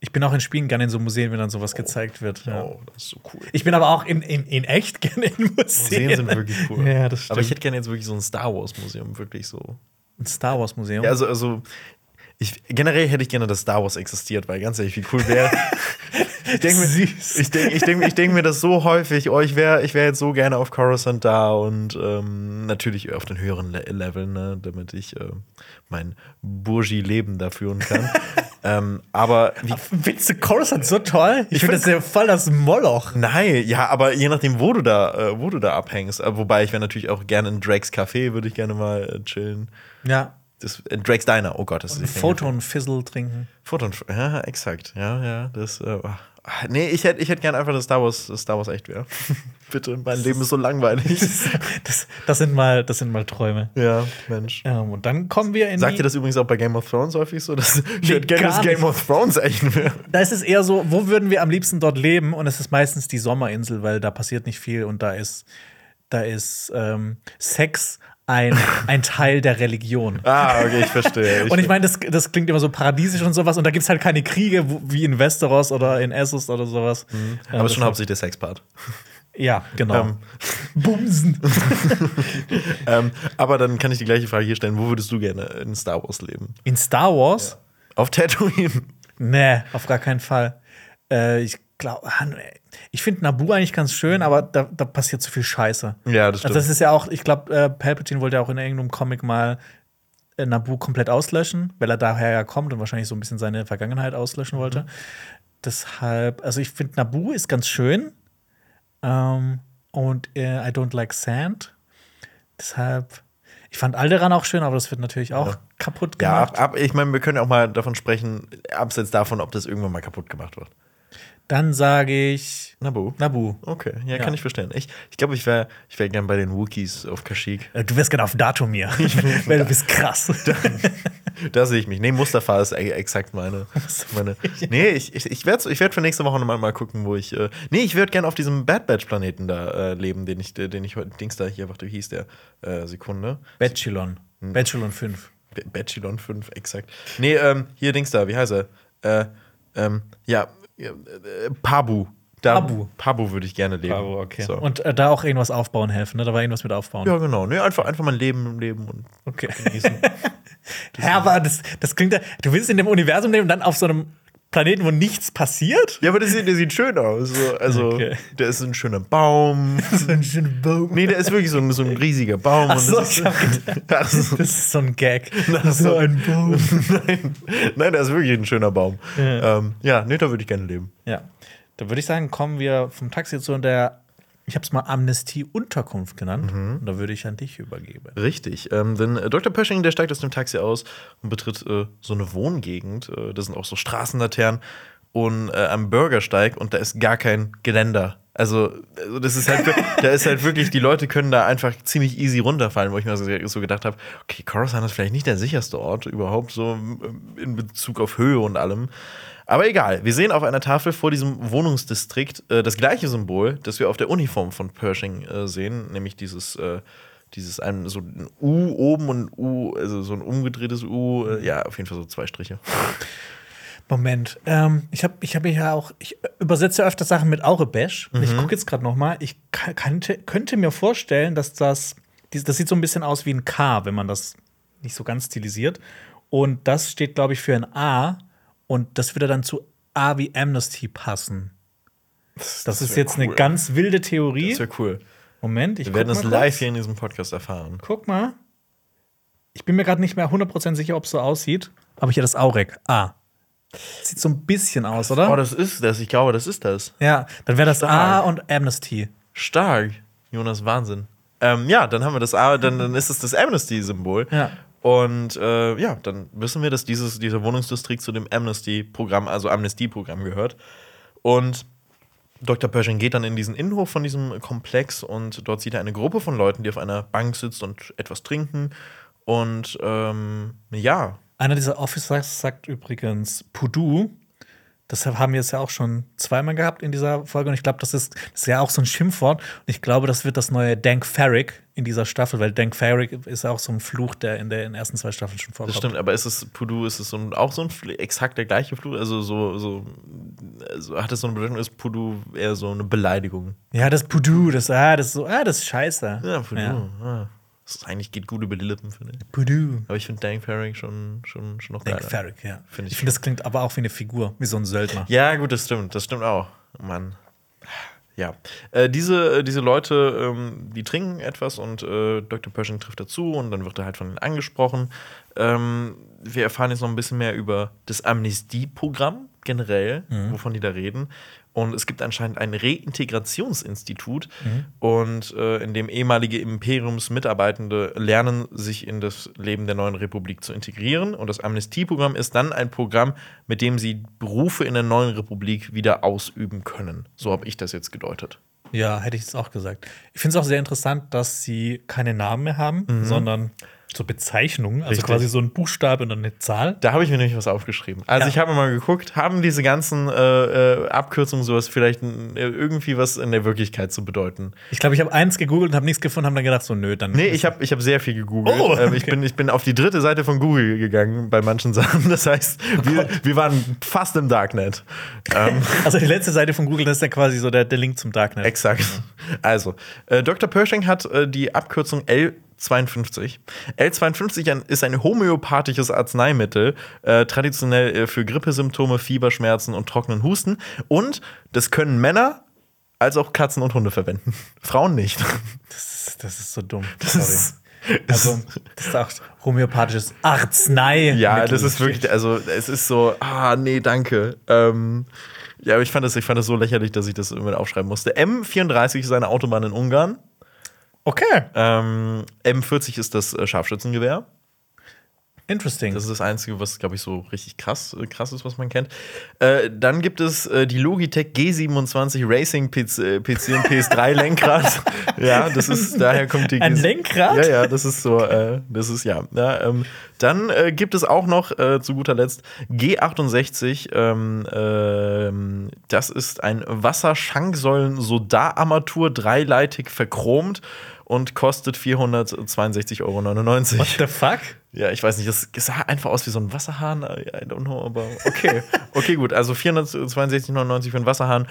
Ich bin auch in Spielen gerne in so Museen, wenn dann sowas gezeigt wird. Ja. Oh, das ist so cool. Ich bin aber auch in, in, in echt gerne in Museen. Museen sind wirklich cool. Ja, das stimmt. Aber ich hätte gerne jetzt wirklich so ein Star Wars Museum, wirklich so. ein Star Wars Museum. Ja, also, also ich, generell hätte ich gerne, dass Star Wars existiert, weil ganz ehrlich, wie cool wäre. ich denke mir, ich denk, ich denk, ich denk mir das so häufig, oh, ich wäre ich wär jetzt so gerne auf Coruscant da und ähm, natürlich auf den höheren Le Leveln, ne, damit ich äh, mein Burgi-Leben da führen kann. ähm, aber wie, Findest du Coruscant so toll? Ich, finde das ja voll das Moloch. Nein, ja, aber je nachdem, wo du da, äh, wo du da abhängst. Äh, wobei ich wäre natürlich auch gerne in Drakes Café, würde ich gerne mal äh, chillen. Ja. Das, äh, Drakes Diner, oh Gott, das ist Photon Fizzle trinken. Photon, ja, exakt, ja, ja, das, äh, ah, nee, ich hätte ich hätt gern einfach, dass Star Wars, dass Star Wars echt wäre. Bitte, mein Leben ist so langweilig. Das, das, sind mal, das sind mal Träume. ja, Mensch. Ähm, und dann kommen wir in Sagt ihr das übrigens auch bei Game of Thrones häufig so? Dass, ich hätte gerne, gar Game nicht. of Thrones echt wäre. Da ist es eher so, wo würden wir am liebsten dort leben? Und es ist meistens die Sommerinsel, weil da passiert nicht viel und da ist, da ist ähm, Sex ein, ein Teil der Religion. Ah, okay, ich verstehe. Und ich meine, das, das klingt immer so paradiesisch und sowas. Und da gibt es halt keine Kriege wie in Westeros oder in Essos oder sowas. Ähm, aber es ist schon hauptsächlich der Sexpart. Ja, genau. Ähm. Bumsen. ähm, aber dann kann ich die gleiche Frage hier stellen: Wo würdest du gerne in Star Wars leben? In Star Wars? Auf Tatooine. Nee, auf gar keinen Fall. Äh, ich glaube, ich finde Nabu eigentlich ganz schön, aber da, da passiert zu viel Scheiße. Ja, das stimmt. Also das ist ja auch, ich glaube, äh, Palpatine wollte ja auch in irgendeinem Comic mal äh, Nabu komplett auslöschen, weil er daher ja kommt und wahrscheinlich so ein bisschen seine Vergangenheit auslöschen wollte. Mhm. Deshalb, also ich finde Nabu ist ganz schön. Ähm, und äh, I don't like sand. Deshalb, ich fand Alderan auch schön, aber das wird natürlich auch Ja. kaputt ja, gemacht. ab, ab, ich meine, wir können ja auch mal davon sprechen, abseits davon, ob das irgendwann mal kaputt gemacht wird. Dann sage ich Nabu. Nabu. Okay, ja, Ja. kann ich verstehen. Ich glaube, ich, glaub, ich wäre ich wär gern bei den Wookies auf Kashyyyk. Äh, Du wirst gerne auf Datumir, weil du bist krass. Da sehe ich mich. Nee, Mustafa ist e- exakt meine. meine nee, ich, ich, ich werde ich werd für nächste Woche mal, mal gucken, wo ich. Äh, nee, ich würde gerne auf diesem Bad Batch-Planeten da äh, leben, den ich, den ich heute. Dings da hier, warte, wie hieß der? Äh, Sekunde. Bachelon. Bachelon 5. B Bachelon 5, exakt. Nee, ähm, hier Dings da, wie heißt er? Äh, ähm, ja, Pabu. Da, Pabu. Pabu würde ich gerne leben. okay. So. Und äh, da auch irgendwas aufbauen helfen, ne? Da war irgendwas mit aufbauen. ja, genau. Nee, einfach, einfach mein Leben leben und Okay. genießen. Hä, aber das, das klingt ja. Du willst in dem Universum leben und dann auf so einem Planeten, wo nichts passiert? ja, aber der sieht, der sieht schön aus. So, also, Okay. der ist ein schöner Baum. So ein schöner Baum. Nee, der ist wirklich so ein, so ein riesiger Baum. Ach so, das ich gedacht, ist, also, das ist so ein Gag. Ach so. ein Baum. nein, nein, der ist wirklich ein schöner Baum. Ja. Ja, ähm, ja nee, da würde ich gerne leben. Ja. Da würde ich sagen, kommen wir vom Taxi zu der, ich habe es mal Amnestie-Unterkunft genannt. Mhm. Und da würde ich an dich übergeben. Richtig, ähm, denn äh, Dr. Pösching, der steigt aus dem Taxi aus und betritt äh, so eine Wohngegend. Äh, das sind auch so Straßenlaternen und äh, am Bürgersteig und da ist gar kein Geländer. Also, also das ist halt, da ist halt wirklich, die Leute können da einfach ziemlich easy runterfallen, wo ich mir so, so gedacht habe, okay, Coruscant ist vielleicht nicht der sicherste Ort überhaupt, so ähm, in Bezug auf Höhe und allem. Aber egal, wir sehen auf einer Tafel vor diesem Wohnungsdistrikt äh, das gleiche Symbol, das wir auf der Uniform von Pershing äh, sehen, nämlich dieses, äh, dieses ein, so ein U oben und ein U, also so ein umgedrehtes U, äh, ja, auf jeden Fall so zwei Striche. Moment, ähm, ich habe ich hab ja auch, ich übersetze öfter Sachen mit Aurebesch. Mhm. Ich gucke jetzt gerade noch mal. Ich ka- kannte, könnte mir vorstellen, dass das, das sieht so ein bisschen aus wie ein K, wenn man das nicht so ganz stilisiert. Und das steht, glaube ich, für ein A. Und das würde dann zu A wie Amnesty passen. Das, ist wär jetzt eine cool. ganz wilde Theorie. Das wäre cool. Moment, ich Wir werden das live hier in diesem Podcast erfahren. Guck mal. Ich bin mir gerade nicht mehr 100% sicher, ob es so aussieht. Aber hier das Aurek. A. Sieht so ein bisschen aus, oder? Oh, das ist das. Ich glaube, das ist das. Ja, dann wäre das Stark. A und Amnesty. Stark. Jonas, Wahnsinn. Ähm, ja, dann haben wir das A, dann, dann ist es das Amnesty-Symbol. Ja. Und äh, ja, dann wissen wir, dass dieses, dieser Wohnungsdistrikt zu dem Amnesty-Programm, also Amnestie-Programm gehört. Und Dr. Pershing geht dann in diesen Innenhof von diesem Komplex und dort sieht er eine Gruppe von Leuten, die auf einer Bank sitzt und etwas trinken. Und ähm, ja, Einer dieser Officers sagt übrigens Pudu. Das haben wir jetzt ja auch schon zweimal gehabt in dieser Folge. Und ich glaube, das ist, das ist ja auch so ein Schimpfwort. Und ich glaube, das wird das neue Dank Farrick in dieser Staffel, weil Dank Farrick ist ja auch so ein Fluch, der in den ersten zwei Staffeln schon vorkommt. das stimmt, aber ist es, Pudu, ist es so ein, auch so ein exakt der gleiche Fluch? Also so, so also hat es so eine Bedeutung, ist Pudu eher so eine Beleidigung? Ja, das Pudu, das, ah, das ist so, ah, das ist scheiße. Ja, Pudu. Ja. Ah. Das ist, eigentlich geht gut über die Lippen, finde ich. Pudu. Aber ich finde Dank Farring schon, schon, schon noch geiler. Dank Farrick, ja. Find ich ich finde, das klingt aber auch wie eine Figur, wie so ein Söldner. Ja, gut, das stimmt. Das stimmt auch. Mann. Ja. Äh, diese, diese Leute, ähm, die trinken etwas und äh, Dr. Pershing trifft dazu und dann wird er halt von ihnen angesprochen. Ähm, wir erfahren jetzt noch ein bisschen mehr über das Amnestieprogramm generell, wovon die da reden. Und es gibt anscheinend ein Reintegrationsinstitut und äh, in dem ehemalige Imperiumsmitarbeitende lernen, sich in das Leben der neuen Republik zu integrieren. Und das Amnestieprogramm ist dann ein Programm, mit dem sie Berufe in der neuen Republik wieder ausüben können. So habe ich das jetzt gedeutet. Ja, hätte ich es auch gesagt. Ich finde es auch sehr interessant, dass sie keine Namen mehr haben, sondern so Bezeichnungen, also Richtig. quasi so ein Buchstabe und eine Zahl. Da habe ich mir nämlich was aufgeschrieben. Also Ja. ich habe mal geguckt, haben diese ganzen äh, äh, Abkürzungen sowas vielleicht äh, irgendwie was in der Wirklichkeit zu bedeuten? Ich glaube, ich habe eins gegoogelt und habe nichts gefunden, habe dann gedacht, so nö, dann. Nee, ich habe ich hab sehr viel gegoogelt. Oh, ähm, ich, okay. bin, ich bin auf die dritte Seite von Google gegangen bei manchen Sachen. Das heißt, wir, wir waren fast im Darknet. ähm, Also die letzte Seite von Google, das ist ja quasi so der, der Link zum Darknet. exakt. Also, äh, Dr. Pershing hat äh, die Abkürzung L52. L52 ein- ist ein homöopathisches Arzneimittel, äh, traditionell äh, für Grippesymptome, Fieberschmerzen und trockenen Husten. Und das können Männer als auch Katzen und Hunde verwenden. Frauen nicht. Das, ist, das ist so dumm. Das Sorry. ist- also, das ist auch homöopathisches Arznei. Ja, das ist wirklich, also es ist so, ah, nee, danke. Ähm, ja, aber ich fand, das, ich fand das so lächerlich, dass ich das irgendwie aufschreiben musste. M34 ist eine Autobahn in Ungarn. Okay, Ähm, M40 ist das äh, Scharfschützengewehr. interesting. Das ist das Einzige, was, glaube ich, so richtig krass, äh, krass ist, was man kennt. Äh, dann gibt es äh, die Logitech G27 Racing PC, äh, PC und PS3 Lenkrad. ja, das ist, daher kommt die Ein Lenkrad? Ja, ja, das ist so, äh, das ist ja. ja ähm, dann gibt es auch noch zu guter Letzt G68. Ähm, ähm, das ist ein Wasserschanksäulen-Soda-Armatur, dreileitig verchromt und kostet 462,99 Euro. What the fuck? Ja, ich weiß nicht, das sah einfach aus wie so ein Wasserhahn. I don't know, aber okay. Okay, gut. Also 462,99 für einen Wasserhahn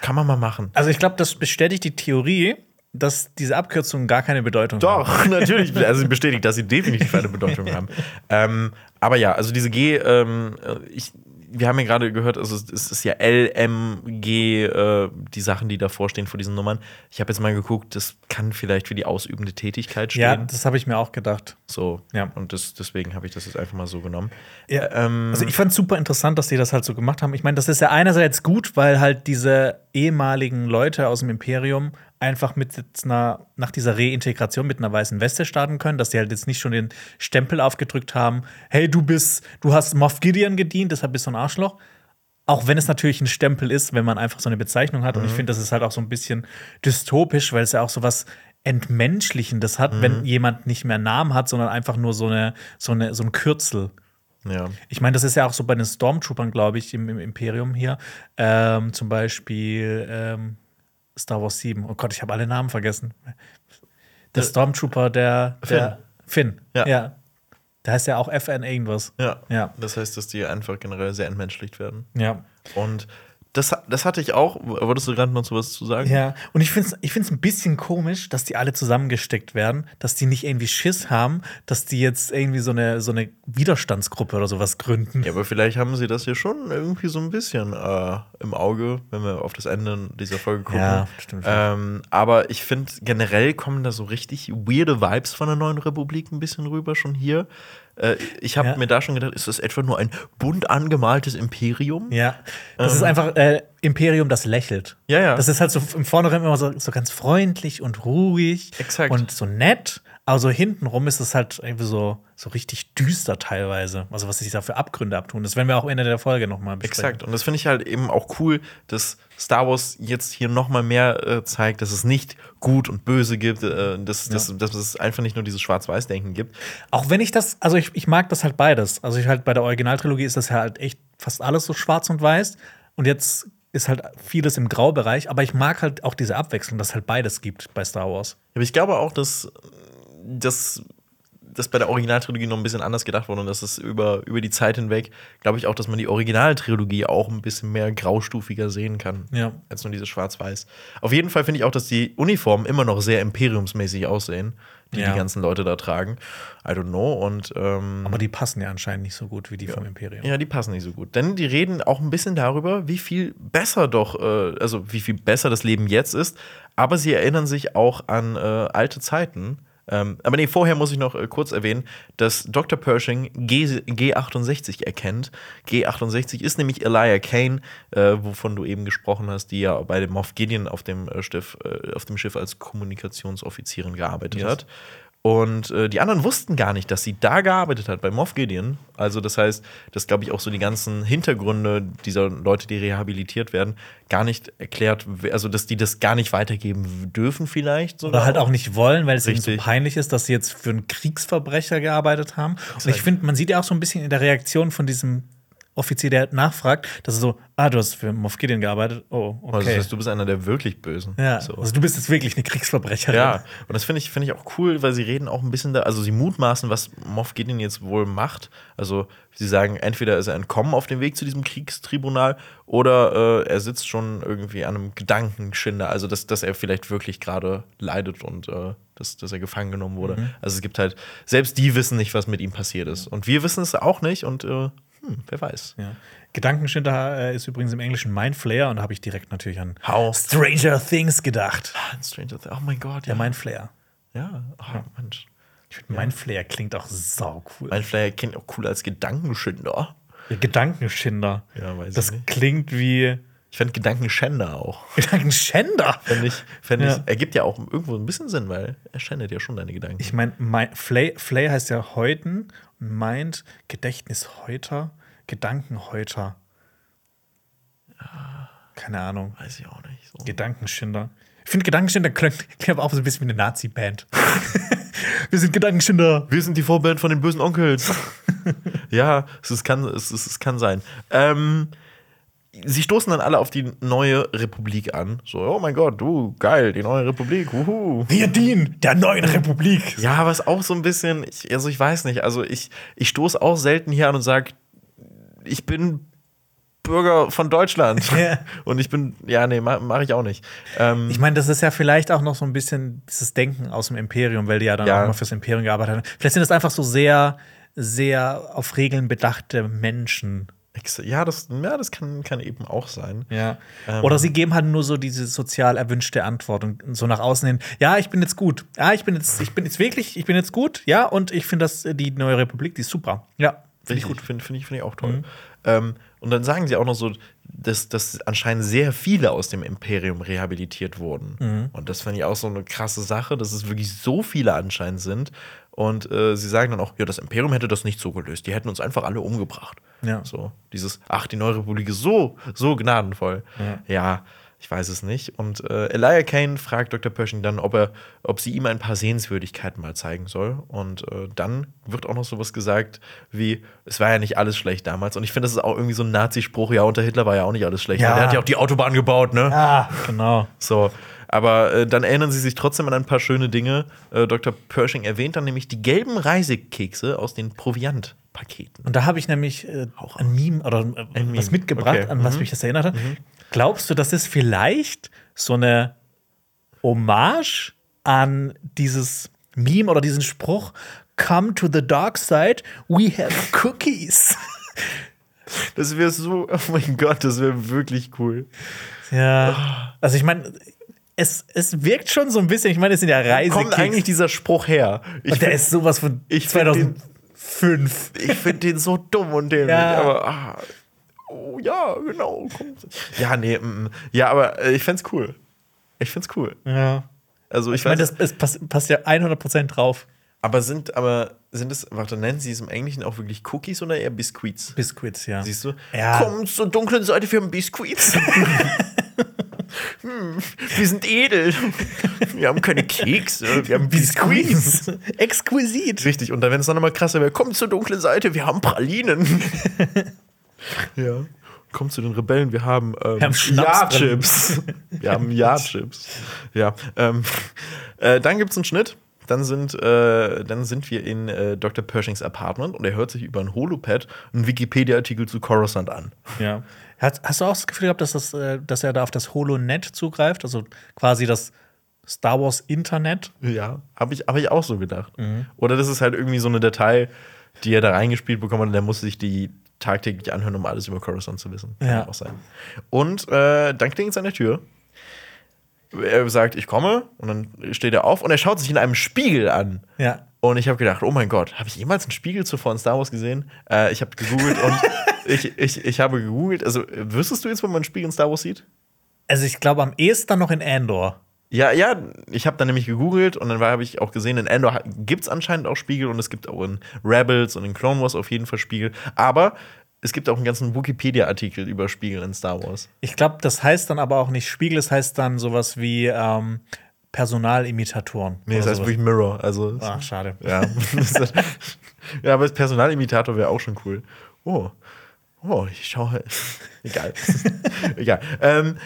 kann man mal machen. Also ich glaube, das bestätigt die Theorie, dass diese Abkürzungen gar keine Bedeutung haben. Doch, natürlich. Also sie bestätigt, dass sie definitiv eine Bedeutung haben. Ähm, aber ja, also diese G, ähm, ich, wir haben ja gerade gehört, also es ist ja L, M, G, äh, die Sachen, die davor stehen vor diesen Nummern. Ich habe jetzt mal geguckt, das kann vielleicht für die ausübende Tätigkeit stehen. Ja, das habe ich mir auch gedacht. so. Ja. Und das, deswegen habe ich das jetzt einfach mal so genommen. Ja, Ähm, also ich fand es super interessant, dass die das halt so gemacht haben. Ich meine, das ist ja einerseits gut, weil halt diese ehemaligen Leute aus dem Imperium einfach mit einer, nach dieser Reintegration mit einer weißen Weste starten können, dass die halt jetzt nicht schon den Stempel aufgedrückt haben, hey, du bist, du hast Moff Gideon gedient, deshalb bist du ein Arschloch. Auch wenn es natürlich ein Stempel ist, wenn man einfach so eine Bezeichnung hat. Und ich finde, das ist halt auch so ein bisschen dystopisch, weil es ja auch so was Entmenschlichendes hat, wenn jemand nicht mehr Namen hat, sondern einfach nur so eine, so eine, so ein Kürzel. Ja. Ich meine, das ist ja auch so bei den Stormtroopern, glaube ich, im, im Imperium hier. Ähm, zum Beispiel ähm, Star Wars 7. Oh Gott, ich habe alle Namen vergessen. Der Äh, Stormtrooper, der der Finn. Ja. ja. Der heißt ja auch FN irgendwas. Ja. Ja. Das heißt, dass die einfach generell sehr entmenschlicht werden. Ja. Und das, das hatte ich auch. Wolltest du gerade noch so was zu sagen? Ja, und ich finde es ich find's ein bisschen komisch, dass die alle zusammengesteckt werden, dass die nicht irgendwie Schiss haben, dass die jetzt irgendwie so eine, so eine Widerstandsgruppe oder sowas gründen. Ja, aber vielleicht haben sie das ja schon irgendwie so ein bisschen äh, im Auge, wenn wir auf das Ende dieser Folge gucken. Ja, stimmt. Ähm, aber ich finde, generell kommen da so richtig weirde Vibes von der Neuen Republik ein bisschen rüber, schon hier. Äh, ich habe Ja. mir da schon gedacht, ist das etwa nur ein bunt angemaltes Imperium? Ja, das ist einfach äh, Imperium, das lächelt. Ja, ja. Das ist halt so im Vornherein immer so, so ganz freundlich und ruhig Exakt. und so nett. Aber so hintenrum ist es halt irgendwie so, so richtig düster teilweise. Also was sich da für Abgründe abtun. Das werden wir auch am Ende der Folge nochmal besprechen. Exakt. Und das finde ich halt eben auch cool, dass Star Wars jetzt hier noch mal mehr äh, zeigt, dass es nicht gut und böse gibt, äh, dass, dass, dass es einfach nicht nur dieses Schwarz-Weiß-Denken gibt. Auch wenn ich das, also ich, ich mag das halt beides. Also ich halt bei der Originaltrilogie ist das ja halt echt fast alles so schwarz und weiß. Und jetzt ist halt vieles im Graubereich, aber ich mag halt auch diese Abwechslung, dass es halt beides gibt bei Star Wars. Aber ich glaube auch, dass das das bei der Originaltrilogie noch ein bisschen anders gedacht wurde und dass es über, über die Zeit hinweg, glaube ich auch, dass man die Originaltrilogie auch ein bisschen mehr graustufiger sehen kann, Ja. als nur dieses Schwarz-Weiß. Auf jeden Fall finde ich auch, dass die Uniformen immer noch sehr imperiumsmäßig aussehen, die Ja. die ganzen Leute da tragen. I don't know. Und ähm, Aber die passen ja anscheinend nicht so gut wie die vom Imperium. ja, die passen nicht so gut. Denn die reden auch ein bisschen darüber, wie viel besser doch, äh, also wie viel besser das Leben jetzt ist. Aber sie erinnern sich auch an äh, alte Zeiten. Ähm, aber nee, vorher muss ich noch äh, kurz erwähnen, dass Dr. Pershing G G68 erkennt. G68 ist nämlich Elijah Kane, äh, wovon du eben gesprochen hast, die ja bei dem Moff Gideon auf dem, äh, Schiff, äh, auf dem Schiff als Kommunikationsoffizierin gearbeitet Yes. hat. Und äh, die anderen wussten gar nicht, dass sie da gearbeitet hat, bei Moff Gideon. Also, das heißt, dass, glaube ich, auch so die ganzen Hintergründe dieser Leute, die rehabilitiert werden, gar nicht erklärt, also, dass die das gar nicht weitergeben dürfen, vielleicht. Oder halt auch nicht wollen, weil es ihnen so Richtig. peinlich ist, dass sie jetzt für einen Kriegsverbrecher gearbeitet haben. Und ich finde, man sieht ja auch so ein bisschen in der Reaktion von diesem Offizier, der nachfragt, dass er so, ah, du hast für Moff Gideon gearbeitet. Oh, okay. Also, das heißt, du bist einer der wirklich Bösen. ja, So. also du bist jetzt wirklich eine Kriegsverbrecherin. Ja, und das finde ich, finde ich auch cool, weil sie reden auch ein bisschen da, also sie mutmaßen, was Moff Gideon jetzt wohl macht. Also sie sagen, entweder ist er entkommen auf dem Weg zu diesem Kriegstribunal oder äh, er sitzt schon irgendwie an einem Gedankenschinder, also dass, dass er vielleicht wirklich gerade leidet und äh, dass, dass er gefangen genommen wurde. Also es gibt halt, selbst die wissen nicht, was mit ihm passiert ist. Und wir wissen es auch nicht und äh, hm, wer weiß. Ja. Gedankenschinder äh, ist übrigens im Englischen Mind Flayer und da habe ich direkt natürlich an How? Stranger Things gedacht. Stranger Things. Oh mein Gott, ja. Mind Flayer. ja, oh, Mensch. Ich finde, Flayer klingt auch sau cool. Mein Flair klingt auch cool als Gedankenschinder. Ja, Gedankenschinder. Ja, weiß das ich nicht. klingt wie Ich fände Gedankenschänder auch. Gedankenschänder. Fänd ich, fänd Ja. ich, ergibt ja auch irgendwo ein bisschen Sinn, weil er schändet ja schon deine Gedanken. Ich meine, Flay, Flay heißt ja Häuten meint Gedächtnishäuter, Gedankenhäuter. Keine Ahnung. Weiß ich auch nicht. So. Gedankenschinder. Ich finde, Gedankenschinder klingt, klingt aber auch so ein bisschen wie eine Nazi-Band. Wir sind Gedankenschinder. Wir sind die Vorband von den bösen Onkels. ja, es, ist, kann, es, ist, es kann sein. Ähm, sie stoßen dann alle auf die neue Republik an. So, oh mein Gott, du, geil, die neue Republik, wuhu. Wir dienen der neuen Republik. Ja, was auch so ein bisschen, ich, also ich weiß nicht, also ich, ich stoße auch selten hier an und sage, ich bin Bürger von Deutschland. Ja. Und ich bin, ja, nee, mache mach ich auch nicht. Ähm, Ich meine, das ist ja vielleicht auch noch so ein bisschen dieses Denken aus dem Imperium, weil die ja dann Ja. auch mal fürs Imperium gearbeitet haben. Vielleicht sind das einfach so sehr, sehr auf Regeln bedachte Menschen. Ja, das, ja, das kann, kann eben auch sein. Ja. Ähm. Oder sie geben halt nur so diese sozial erwünschte Antwort und so nach außen hin, ja, ich bin jetzt gut. Ja, ich bin jetzt, ich bin jetzt wirklich, ich bin jetzt gut, ja, und ich finde das, die neue Republik, die ist super. Ja, finde ich gut. Finde find ich, find ich auch toll. Ähm, und dann sagen sie auch noch so, dass, dass anscheinend sehr viele aus dem Imperium rehabilitiert wurden. Und das finde ich auch so eine krasse Sache, dass es wirklich so viele anscheinend sind. Und äh, sie sagen dann auch, ja, das Imperium hätte das nicht so gelöst. Die hätten uns einfach alle umgebracht. Ja. So, dieses, ach, die neue Republik ist so, so gnadenvoll. Ja, Ich weiß es nicht. Und äh, Elijah Kane fragt Dr. Pershing dann, ob, er, ob sie ihm ein paar Sehenswürdigkeiten mal zeigen soll. Und äh, dann wird auch noch sowas gesagt wie, es war ja nicht alles schlecht damals. Und ich finde, das ist auch irgendwie so ein Nazi-Spruch, ja, unter Hitler war ja auch nicht alles schlecht. Ja. Der hat ja auch die Autobahn gebaut, ne? Ah, genau. So, aber äh, dann erinnern sie sich trotzdem an ein paar schöne Dinge. Äh, Dr. Pershing erwähnt dann nämlich die gelben Reisekekse aus den Proviantpaketen. Und da habe ich nämlich äh, ein Meme oder äh, Ein was Meme. mitgebracht, Okay. an was Mhm. mich das erinnert hat. Glaubst du, das ist vielleicht so eine Hommage an dieses Meme oder diesen Spruch? Come to the dark side, we have cookies. Das wäre so, oh mein Gott, das wäre wirklich cool. ja. Also ich meine, es, es wirkt schon so ein bisschen, ich meine, es sind ja Reisekekse. Kommt eigentlich dieser Spruch her? Ich und der find- ist sowas von ich find den- 2005. Ich finde den so dumm und dämlich. Ja. Aber, ah, oh ja, genau. Ja, nee, mm, mm. ja, aber äh, ich find's cool. Ich find's cool. Ja. Also ich, Ich meine, das, es passt, passt ja 100% drauf. aber sind, aber sind es, warte, nennen sie es im Englischen auch wirklich Cookies oder eher Biscuits? Biscuits, ja. Siehst du? Ja. Komm zur dunklen Seite für ein Biscuits. hm, wir sind edel. Wir haben keine Kekse, wir haben Biscuits. Exquisit. Richtig, und dann, wenn es dann nochmal krasser wäre, komm zur dunklen Seite, wir haben Pralinen. ja. Komm zu den Rebellen, wir haben, ähm, Wir haben. Ja-Chips. wir haben Ja-Chips. Ja. Ähm, äh, dann gibt es einen Schnitt. Dann sind, äh, dann sind wir in äh, Dr. Pershings Apartment und er hört sich über ein Holopad einen Wikipedia-Artikel zu Coruscant an. Ja. Hast, hast du auch das Gefühl gehabt, dass, das, äh, dass er da auf das HoloNet zugreift? Also quasi das Star Wars Internet? Ja, habe ich, hab ich auch so gedacht. Mhm. Oder das ist halt irgendwie so eine Datei, die er da reingespielt bekommen hat und der musste sich die tagtäglich anhören, um alles über Coruscant zu wissen. Kann Ja. auch sein. Und äh, dann klingelt es an der Tür. Er sagt, ich komme, und dann steht er auf und er schaut sich in einem Spiegel an. Ja. Und ich habe gedacht, oh mein Gott, habe ich jemals einen Spiegel zuvor in Star Wars gesehen? Äh, ich habe gegoogelt und ich, ich, ich habe gegoogelt. Also, wüsstest du jetzt, wo man einen Spiegel in Star Wars sieht? Also ich glaube am ehesten dann noch in Andor. Ja, ja, ich habe dann nämlich gegoogelt und dann habe ich auch gesehen, in Endor gibt es anscheinend auch Spiegel und es gibt auch in Rebels und in Clone Wars auf jeden Fall Spiegel. Aber es gibt auch einen ganzen Wikipedia-Artikel über Spiegel in Star Wars. Ich glaube, das heißt dann aber auch nicht Spiegel, es heißt dann sowas wie ähm, Personalimitatoren. Nee, das heißt wirklich Mirror. Also, Ach, schade. ja. ja, aber das Personalimitator wäre auch schon cool. Oh. Oh, ich schaue. Egal. Egal. Ähm,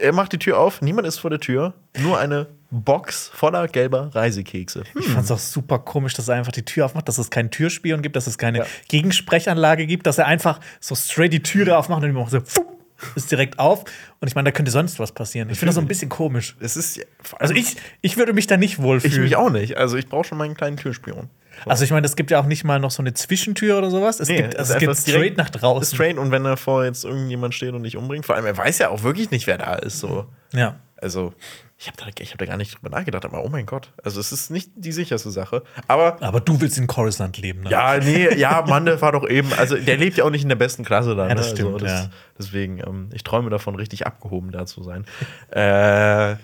er macht die Tür auf, niemand ist vor der Tür, nur eine Box voller gelber Reisekekse. Ich fand's auch super komisch, dass er einfach die Tür aufmacht, dass es keinen Türspion gibt, dass es keine Ja. Gegensprechanlage gibt, dass er einfach so straight die Türe aufmacht und macht so pfup, ist direkt auf. Und ich meine, da könnte sonst was passieren. Ich finde das so ein bisschen komisch. Es ist. Also ich, ich würde mich da nicht wohlfühlen. Ich mich auch nicht. Also ich brauche schon meinen kleinen Türspion. Also ich meine, es gibt ja auch nicht mal noch so eine Zwischentür oder sowas. Es Nee, gibt, es also es geht straight direkt- nach draußen. Straight und wenn da vor jetzt irgendjemand steht und dich umbringt, vor allem er weiß ja auch wirklich nicht, wer da ist. So. Ja. Also ich habe da, ich hab da gar nicht drüber nachgedacht, aber oh mein Gott. Also es ist nicht die sicherste Sache. Aber Aber du willst in Coruscant leben, ne? ja, nee, ja, Mann, der war doch eben, also der lebt ja auch nicht in der besten Klasse da. Ja, das ne? stimmt, also, ja. Deswegen, ähm, ich träume davon, richtig abgehoben da zu sein. äh,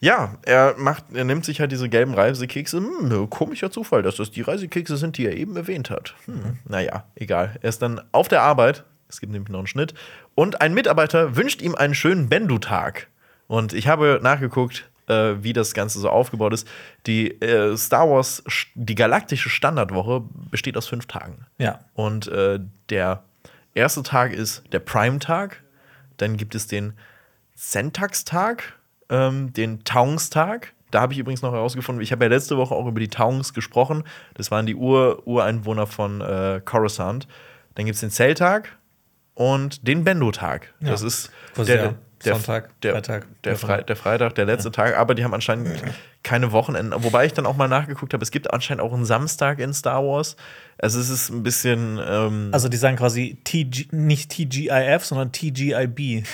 ja, er macht, er nimmt sich halt diese gelben Reisekekse. Hm, komischer Zufall, dass das die Reisekekse sind, die er eben erwähnt hat. Hm, naja, egal. Er ist dann auf der Arbeit. Es gibt nämlich noch einen Schnitt. Und ein Mitarbeiter wünscht ihm einen schönen Bendu-Tag. Und ich habe nachgeguckt, äh, wie das Ganze so aufgebaut ist. Die äh, Star Wars, die galaktische Standardwoche besteht aus fünf Tagen. Ja. Und äh, der erste Tag ist der Prime-Tag. Dann gibt es den Centax-Tag, ähm, den Taungstag. Da habe ich übrigens noch herausgefunden, ich habe ja letzte Woche auch über die Taungs gesprochen. Das waren die Ur Ureinwohner von äh, Coruscant. Dann gibt es den Zelltag und den Bendo-Tag. Ja. Das ist der, der Sonntag, der, Freitag, der, Fre der Freitag, der letzte Tag. Aber die haben anscheinend keine Wochenenden. Wobei ich dann auch mal nachgeguckt habe, es gibt anscheinend auch einen Samstag in Star Wars. Also es ist ein bisschen. Ähm, Also die sagen quasi TG, nicht TGIF, sondern TGIB.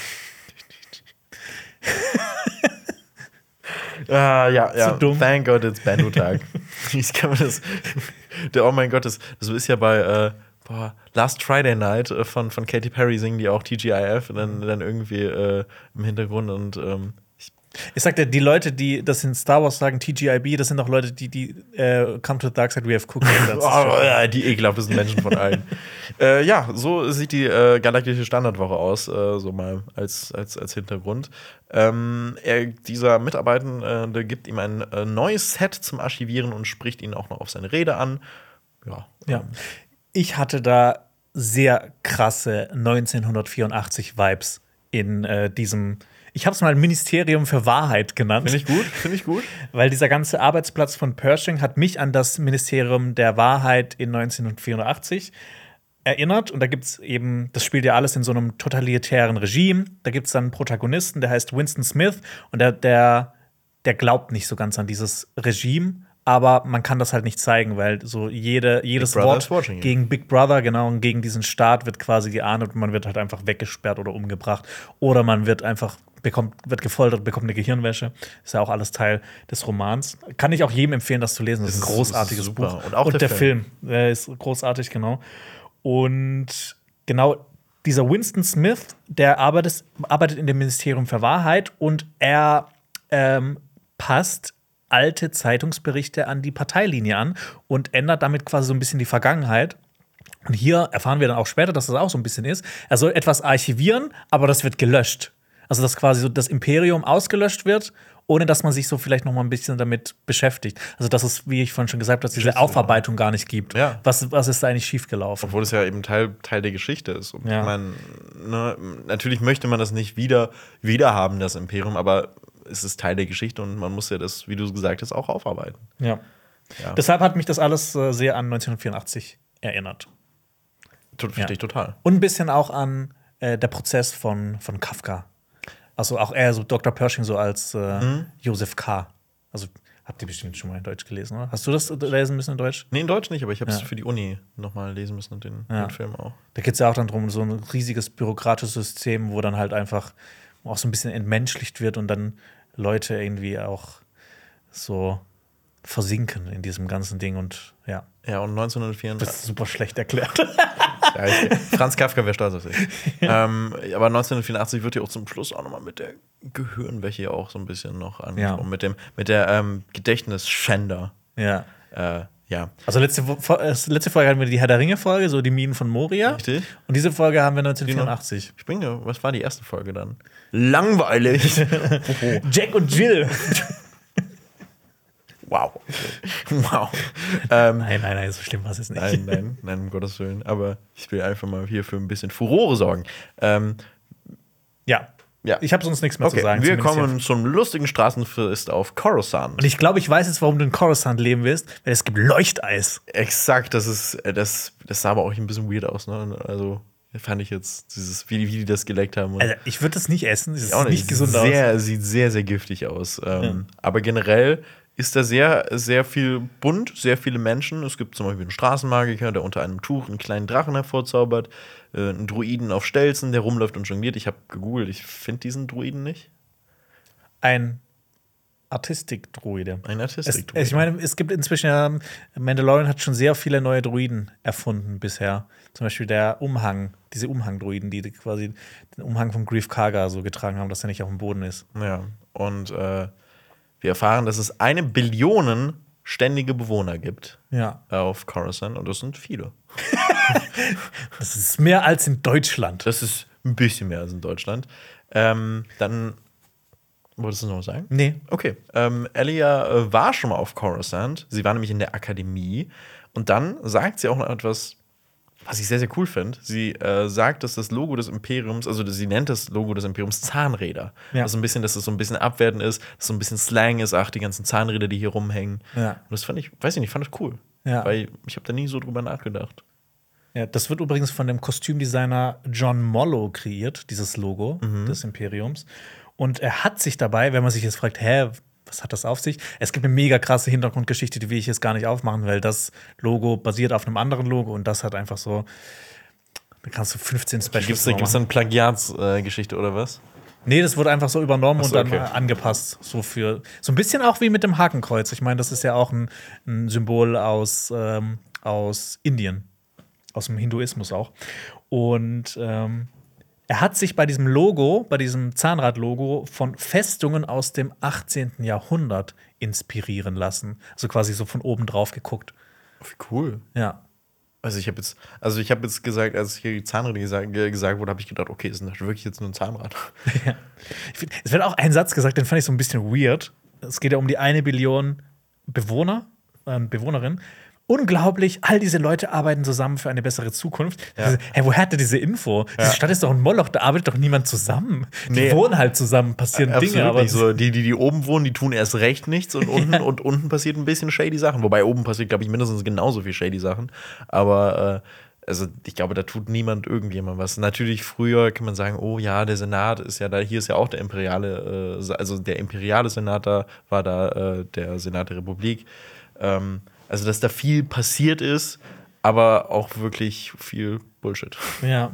Ah, ja, ja. Zu dumm. Thank God it's Bando-Tag. Wie kann man das. Der, oh mein Gott, das, das ist ja bei äh, boah, Last Friday Night äh, von, von Katy Perry singen die auch TGIF und dann, dann irgendwie äh, im Hintergrund und ähm, ich Ich sagte, die Leute, die das in Star Wars sagen, TGIB, das sind auch Leute, die, die äh, Come to the Dark Side, we have cooked. oh, ja, die ekelhaftesten Menschen von allen. äh, ja, so sieht die äh, galaktische Standardwoche aus, äh, so mal als, als, als Hintergrund. Ähm, er, dieser Mitarbeitende gibt ihm ein neues Set zum Archivieren und spricht ihn auch noch auf seine Rede an. Ja. ja. Ich hatte da sehr krasse 1984 Vibes in äh, diesem ich habe es mal Ministerium für Wahrheit genannt. Finde ich gut, finde ich gut. Weil dieser ganze Arbeitsplatz von Pershing hat mich an das Ministerium der Wahrheit in 1984 erinnert. Und da gibt es eben, das spielt ja alles in so einem totalitären Regime. Da gibt es dann einen Protagonisten, der heißt Winston Smith und der, der, der glaubt nicht so ganz an dieses Regime aber man kann das halt nicht zeigen, weil so jede, jedes Wort gegen Big Brother, genau, und gegen diesen Staat wird quasi geahndet und man wird halt einfach weggesperrt oder umgebracht. Oder man wird einfach, bekommt, wird gefoltert, bekommt eine Gehirnwäsche. Ist ja auch alles Teil des Romans. Kann ich auch jedem empfehlen, das zu lesen. Das ist ein großartiges ist Buch. Und auch und der, der, Film. Film der ist großartig, genau. Und genau dieser Winston Smith, der arbeitet, arbeitet in dem Ministerium für Wahrheit und er ähm, passt alte Zeitungsberichte an die Parteilinie an und ändert damit quasi so ein bisschen die Vergangenheit. Und hier erfahren wir dann auch später, dass das auch so ein bisschen ist. Er soll etwas archivieren, aber das wird gelöscht. Also, dass quasi so das Imperium ausgelöscht wird, ohne dass man sich so vielleicht noch mal ein bisschen damit beschäftigt. Also, dass es, wie ich vorhin schon gesagt habe, diese Aufarbeitung gar nicht gibt. Ja. Was, was ist da eigentlich schiefgelaufen? Obwohl es ja eben Teil, Teil der Geschichte ist. Und ja. ich meine, ne, natürlich möchte man das nicht wieder, wieder haben, das Imperium, aber es ist Teil der Geschichte und man muss ja das, wie du gesagt hast, auch aufarbeiten. Ja. ja. Deshalb hat mich das alles äh, sehr an 1984 erinnert. Verstehe ich total. Und ein bisschen auch an äh, der Prozess von, von Kafka. Also auch eher so Dr. Pershing so als äh, mhm. Josef K. Also habt ihr bestimmt schon mal in Deutsch gelesen, oder? Hast du das lesen müssen in Deutsch? Nee, in Deutsch nicht, aber ich habe es ja. für die Uni nochmal lesen müssen und den, ja. den Film auch. Da geht es ja auch dann darum, so ein riesiges bürokratisches System, wo dann halt einfach auch so ein bisschen entmenschlicht wird und dann Leute irgendwie auch so versinken in diesem ganzen Ding und ja. Ja, und 1934. Das ist super schlecht erklärt. ja, ich, Franz Kafka wäre stolz auf sich. ähm, aber 1984 wird ja auch zum Schluss auch nochmal mit der Gehirnwäsche auch so ein bisschen noch an. Ja. Mit, dem, mit der ähm, Gedächtnisschänder. Ja. Äh, ja. Also letzte, äh, letzte Folge hatten wir die Herr der Ringe-Folge, so die Minen von Moria. Richtig. Und diese Folge haben wir 1984. Ich bin ja, was war die erste Folge dann? Langweilig. Jack und Jill. wow. Wow. Ähm, nein, nein, nein, so schlimm war es nicht. Nein, nein, nein, um Gottes Willen. Aber ich will einfach mal hier für ein bisschen Furore sorgen. Ähm, ja. Ja. Ich habe sonst nichts mehr okay, zu sagen. Wir kommen zum lustigen Straßenfest auf Coruscant. Und ich glaube, ich weiß jetzt, warum du in Coruscant leben willst, weil es gibt Leuchteis. Exakt, das ist, äh, das, das sah aber auch ein bisschen weird aus, ne? Also fand ich jetzt, dieses, wie, wie die das geleckt haben. Also, ich würde das nicht essen. Das ist nicht gesund sehr, aus. Sieht sehr, sehr giftig aus. Ähm, ja. Aber generell ist da sehr, sehr viel bunt, sehr viele Menschen. Es gibt zum Beispiel einen Straßenmagiker, der unter einem Tuch einen kleinen Drachen hervorzaubert, äh, einen Druiden auf Stelzen, der rumläuft und jongliert. Ich habe gegoogelt, ich finde diesen Druiden nicht. Ein Artistik-Druide. Ein Artistik-Druide. Ich meine, es gibt inzwischen ja, Mandalorian hat schon sehr viele neue Druiden erfunden bisher. Zum Beispiel der Umhang, diese Umhang-Druiden, die quasi den Umhang von Grief Karga so getragen haben, dass er nicht auf dem Boden ist. Ja, und äh, wir erfahren, dass es eine Billion ständige Bewohner gibt ja. auf Coruscant und das sind viele. das ist mehr als in Deutschland. Das ist ein bisschen mehr als in Deutschland. Ähm, dann Wolltest du noch was sagen? Nee. Okay. Ähm, Elia äh, war schon mal auf Coruscant. Sie war nämlich in der Akademie. Und dann sagt sie auch noch etwas, was ich sehr, sehr cool finde. Sie äh, sagt, dass das Logo des Imperiums, also sie nennt das Logo des Imperiums Zahnräder. Ja. Also ein bisschen, dass es so ein bisschen abwertend ist, dass es so ein bisschen Slang ist, ach, die ganzen Zahnräder, die hier rumhängen. Ja. Und das fand ich, weiß ich nicht, fand ich cool. Ja. Weil ich habe da nie so drüber nachgedacht. Ja, das wird übrigens von dem Kostümdesigner John Mollo kreiert, dieses Logo mhm. des Imperiums. Und er hat sich dabei, wenn man sich jetzt fragt, hä, was hat das auf sich? Es gibt eine mega krasse Hintergrundgeschichte, die will ich jetzt gar nicht aufmachen, weil das Logo basiert auf einem anderen Logo und das hat einfach so. Da kannst du 15 Specials Gibt es eine Plagiatsgeschichte äh, oder was? Nee, das wurde einfach so übernommen so, und dann okay. angepasst. So für so ein bisschen auch wie mit dem Hakenkreuz. Ich meine, das ist ja auch ein, ein Symbol aus, ähm, aus Indien, aus dem Hinduismus auch. Und ähm, er hat sich bei diesem Logo, bei diesem Zahnrad-Logo von Festungen aus dem 18. Jahrhundert inspirieren lassen. Also quasi so von oben drauf geguckt. Wie cool. Ja. Also ich habe jetzt, also ich habe jetzt gesagt, als hier die Zahnräder gesagt, gesagt wurde, habe ich gedacht, okay, ist das wirklich jetzt nur ein Zahnrad? ja. Find, es wird auch ein Satz gesagt, den fand ich so ein bisschen weird. Es geht ja um die eine Billion Bewohner, äh, Bewohnerin. Unglaublich, all diese Leute arbeiten zusammen für eine bessere Zukunft. Ja. Hey, woher hat er diese Info? Ja. Diese Stadt ist doch ein Moloch, da arbeitet doch niemand zusammen. Die Nee. wohnen halt zusammen, passieren Absolut Dinge, aber so. Die, die, die oben wohnen, die tun erst recht nichts und unten, und unten passiert ein bisschen shady Sachen. Wobei oben passiert, glaube ich, mindestens genauso viel shady Sachen. Aber äh, also ich glaube, da tut niemand irgendjemand was. Natürlich früher kann man sagen, oh ja, der Senat ist ja da, hier ist ja auch der imperiale, äh, also der imperiale Senat da war da äh, der Senat der Republik. Ähm, also dass da viel passiert ist, aber auch wirklich viel Bullshit. ja.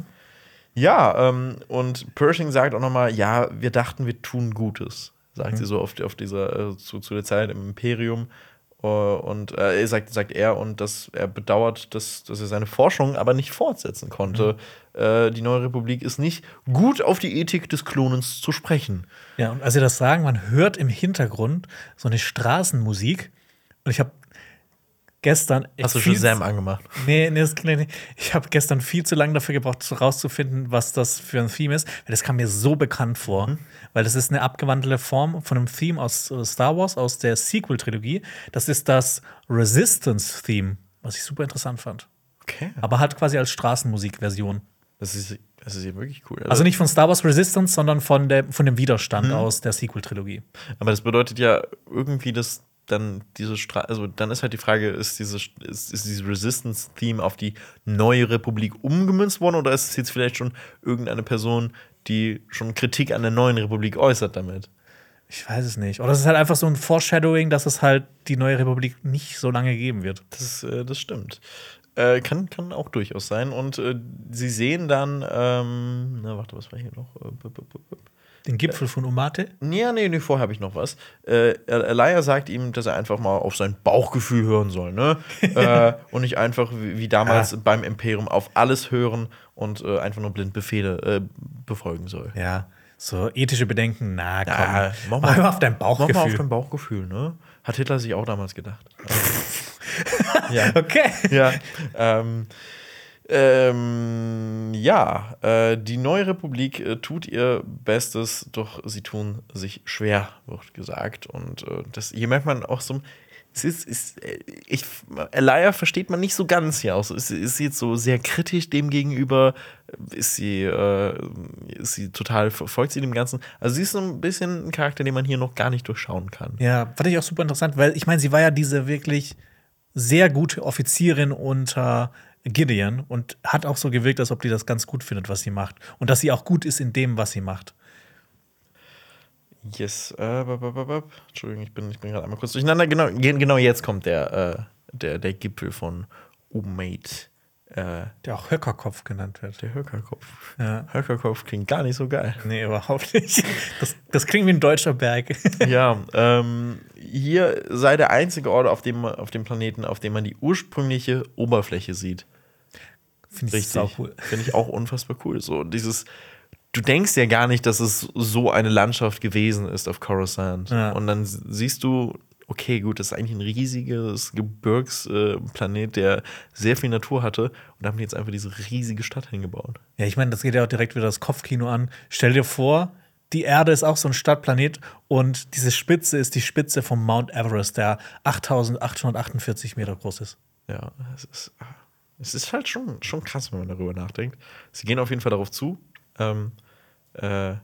Ja, ähm, und Pershing sagt auch nochmal, ja, wir dachten, wir tun Gutes, sagt sie so auf, auf dieser, äh, zu, zu der Zeit im Imperium. Äh, und äh, er sagt, sagt er, und dass er bedauert, dass, dass er seine Forschung aber nicht fortsetzen konnte. Äh, die neue Republik ist nicht gut auf die Ethik des Klonens zu sprechen. Ja, und als sie das sagen, man hört im Hintergrund so eine Straßenmusik. Und ich habe gestern. Hast du schon Sam angemacht? Nee, nee, das, nee, nee. ich habe gestern viel zu lange dafür gebraucht, herauszufinden, was das für ein Theme ist. Weil das kam mir so bekannt vor. Mhm. Weil das ist eine abgewandelte Form von einem Theme aus äh, Star Wars, aus der Sequel-Trilogie. Das ist das Resistance-Theme, was ich super interessant fand. Okay. Aber halt quasi als Straßenmusik-Version. Das ist, das ist ja wirklich cool. Also nicht von Star Wars Resistance, sondern von, der, von dem Widerstand Mhm. aus der Sequel-Trilogie. Aber das bedeutet ja irgendwie, dass dann diese Stra also dann ist halt die Frage, ist diese ist, ist dieses Resistance-Theme auf die neue Republik umgemünzt worden oder ist es jetzt vielleicht schon irgendeine Person, die schon Kritik an der neuen Republik äußert damit? Ich weiß es nicht. Oder es ist halt einfach so ein Foreshadowing, dass es halt die neue Republik nicht so lange geben wird. Das, äh, das stimmt. Äh, kann, kann auch durchaus sein. Und äh, sie sehen dann, ähm, na, warte, was war hier noch? Äh, Den Gipfel von Umate? Ja, nee, nee, vorher habe ich noch was. Äh, Elia sagt ihm, dass er einfach mal auf sein Bauchgefühl hören soll, ne? äh, und nicht einfach wie, damals Ja. beim Imperium auf alles hören und äh, einfach nur blind Befehle äh, befolgen soll. Ja. So ethische Bedenken, na komm. Ja, mach mal auf dein Mach mal auf Bauchgefühl. dein Bauchgefühl, ne? Hat Hitler sich auch damals gedacht. ja. Okay. ja. Ähm, ähm, ja, äh, die neue Republik äh, tut ihr Bestes, doch sie tun sich schwer, wird gesagt. Und äh, das, hier merkt man auch so, es ist, ist äh, ich, Elia versteht man nicht so ganz hier aus. Ist, ist jetzt so sehr kritisch dem gegenüber? Ist sie, äh, ist sie total, folgt sie dem Ganzen? Also sie ist so ein bisschen ein Charakter, den man hier noch gar nicht durchschauen kann. Ja, fand ich auch super interessant, weil ich meine, sie war ja diese wirklich sehr gute Offizierin unter Gideon und hat auch so gewirkt, als ob die das ganz gut findet, was sie macht. Und dass sie auch gut ist in dem, was sie macht. Yes. Äh, bap, bap, bap. Entschuldigung, ich bin, ich bin gerade einmal kurz durcheinander. Genau, ge- genau jetzt kommt der, äh, der, der Gipfel von Umate. Äh, Der auch Höckerkopf genannt wird. der Höckerkopf. Ja. Höckerkopf klingt gar nicht so geil. Nee, überhaupt nicht. Das, das klingt wie ein deutscher Berg. ja, ähm, hier sei der einzige Ort auf dem, auf dem Planeten, auf dem man die ursprüngliche Oberfläche sieht. Finde ich sau cool. Finde ich auch unfassbar cool. So dieses, du denkst ja gar nicht, dass es so eine Landschaft gewesen ist auf Coruscant. Ja. Und dann siehst du, okay, gut, das ist eigentlich ein riesiges Gebirgsplanet, der sehr viel Natur hatte. Und da haben die jetzt einfach diese riesige Stadt hingebaut. Ja, ich meine, das geht ja auch direkt wieder das Kopfkino an. Stell dir vor, die Erde ist auch so ein Stadtplanet und diese Spitze ist die Spitze vom Mount Everest, der 8848 Meter groß ist. Ja, es ist, es ist halt schon, schon krass, wenn man darüber nachdenkt. Sie gehen auf jeden Fall darauf zu. Ähm, äh,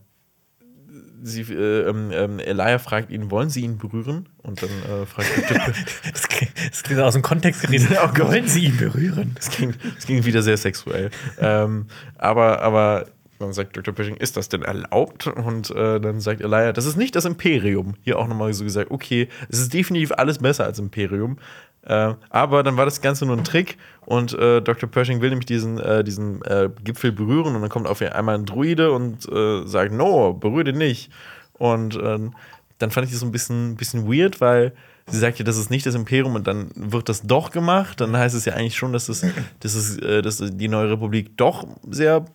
sie, äh, ähm, ähm, Elia fragt ihn, wollen sie ihn berühren? Und dann äh, fragt er, Das klingt, das klingt aus dem Kontext gerissen. Oh. Wollen Sie ihn berühren? Es ging, ging wieder sehr sexuell. ähm, aber, aber dann sagt Dr. Pershing, ist das denn erlaubt? Und äh, dann sagt Elia, das ist nicht das Imperium. Hier auch nochmal so gesagt, okay, es ist definitiv alles besser als Imperium. Äh, aber dann war das Ganze nur ein Trick und äh, Dr. Pershing will nämlich diesen, äh, diesen äh, Gipfel berühren und dann kommt auf einmal ein Druide und äh, sagt, no, berühre den nicht. Und ähm, dann fand ich das so ein bisschen, bisschen weird, weil sie sagt ja, das ist nicht das Imperium und dann wird das doch gemacht. Dann heißt es ja eigentlich schon, dass, es, dass, es, dass die neue Republik doch sehr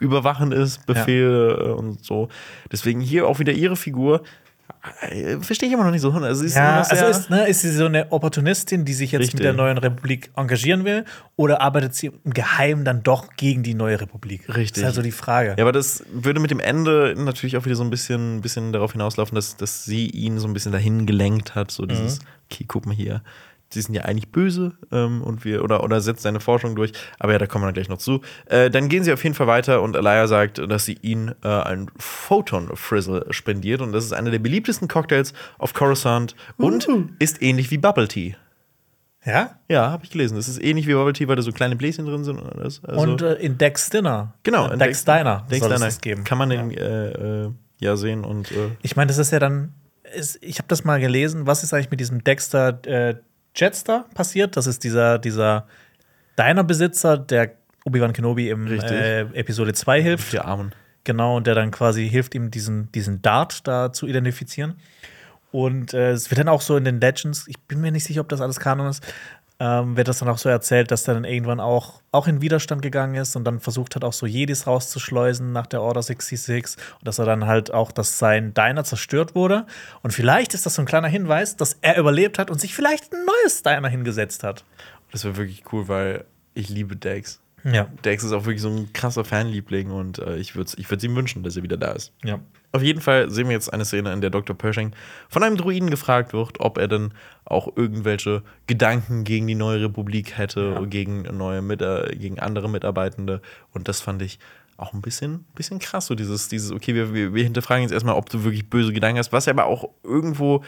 überwachen ist, Befehle ja. und so. Deswegen hier auch wieder ihre Figur. Äh, verstehe ich immer noch nicht so. Also, ist, ja, also ist, ne, ist sie so eine Opportunistin, die sich jetzt Richtig. mit der neuen Republik engagieren will? Oder arbeitet sie im Geheimen dann doch gegen die neue Republik? Richtig. Das ist also die Frage. Ja, aber das würde mit dem Ende natürlich auch wieder so ein bisschen, bisschen darauf hinauslaufen, dass, dass sie ihn so ein bisschen dahin gelenkt hat. So dieses, mhm. okay, guck mal hier, sie sind ja eigentlich böse ähm, und wir oder oder setzt seine Forschung durch. Aber ja, da kommen wir dann gleich noch zu. Äh, dann gehen sie auf jeden Fall weiter und Alaya sagt, dass sie ihn äh, ein Photon Frizzle spendiert und das ist einer der beliebtesten Cocktails auf Coruscant und uh. ist ähnlich wie Bubble Tea. Ja? Ja, habe ich gelesen. Es ist ähnlich wie Bubble Tea, weil da so kleine Bläschen drin sind und alles. Also und äh, in Dex Dinner. Genau, in Dex, Dex Diner. Dex Diner geben. Kann man den ja, äh, äh, ja sehen und. Äh ich meine, das ist ja dann. Ich habe das mal gelesen. Was ist eigentlich mit diesem Dexter äh, Jetster passiert. Das ist dieser, dieser Diner-Besitzer, der Obi-Wan Kenobi im äh, Episode 2 hilft. Die Armen. Genau, und der dann quasi hilft ihm, diesen, diesen Dart da zu identifizieren. Und äh, es wird dann auch so in den Legends, ich bin mir nicht sicher, ob das alles Kanon ist, ähm, wird das dann auch so erzählt, dass er dann irgendwann auch, auch in Widerstand gegangen ist und dann versucht hat, auch so Jedis rauszuschleusen nach der Order 66 und dass er dann halt auch, dass sein Diner zerstört wurde. Und vielleicht ist das so ein kleiner Hinweis, dass er überlebt hat und sich vielleicht ein neues Diner hingesetzt hat. Das wäre wirklich cool, weil ich liebe Dex. Ja. Dex ist auch wirklich so ein krasser Fanliebling und äh, ich würde ich würd ihm wünschen, dass er wieder da ist. Ja. Auf jeden Fall sehen wir jetzt eine Szene, in der Dr. Pershing von einem Druiden gefragt wird, ob er denn auch irgendwelche Gedanken gegen die neue Republik hätte, ja. gegen neue Mit äh, gegen andere Mitarbeitende. Und das fand ich auch ein bisschen, bisschen krass, so dieses, dieses, okay, wir, wir, wir hinterfragen jetzt erstmal, ob du wirklich böse Gedanken hast, was aber auch irgendwo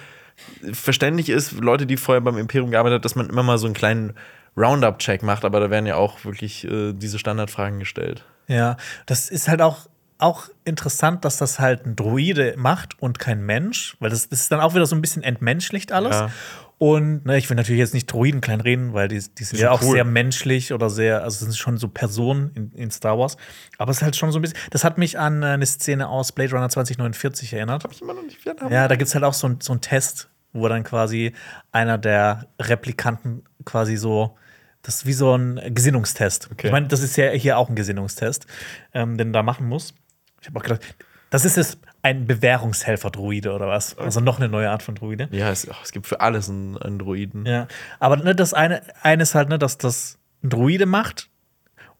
verständlich ist, Leute, die vorher beim Imperium gearbeitet haben, dass man immer mal so einen kleinen Roundup-Check macht, aber da werden ja auch wirklich äh, diese Standardfragen gestellt. Ja, das ist halt auch, auch interessant, dass das halt ein Druide macht und kein Mensch, weil das, das ist dann auch wieder so ein bisschen entmenschlicht alles. Ja. Und ne, ich will natürlich jetzt nicht Druiden klein reden, weil die, die sind ja auch cool. sehr menschlich oder sehr, also sind schon so Personen in, in, Star Wars. Aber es ist halt schon so ein bisschen, das hat mich an eine Szene aus Blade Runner 2049 erinnert. Hab ich immer noch nicht Ja, da gibt es halt auch so, so einen Test, wo dann quasi einer der Replikanten quasi so das ist wie so ein Gesinnungstest. Okay. Ich meine, das ist ja hier auch ein Gesinnungstest, ähm, den da machen muss. Ich habe auch gedacht, das ist jetzt ein Bewährungshelfer-Druide oder was? Also noch eine neue Art von Druide. Ja, es, es gibt für alles einen, einen Druiden. Ja, aber ne, das eine, eine ist halt, ne, dass das ein Druide macht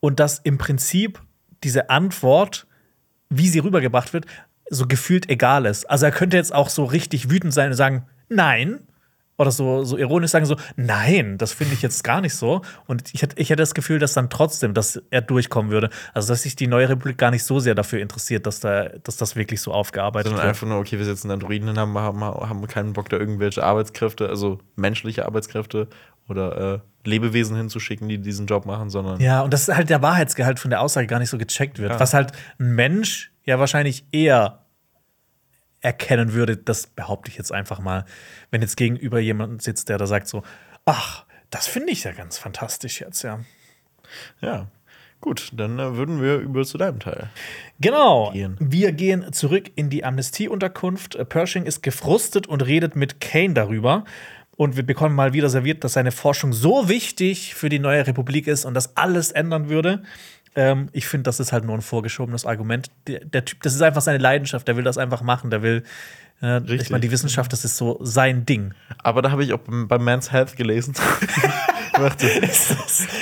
und dass im Prinzip diese Antwort, wie sie rübergebracht wird, so gefühlt egal ist. Also er könnte jetzt auch so richtig wütend sein und sagen, nein, oder so, so ironisch sagen, so, nein, das finde ich jetzt gar nicht so. Und ich hätte, ich hätte das Gefühl, dass dann trotzdem, dass er durchkommen würde. Also, dass sich die neue Republik gar nicht so sehr dafür interessiert, dass, da, dass das wirklich so aufgearbeitet Sondern wird. einfach nur, okay, wir setzen Androiden hin, haben, haben, haben keinen Bock, da irgendwelche Arbeitskräfte, also menschliche Arbeitskräfte oder äh, Lebewesen hinzuschicken, die diesen Job machen, sondern. Ja, und das ist halt der Wahrheitsgehalt von der Aussage gar nicht so gecheckt wird. Ja. Was halt ein Mensch ja wahrscheinlich eher erkennen würde, das behaupte ich jetzt einfach mal, wenn jetzt gegenüber jemand sitzt, der da sagt so, ach, das finde ich ja ganz fantastisch jetzt, ja. Ja, Gut, dann äh, würden wir über zu deinem Teil. Genau. Gehen. Wir gehen zurück in die Amnestieunterkunft. Äh, Pershing ist gefrustet und redet mit Kane darüber. Und wir bekommen mal wieder serviert, dass seine Forschung so wichtig für die neue Republik ist und das alles ändern würde. Ähm, ich finde, das ist halt nur ein vorgeschobenes Argument. Der, der, Typ, das ist einfach seine Leidenschaft, der will das einfach machen, der will. Äh, ich meine, die Wissenschaft, das ist so sein Ding. Aber da habe ich auch beim Man's Health gelesen.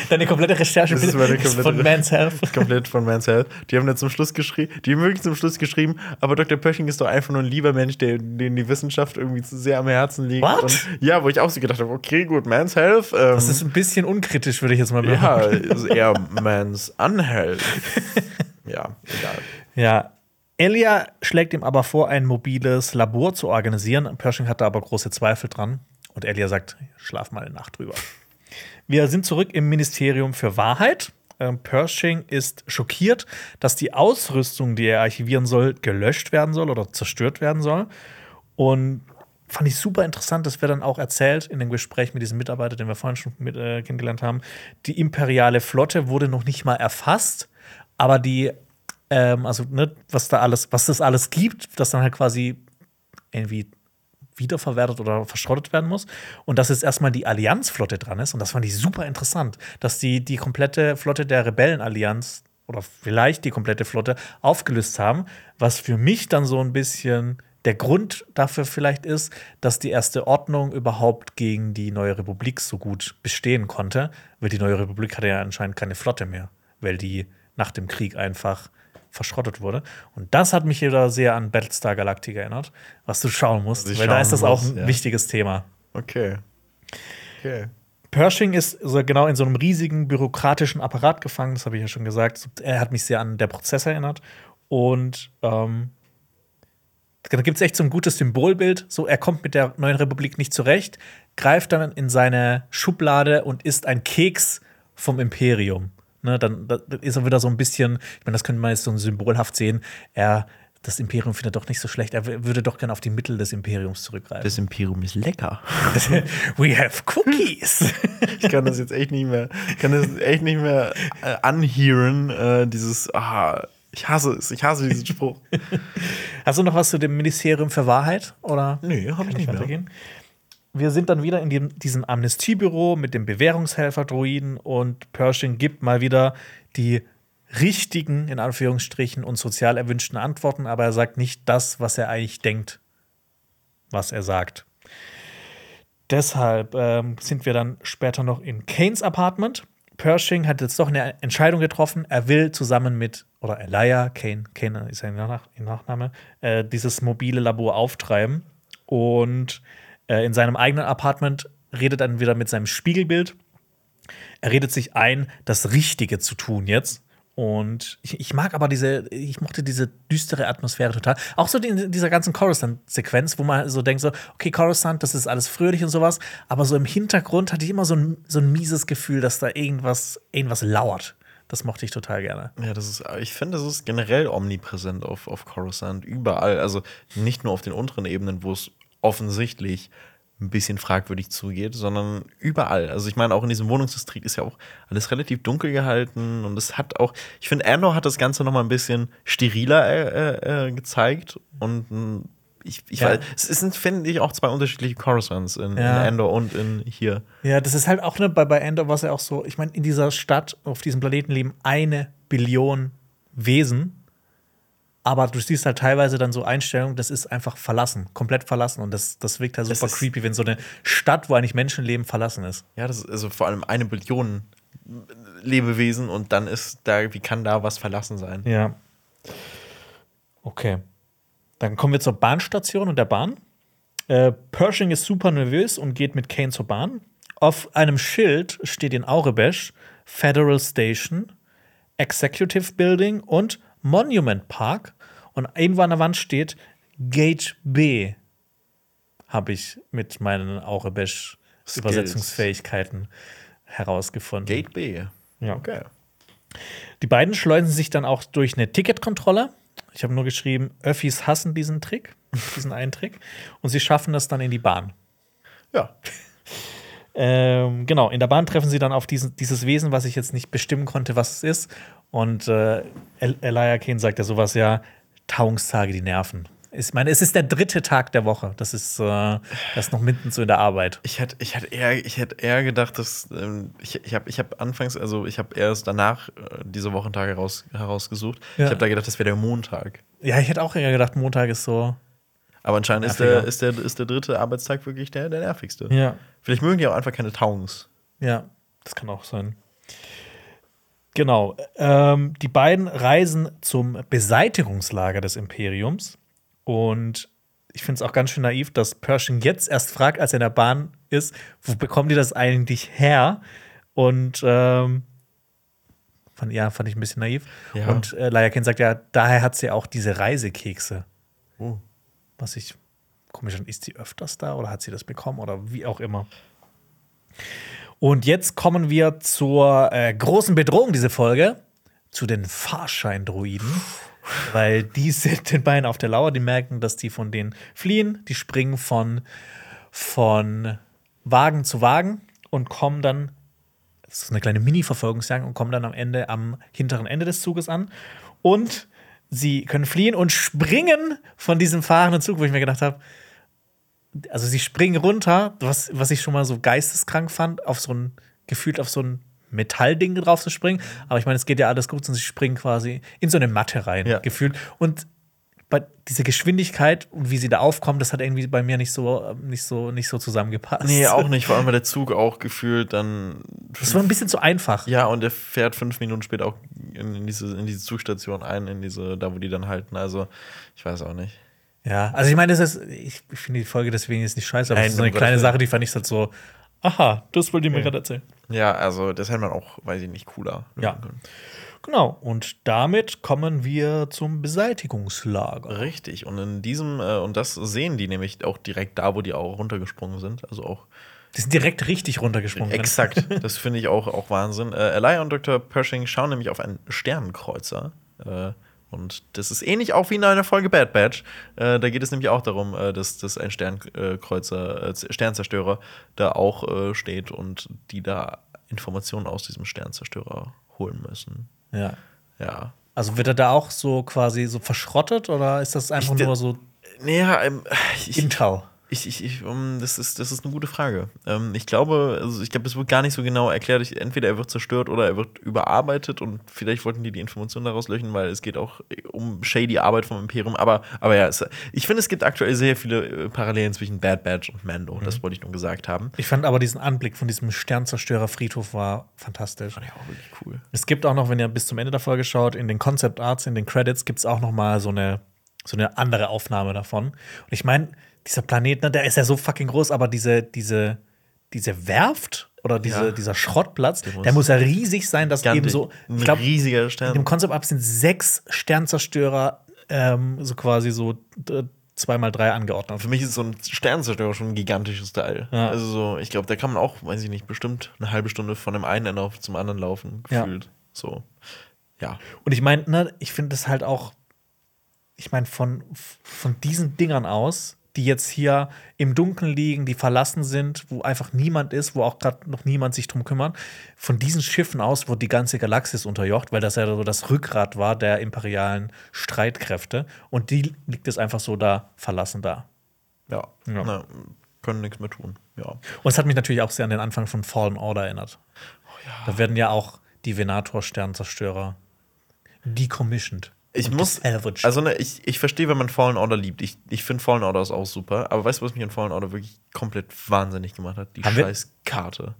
Deine komplette Recherche das ist meine komplette von Man's Health. Komplett von Man's Health. Die haben dann zum Schluss geschrieben, die haben wirklich zum Schluss geschrieben, aber Dr. Pösching ist doch einfach nur ein lieber Mensch, der, dem die Wissenschaft irgendwie zu sehr am Herzen liegt. What? Und, ja, wo ich auch so gedacht habe, okay, gut, Man's Health. Ähm, das ist ein bisschen unkritisch, würde ich jetzt mal behaupten. Ja, ist eher Man's Unhealth. ja, egal. Ja, Elia schlägt ihm aber vor, ein mobiles Labor zu organisieren. Pershing hat da aber große Zweifel dran. Und Elia sagt, schlaf mal eine Nacht drüber. Wir sind zurück im Ministerium für Wahrheit. Ähm, Pershing ist schockiert, dass die Ausrüstung, die er archivieren soll, gelöscht werden soll oder zerstört werden soll. Und fand ich super interessant, das wird dann auch erzählt in dem Gespräch mit diesem Mitarbeiter, den wir vorhin schon mit, äh, kennengelernt haben. Die imperiale Flotte wurde noch nicht mal erfasst, aber die, ähm, also ne, was da alles, was das alles gibt, das dann halt quasi irgendwie wiederverwertet oder verschrottet werden muss. Und dass jetzt erstmal die Allianzflotte dran ist. Und das fand ich super interessant, dass die, die komplette Flotte der Rebellenallianz oder vielleicht die komplette Flotte aufgelöst haben, was für mich dann so ein bisschen der Grund dafür vielleicht ist, dass die erste Ordnung überhaupt gegen die neue Republik so gut bestehen konnte, weil die neue Republik hatte ja anscheinend keine Flotte mehr, weil die nach dem Krieg einfach verschrottet wurde. Und das hat mich wieder sehr an Battlestar Galactica erinnert, was du schauen musst, weil da ist das auch ein ja. wichtiges Thema. Okay. Okay. Pershing ist so genau in so einem riesigen bürokratischen Apparat gefangen, das habe ich ja schon gesagt. Er hat mich sehr an der Prozess erinnert. Und ähm, da gibt es echt so ein gutes Symbolbild. So, er kommt mit der neuen Republik nicht zurecht, greift dann in seine Schublade und isst ein Keks vom Imperium. Ne, dann, ist er wieder so ein bisschen, ich meine, das könnte man jetzt so symbolhaft sehen. Er das Imperium findet doch nicht so schlecht. Er würde doch gerne auf die Mittel des Imperiums zurückgreifen. Das Imperium ist lecker. We have cookies. ich kann das jetzt echt nicht mehr, kann das echt nicht mehr äh, anhören, äh, dieses, ah, ich hasse es, ich hasse diesen Spruch. Hast du noch was zu dem Ministerium für Wahrheit? Oder nee, habe ich nicht mehr. Wir sind dann wieder in dem, diesem Amnestiebüro mit dem Bewährungshelfer-Druiden und Pershing gibt mal wieder die richtigen, in Anführungsstrichen, und sozial erwünschten Antworten, aber er sagt nicht das, was er eigentlich denkt, was er sagt. Deshalb ähm, sind wir dann später noch in Kanes Apartment. Pershing hat jetzt doch eine Entscheidung getroffen. Er will zusammen mit, oder Elia, Kane, Kane ist sein Nach Nachname, äh, dieses mobile Labor auftreiben. Und äh, in seinem eigenen Apartment redet dann wieder mit seinem Spiegelbild. Er redet sich ein, das Richtige zu tun jetzt. Und ich, ich, mag aber diese, ich mochte diese düstere Atmosphäre total. Auch so in dieser ganzen Coruscant-Sequenz, wo man so denkt, so, okay, Coruscant, das ist alles fröhlich und sowas, aber so im Hintergrund hatte ich immer so ein, so ein mieses Gefühl, dass da irgendwas, irgendwas lauert. Das mochte ich total gerne. Ja, das ist, ich finde, das ist generell omnipräsent auf, auf Coruscant, überall. Also nicht nur auf den unteren Ebenen, wo es offensichtlich ein bisschen fragwürdig zugeht, sondern überall. Also ich meine, auch in diesem Wohnungsdistrikt ist ja auch alles relativ dunkel gehalten und es hat auch, ich finde, Andor hat das Ganze noch mal ein bisschen steriler äh, äh, gezeigt und hm, ich, ich ja. weiß, es sind, finde ich, auch zwei unterschiedliche Coruscants in, ja. in Andor und in hier. Ja, das ist halt auch ne, bei, bei Andor war es ja auch so, ich meine, in dieser Stadt, auf diesem Planeten leben eine Billion Wesen aber du siehst halt teilweise dann so Einstellungen, das ist einfach verlassen, komplett verlassen. Und das, das wirkt halt super creepy, wenn so eine Stadt, wo eigentlich Menschen leben, verlassen ist. Ja, das ist also vor allem eine Billion Lebewesen und dann ist da, wie kann da was verlassen sein? Ja. Okay. Dann kommen wir zur Bahnstation und der Bahn. Äh, Pershing ist super nervös und geht mit Kane zur Bahn. Auf einem Schild steht in Aurebesh Federal Station, Executive Building und Monument Park und irgendwo an der Wand steht Gate B. Habe ich mit meinen Aurebesch Übersetzungsfähigkeiten herausgefunden. Gate B. Ja. Okay. Die beiden schleusen sich dann auch durch eine Ticketkontrolle. Ich habe nur geschrieben, Öffis hassen diesen Trick, diesen einen Trick. Und sie schaffen das dann in die Bahn. Ja. Ähm, genau, in der Bahn treffen sie dann auf diesen, dieses Wesen, was ich jetzt nicht bestimmen konnte, was es ist. Und äh, Elia Kane sagt ja sowas ja, Tauungstage, die nerven. Ich meine, es ist der dritte Tag der Woche. Das ist, äh, das noch mitten so in der Arbeit. Ich hätte, ich hätte eher, ich hätte eher gedacht, dass ähm, ich, ich habe, ich habe anfangs, also ich habe erst danach äh, diese Wochentage heraus, herausgesucht. Ja. Ich habe da gedacht, das wäre der Montag. Ja, ich hätte auch eher gedacht, Montag ist so. Aber anscheinend ist der, ist, der, ist der dritte Arbeitstag wirklich der, der nervigste. Ja. Vielleicht mögen die auch einfach keine Tauungs. Ja, das kann auch sein. Genau. Ähm, die beiden reisen zum Beseitigungslager des Imperiums. Und ich finde es auch ganz schön naiv, dass Pershing jetzt erst fragt, als er in der Bahn ist, wo bekommen die das eigentlich her? Und ähm, fand, ja, fand ich ein bisschen naiv. Ja. Und äh, Layakin sagt ja, daher hat sie auch diese Reisekekse. Oh. Was ich komisch finde, ist sie öfters da oder hat sie das bekommen oder wie auch immer. Und jetzt kommen wir zur äh, großen Bedrohung dieser Folge, zu den Fahrscheindruiden. Weil die sind den beiden auf der Lauer, die merken, dass die von denen fliehen. Die springen von, von Wagen zu Wagen und kommen dann, das ist eine kleine Mini-Verfolgungsjagd, und kommen dann am Ende, am hinteren Ende des Zuges an. Und sie können fliehen und springen von diesem fahrenden Zug, wo ich mir gedacht habe, also sie springen runter, was, was ich schon mal so geisteskrank fand, auf so ein, gefühlt auf so ein Metallding drauf zu springen. Aber ich meine, es geht ja alles gut und sie springen quasi in so eine Matte rein, Ja. gefühlt. Und bei dieser Geschwindigkeit und wie sie da aufkommen, das hat irgendwie bei mir nicht so, nicht so, nicht so zusammengepasst. Nee, auch nicht. Vor allem war der Zug auch gefühlt dann. Das war ein bisschen zu einfach. Ja, und der fährt fünf Minuten später auch in, in, diese, in diese Zugstation ein, in diese, da wo die dann halten. Also, ich weiß auch nicht. Ja, also ich meine, das ist, ich, ich finde die Folge deswegen jetzt nicht scheiße, aber Nein, es ist so eine kleine Sache, die fand ich halt so, aha, das wollte ich mir gerade erzählen. Ja, also das hätte man auch, weiß ich nicht, cooler. Ja. können. Genau, und damit kommen wir zum Beseitigungslager. Richtig. Und in diesem, äh, und das sehen die nämlich auch direkt da, wo die auch runtergesprungen sind. Also auch Die sind direkt richtig runtergesprungen. exakt. das finde ich auch, auch Wahnsinn. Äh, Elia und Dr. Pershing schauen nämlich auf einen Sternenkreuzer. Äh, und das ist ähnlich auch wie in einer Folge Bad Batch. Äh, da geht es nämlich auch darum, äh, dass, dass ein Sternkreuzer, äh, Sternzerstörer da auch äh, steht und die da Informationen aus diesem Sternzerstörer holen müssen. Ja. Ja. Also wird er da auch so quasi so verschrottet oder ist das einfach Ich- nur so Naja, ähm, ich, Intel? Ich, ich, ich um, das, ist, das ist eine gute Frage. Ähm, ich glaube, also ich glaube, es wird gar nicht so genau erklärt. Ich, entweder er wird zerstört oder er wird überarbeitet und vielleicht wollten die die Informationen daraus löschen, weil es geht auch um shady Arbeit vom Imperium. Aber, aber ja, es, ich finde, es gibt aktuell sehr viele äh, Parallelen zwischen Bad Batch und Mando. Das wollte ich nur gesagt haben. Ich fand aber diesen Anblick von diesem Sternzerstörer-Friedhof war fantastisch. Fand ich auch wirklich cool. Es gibt auch noch, wenn ihr bis zum Ende der Folge schaut, in den Concept Arts, in den Credits gibt es auch noch mal so eine, so eine andere Aufnahme davon. Und ich meine, dieser Planet, ne, der ist ja so fucking groß, aber diese, diese, diese Werft oder diese, Ja. dieser Schrottplatz, muss- der muss ja riesig sein, dass eben so, ich glaube, riesiger in Stern. dem Concept Art sind sechs Sternzerstörer ähm, so quasi so äh, zwei mal drei angeordnet. Für mich ist so ein Sternzerstörer schon ein gigantisches Teil. Ja. Also so, ich glaube, da kann man auch, weiß ich nicht, bestimmt eine halbe Stunde von dem einen Ende auf zum anderen laufen, Ja. gefühlt. So. Ja. Und ich meine, ne, ich finde das halt auch, ich meine, von, von diesen Dingern aus, die jetzt hier im Dunkeln liegen, die verlassen sind, wo einfach niemand ist, wo auch gerade noch niemand sich drum kümmert, von diesen Schiffen aus wird die ganze Galaxis unterjocht, weil das ja so das Rückgrat war der imperialen Streitkräfte. Und die liegt jetzt einfach so da, verlassen da. Ja. Ja. Na, können nichts mehr tun. Ja. Und es hat mich natürlich auch sehr an den Anfang von Fallen Order erinnert. Da werden ja auch die Venator-Sternzerstörer decommissioned. Ich muss, also ne, ich, ich verstehe, wenn man Fallen Order liebt. Ich, ich finde Fallen Order ist auch super. Aber weißt du, was mich an Fallen Order wirklich komplett wahnsinnig gemacht hat? Die Haben scheiß Karte.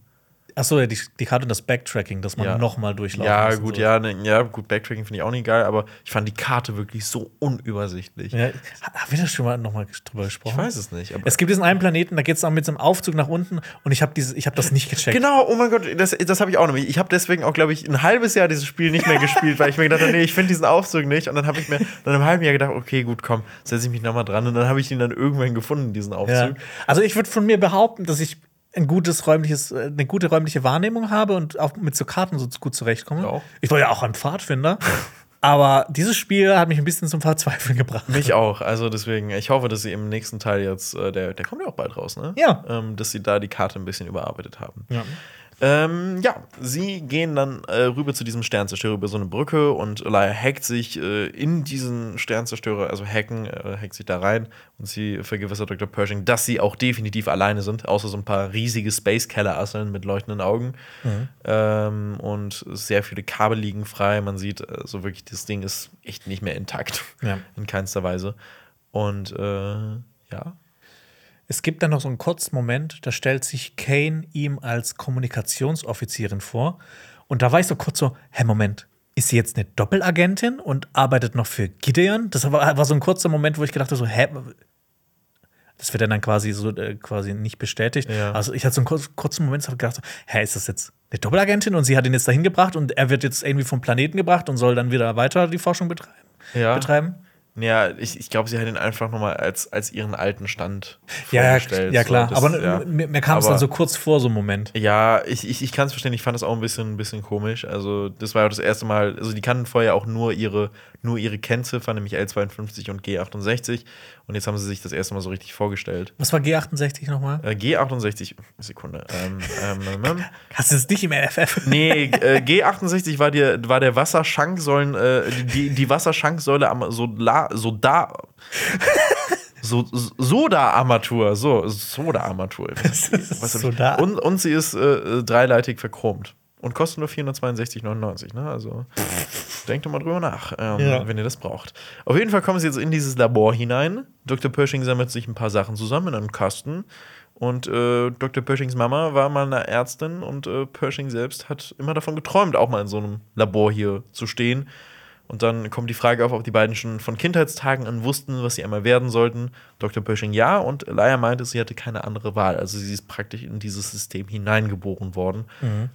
Achso, ja, die, die Karte und das Backtracking, dass man Ja. nochmal durchlaufen Ja, gut, so. ja, ne, ja, gut, Backtracking finde ich auch nicht geil, aber ich fand die Karte wirklich so unübersichtlich. Ja, haben wir da schon mal nochmal drüber gesprochen? Ich weiß es nicht. Es gibt diesen einen Planeten, da geht es auch mit so einem Aufzug nach unten und ich habe hab das nicht gecheckt. Genau, oh mein Gott, das, das habe ich auch nämlich. Ich habe deswegen auch, glaube ich, ein halbes Jahr dieses Spiel nicht mehr gespielt, weil ich mir gedacht habe, nee, ich finde diesen Aufzug nicht. Und dann habe ich mir nach einem halben Jahr gedacht, okay, gut, komm, setze ich mich nochmal dran. Und dann habe ich ihn dann irgendwann gefunden, diesen Ja. Aufzug. Also ich würde von mir behaupten, dass ich ein gutes räumliches, äh, eine gute räumliche Wahrnehmung habe und auch mit so Karten so gut zurechtkomme. Ja. Ich war ja auch ein Pfadfinder. aber dieses Spiel hat mich ein bisschen zum Verzweifeln gebracht. Mich auch. Also deswegen, ich hoffe, dass sie im nächsten Teil jetzt, äh, der, der kommt ja auch bald raus, ne? Ja. Ähm, dass sie da die Karte ein bisschen überarbeitet haben. Ja. Ähm, ja, sie gehen dann äh, rüber zu diesem Sternzerstörer über so eine Brücke und Elia hackt sich äh, in diesen Sternzerstörer, also hacken, äh, hackt sich da rein und sie vergewissert Dr. Pershing, dass sie auch definitiv alleine sind, außer so ein paar riesige Space-Keller-Asseln mit leuchtenden Augen. Ähm, und sehr viele Kabel liegen frei. Man sieht, äh, so wirklich, das Ding ist echt nicht mehr intakt. Ja. In keinster Weise. Und äh, ja. Es gibt dann noch so einen kurzen Moment, da stellt sich Kane ihm als Kommunikationsoffizierin vor. Und da war ich so kurz so, hä, Moment, ist sie jetzt eine Doppelagentin und arbeitet noch für Gideon? Das war, war so ein kurzer Moment, wo ich gedacht habe, so, hä? Das wird dann, dann quasi so äh, quasi nicht bestätigt. Ja. Also ich hatte so einen kurz, kurzen Moment, habe gedacht, so, hä, ist das jetzt eine Doppelagentin und sie hat ihn jetzt dahin gebracht und er wird jetzt irgendwie vom Planeten gebracht und soll dann wieder weiter die Forschung betreiben? Ja. betreiben? Ja, ich, ich glaube, sie hat ihn einfach nochmal als, als ihren alten Stand Ja, ja, vorgestellt. ja, klar. So, das- aber ja. mir, mir kam es dann so kurz vor, so ein Moment. Ja, ich, ich, ich kann es verstehen. Ich fand das auch ein bisschen, ein bisschen komisch. Also, das war ja das erste Mal. Also, die kannten vorher auch nur ihre, nur ihre Kennziffern, nämlich L52 und G68. Und jetzt haben sie sich das erste Mal so richtig vorgestellt. Was war G68 nochmal? Äh, G68, Sekunde. Ähm, ähm, ähm, Hast du es nicht im LFF? nee, äh, G68 war, die, war der Wasserschanksäulen, äh, die, die Wasserschanksäule am Sola, Soda. So, Soda-Armatur, so, Soda-Armatur. Soda. Und, und sie ist äh, dreileitig verchromt. und kostet nur 462,99. Ne? Also denkt doch mal drüber nach, ähm, Ja. wenn ihr das braucht. Auf jeden Fall kommen sie jetzt in dieses Labor hinein. Dr. Pershing sammelt sich ein paar Sachen zusammen in einem Kasten. Und äh, Dr. Pershings Mama war mal eine Ärztin und äh, Pershing selbst hat immer davon geträumt, auch mal in so einem Labor hier zu stehen. Und dann kommt die Frage auf, ob die beiden schon von Kindheitstagen an wussten, was sie einmal werden sollten. Dr. Pershing ja und Leia meinte, sie hatte keine andere Wahl. Also sie ist praktisch in dieses System hineingeboren worden.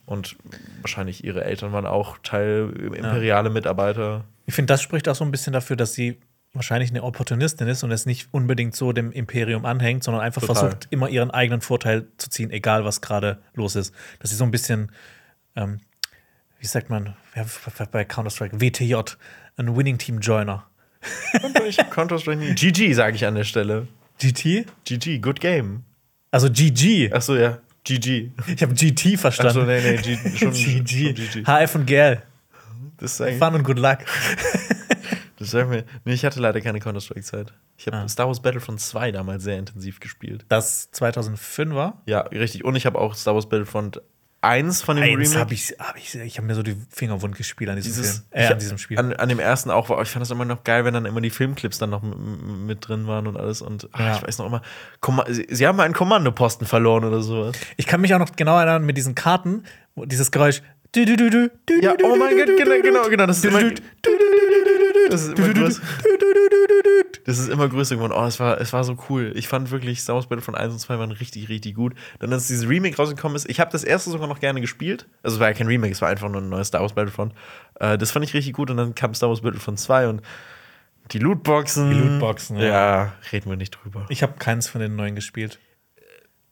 Und wahrscheinlich ihre Eltern waren auch Teil imperiale Mitarbeiter. Ich finde, das spricht auch so ein bisschen dafür, dass sie wahrscheinlich eine Opportunistin ist und es nicht unbedingt so dem Imperium anhängt, sondern einfach Total. versucht, immer ihren eigenen Vorteil zu ziehen, egal was gerade los ist. Dass sie so ein bisschen, ähm, wie sagt man, bei Counter-Strike, WTJ, ein Winning Team Joiner. Counter-Strike nie. GG, sage ich an der Stelle. GT? GG, good game. Also GG. Achso, ja. GG. Ich habe GT verstanden. Achso, nee, nee, G schon, GG. schon GG. HF und Girl. Das ist Fun und good luck. das sagen wir. Nee, ich hatte leider keine Counter-Strike-Zeit. Ich habe Ah. Star Wars Battlefront 2 damals sehr intensiv gespielt. Das 2005 war. Ja, richtig. Und ich habe auch Star Wars Battlefront 1 von dem Eins Remake. habe ich, hab ich, ich habe mir so die Finger wund gespielt an diesem dieses, Film. Äh, an diesem Spiel. An, an dem ersten auch ich fand das immer noch geil, wenn dann immer die Filmclips dann noch mit drin waren und alles. Und ach, Ja. ich weiß noch immer, Komma sie, sie haben mal einen Kommandoposten verloren oder sowas. Ich kann mich auch noch genau erinnern mit diesen Karten, wo dieses Geräusch. Du, du, du, du, du, Ja, oh mein Gott, genau, genau, genau. Das ist immer, das ist immer größer. Das ist immer geworden. Oh, es war, es war so cool. Ich fand wirklich Star Wars Battlefront 1 und 2 waren richtig, richtig gut. Dann, als dieses Remake rausgekommen ist, ich habe das erste sogar noch gerne gespielt. Also, es war ja kein Remake, es war einfach nur ein neues Star Wars Battlefront. Äh, das fand ich richtig gut. Und dann kam Star Wars Battlefront 2 und die Lootboxen. Die Lootboxen, ja. Ja, reden wir nicht drüber. Ich habe keins von den neuen gespielt.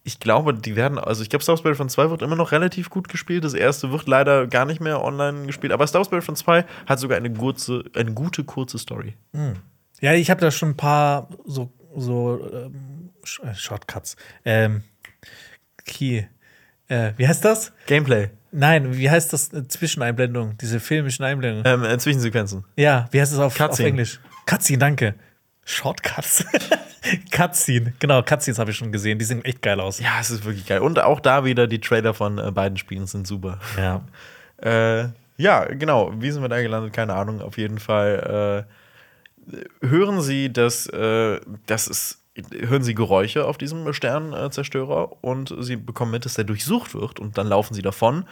Ich glaube, die werden, also ich glaube, Star Wars Battlefront 2 wird immer noch relativ gut gespielt. Das erste wird leider gar nicht mehr online gespielt. Aber Star Wars Battlefront 2 hat sogar eine, kurze, eine gute, kurze Story. Ja, ich habe da schon ein paar so, so ähm, Sh äh, Shortcuts. Ähm, Key. Äh, wie heißt das? Gameplay. Nein, wie heißt das? Äh, Zwischeneinblendung, diese filmischen Einblendungen. Ähm, äh, Zwischensequenzen. Ja, wie heißt das auf, auf. Englisch? Cutscene, danke. Shortcuts. Cutscene, genau, Cutscenes habe ich schon gesehen. Die sehen echt geil aus. Ja, es ist wirklich geil. Und auch da wieder die Trailer von äh, beiden Spielen sind super. Ja. Äh, ja, genau. Wie sind wir da gelandet? Keine Ahnung. Auf jeden Fall äh, hören Sie, dass, äh, dass es hören Sie Geräusche auf diesem Sternzerstörer und Sie bekommen mit, dass der durchsucht wird und dann laufen Sie davon.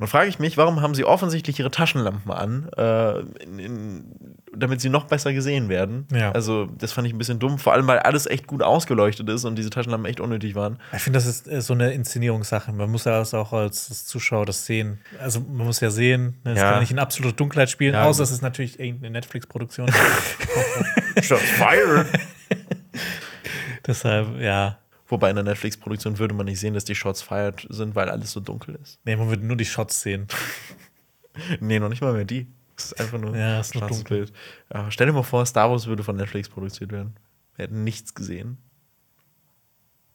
Und dann frage ich mich, warum haben Sie offensichtlich Ihre Taschenlampen an, äh, in, in, damit Sie noch besser gesehen werden? Ja. Also, das fand ich ein bisschen dumm, vor allem weil alles echt gut ausgeleuchtet ist und diese Taschenlampen echt unnötig waren. Ich finde, das ist äh, so eine Inszenierungssache. Man muss ja das auch als Zuschauer das sehen. Also man muss ja sehen, ne, es Ja. kann nicht in absoluter Dunkelheit spielen, Ja, außer es ist natürlich irgendeine Netflix-Produktion. Shots fired! Deshalb, ja. Wobei in der Netflix-Produktion würde man nicht sehen, dass die Shots fired sind, weil alles so dunkel ist. Nee, man würde nur die Shots sehen. Nee, noch nicht mal mehr die. Es ist einfach nur Ja, ist nur dunkel. Bild. Ja, stell dir mal vor, Star Wars würde von Netflix produziert werden. Wir hätten nichts gesehen.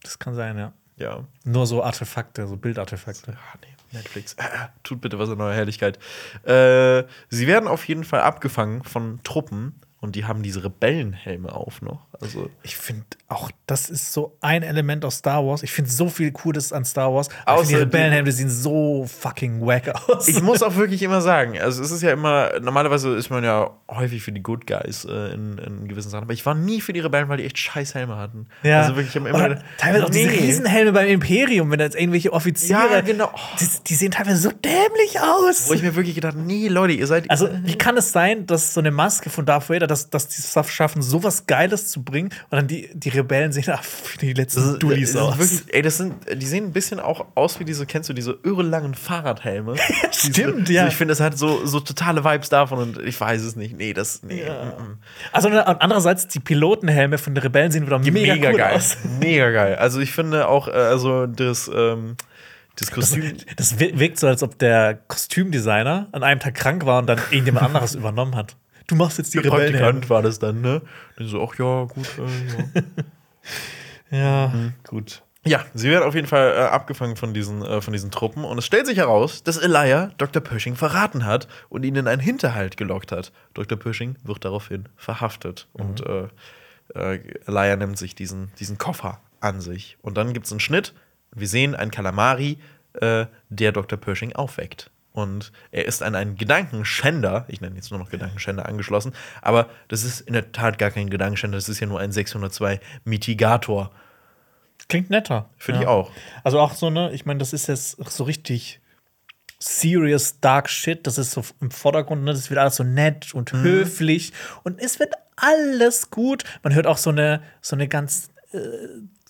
Das kann sein, ja. Ja. Nur so Artefakte, so Bildartefakte. Ah, nee, Netflix. Äh, äh, tut bitte was in neuer Herrlichkeit. Äh, sie werden auf jeden Fall abgefangen von Truppen und die haben diese Rebellenhelme auf noch. Also Ich finde auch, das ist so ein Element aus Star Wars. Ich finde so viel Cooles an Star Wars. Aber die Rebellenhelme sehen so fucking wack aus. Ich muss auch wirklich immer sagen, also es ist ja immer, normalerweise ist man ja häufig für die Good Guys äh, in, in gewissen Sachen, aber ich war nie für die Rebellen, weil die echt scheiß Helme hatten. Ja. Also wirklich, ich immer. Oder teilweise auch diese Nee. Riesenhelme beim Imperium, wenn da jetzt irgendwelche Offiziere. Ja, genau. Die, die sehen teilweise so dämlich aus. Wo ich mir wirklich gedacht, nee, Leute, ihr seid. Also, wie kann es sein, dass so eine Maske von Darth Vader, dass, dass die es schaffen, sowas Geiles zu bringen und dann die, die Rebellen sehen ach, die letzten das Dullis das aus. Wirklich, ey, das sind, die sehen ein bisschen auch aus wie diese, kennst du diese irrelangen Fahrradhelme? stimmt, diese, ja. Ich finde, das hat so, so totale Vibes davon und ich weiß es nicht. Nee, das. Nee. mm, mm. Also, andererseits, die Pilotenhelme von den Rebellen sehen wieder mega, Mega, cool geil. aus. Mega geil. Also ich finde auch, äh, also das, ähm, das Kostüm. Das wir- wirkt so, als ob der Kostümdesigner an einem Tag krank war und dann irgendjemand anderes übernommen hat. Du machst jetzt die Der Rebellenhelme. Praktikant war das dann, ne? Und so, ach ja, gut, äh, ja. Ja, Mhm. gut. Ja, sie werden auf jeden Fall äh, abgefangen von diesen, äh, von diesen Truppen und es stellt sich heraus, dass Elia Dr. Pershing verraten hat und ihn in einen Hinterhalt gelockt hat. Dr. Pershing wird daraufhin verhaftet und äh, äh, Elia nimmt sich diesen, diesen Koffer an sich. Und dann gibt es einen Schnitt. Wir sehen einen Kalamari, äh, der Dr. Pershing aufweckt. Und er ist an einen Gedankenschänder, ich nenne jetzt nur noch Gedankenschänder, angeschlossen. Aber das ist in der Tat gar kein Gedankenschänder, das ist ja nur ein 602 Mitigator. Klingt netter. Finde ich auch. Also auch so, ne, ich meine, das ist jetzt so richtig serious dark shit. Das ist so im Vordergrund, ne? Das wird alles so nett und Mhm. höflich und es wird alles gut. Man hört auch so eine, so eine ganz äh,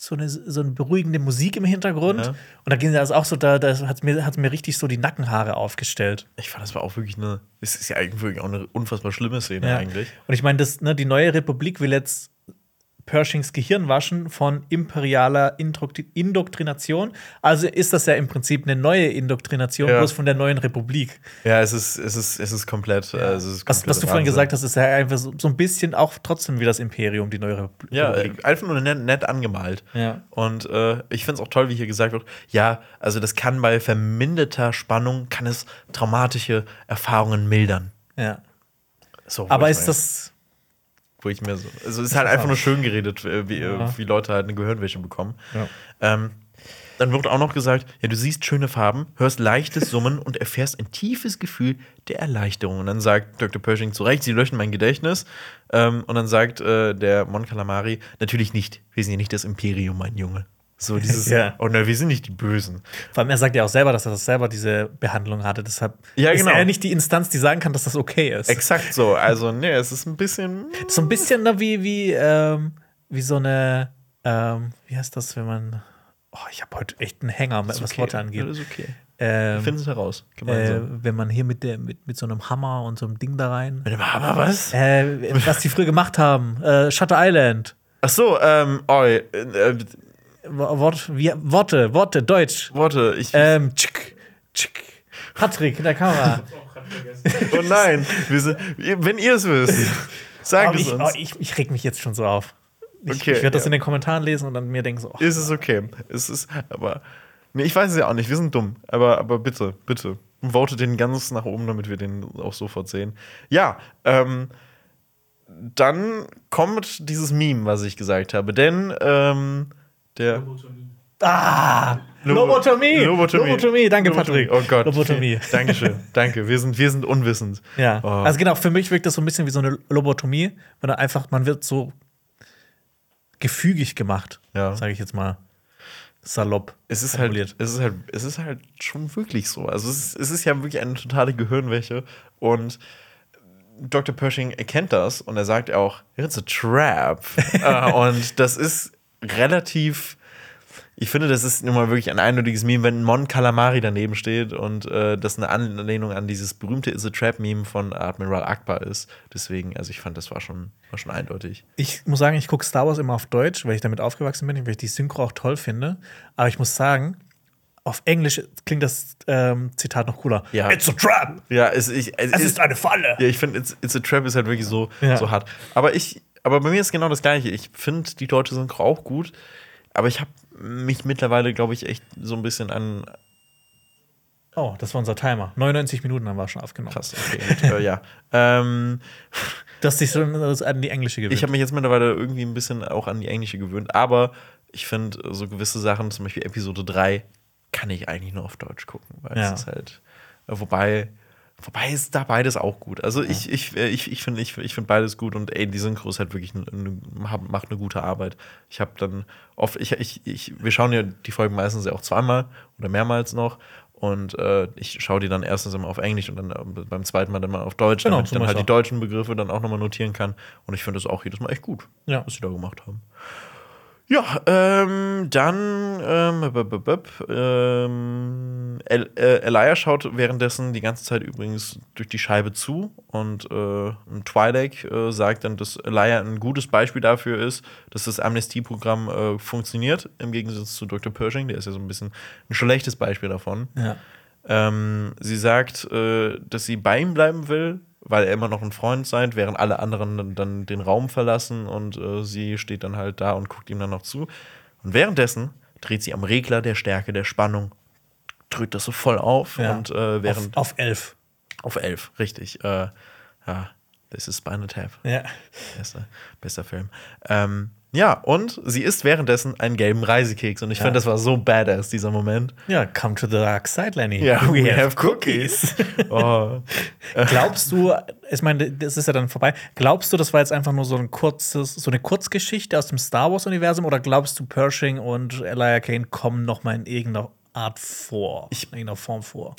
so eine, so eine beruhigende Musik im Hintergrund. Ja. Und da ging das auch so, da, da hat mir, hat mir richtig so die Nackenhaare aufgestellt. Ich fand, das war auch wirklich eine, es ist ja eigentlich auch eine unfassbar schlimme Szene Ja. eigentlich. Und ich meine, das, ne, die neue Republik will jetzt Pershings Gehirn waschen von imperialer Indokti- Indoktrination. Also ist das ja im Prinzip eine neue Indoktrination, Ja. bloß von der neuen Republik. Ja, es ist, es ist, es ist komplett. äh, es ist Was, was du vorhin gesagt hast, ist ja einfach so, so ein bisschen auch trotzdem wie das Imperium, die neue Repub- Ja, Republik. äh, einfach nur nett, nett angemalt. Ja. Und äh, ich finde es auch toll, wie hier gesagt wird, ja, also das kann bei verminderter Spannung, kann es traumatische Erfahrungen mildern. ja. So, Aber ist das. Wo ich mir so. Also es ist halt einfach nur schön geredet, äh, wie, Ja. äh, wie Leute halt eine Gehirnwäsche bekommen. Ja. Ähm, dann wird auch noch gesagt, ja, du siehst schöne Farben, hörst leichtes Summen und erfährst ein tiefes Gefühl der Erleichterung. Und dann sagt Dr. Pershing zu Recht, sie löschen mein Gedächtnis. Ähm, und dann sagt äh, der Mon Calamari, natürlich nicht, wir sind ja nicht das Imperium, mein Junge. So dieses, Ja. oh nein, wir sind nicht die Bösen. Vor allem, er sagt ja auch selber, dass er das selber diese Behandlung hatte. Deshalb Ja, ist genau. er nicht die Instanz, die sagen kann, dass das okay ist. Exakt so. Also, nee, es ist ein bisschen. So ein bisschen ne, wie, wie, ähm, wie so eine, ähm, wie heißt das, wenn man. Oh, ich habe heute echt einen Hänger, was okay. Worte angeht. ist okay. Ähm, Finden es heraus. äh, wenn man hier mit, der, mit, mit so einem Hammer und so einem Ding da rein. Mit dem Hammer was? Äh, was die früher gemacht haben. Äh, Shutter Island. Ach so, ähm, oh, äh, äh, Wort, wie, Worte, Worte, Deutsch. Worte, ich. Ähm, tschick, tschick. Patrick in der Kamera. oh nein, wir sind, wenn ihr es wisst, sagt es ich, uns. oh, ich, ich reg mich jetzt schon so auf. Ich, Okay, ich werde das ja. in den Kommentaren lesen und dann mir denken so, oh, Ist es okay? Es ist, aber. Nee, ich weiß es ja auch nicht, wir sind dumm. Aber, aber bitte, bitte. Votet den ganz nach oben, damit wir den auch sofort sehen. Ja, ähm, dann kommt dieses Meme, was ich gesagt habe. Denn, ähm, der. Ah! Lobo- Lobotomie! Lobotomie. Lobotomie, danke, Lobotomie. Patrick. Oh Gott. Lobotomie. Dankeschön. Danke. Wir sind, wir sind unwissend. Ja. Oh. Also genau, für mich wirkt das so ein bisschen wie so eine Lobotomie, wenn er einfach, man wird so gefügig gemacht, Ja. sage ich jetzt mal salopp. Es ist, halt, es, ist halt, es ist halt schon wirklich so. Also es ist, es ist ja wirklich eine totale Gehirnwäsche. Und Dr. Pershing erkennt das und er sagt auch, it's a trap. Äh, und das ist relativ. Ich finde, das ist nun mal wirklich ein eindeutiges Meme, wenn Mon Calamari daneben steht und äh, das eine Anlehnung an dieses berühmte Is a Trap-Meme von Admiral Akbar ist. Deswegen, also ich fand, das war schon, war schon eindeutig. Ich muss sagen, ich gucke Star Wars immer auf Deutsch, weil ich damit aufgewachsen bin, weil ich die Synchro auch toll finde. Aber ich muss sagen, auf Englisch klingt das ähm, Zitat noch cooler. Ja. It's a trap! Ja, es, ich, es, Es ist eine Falle! Ja, ich finde, it's, it's a Trap ist halt wirklich so, Ja. so hart. Aber ich, aber bei mir ist genau das Gleiche. Ich finde die deutsche Synchro auch gut, aber ich habe mich mittlerweile, glaube ich, echt so ein bisschen an. Oh, das war unser Timer. 99 Minuten haben wir schon aufgenommen. Krass, okay, gut, äh, ja. Ähm, Du hast dich schon an die englische gewöhnt. ich habe mich jetzt mittlerweile irgendwie ein bisschen auch an die englische gewöhnt, aber ich finde so gewisse Sachen, zum Beispiel Episode 3, kann ich eigentlich nur auf Deutsch gucken, weil Ja. es ist halt. Wobei. Wobei ist da beides auch gut. Also ich, ich, äh, ich, ich finde ich, ich find beides gut und ey, die Synchro ist halt wirklich eine, eine, macht eine gute Arbeit. Ich habe dann oft, ich, ich, ich, wir schauen ja die Folgen meistens ja auch zweimal oder mehrmals noch. Und äh, ich schaue die dann erstens immer auf Englisch und dann äh, beim zweiten Mal dann mal auf Deutsch, Genau, damit ich dann halt ich die auch. deutschen Begriffe dann auch nochmal notieren kann. Und ich finde das auch jedes Mal echt gut, Ja. was sie da gemacht haben. Ja, ähm, dann ähm, b- b- b- ähm, El äh, Elia schaut währenddessen die ganze Zeit übrigens durch die Scheibe zu und äh, Twi'lek äh, sagt dann, dass Elia ein gutes Beispiel dafür ist, dass das Amnestieprogramm äh, funktioniert, im Gegensatz zu Dr. Pershing, der ist ja so ein bisschen ein schlechtes Beispiel davon. ja. Ähm, sie sagt, äh, dass sie bei ihm bleiben will, weil er immer noch ein Freund seid, während alle anderen dann, dann den Raum verlassen und äh, sie steht dann halt da und guckt ihm dann noch zu. Und währenddessen dreht sie am Regler der Stärke der Spannung, drückt das so voll auf Ja. und äh, während auf, auf elf. auf, elf, richtig. Äh, ja, das ist Spinal Tap. Ja. Bester, bester Film. Ähm, Ja, und sie isst währenddessen einen gelben Reisekeks. Und ich Ja. fand, das war so badass, dieser Moment. Ja, come to the dark side, Lenny. Ja, we, have, cookies. oh. Glaubst du, ich meine, das ist ja dann vorbei. Glaubst du, das war jetzt einfach nur so ein kurzes, so eine Kurzgeschichte aus dem Star Wars Universum oder glaubst du, Pershing und Elijah Kane kommen noch mal in irgendeiner Art vor, in irgendeiner Form vor?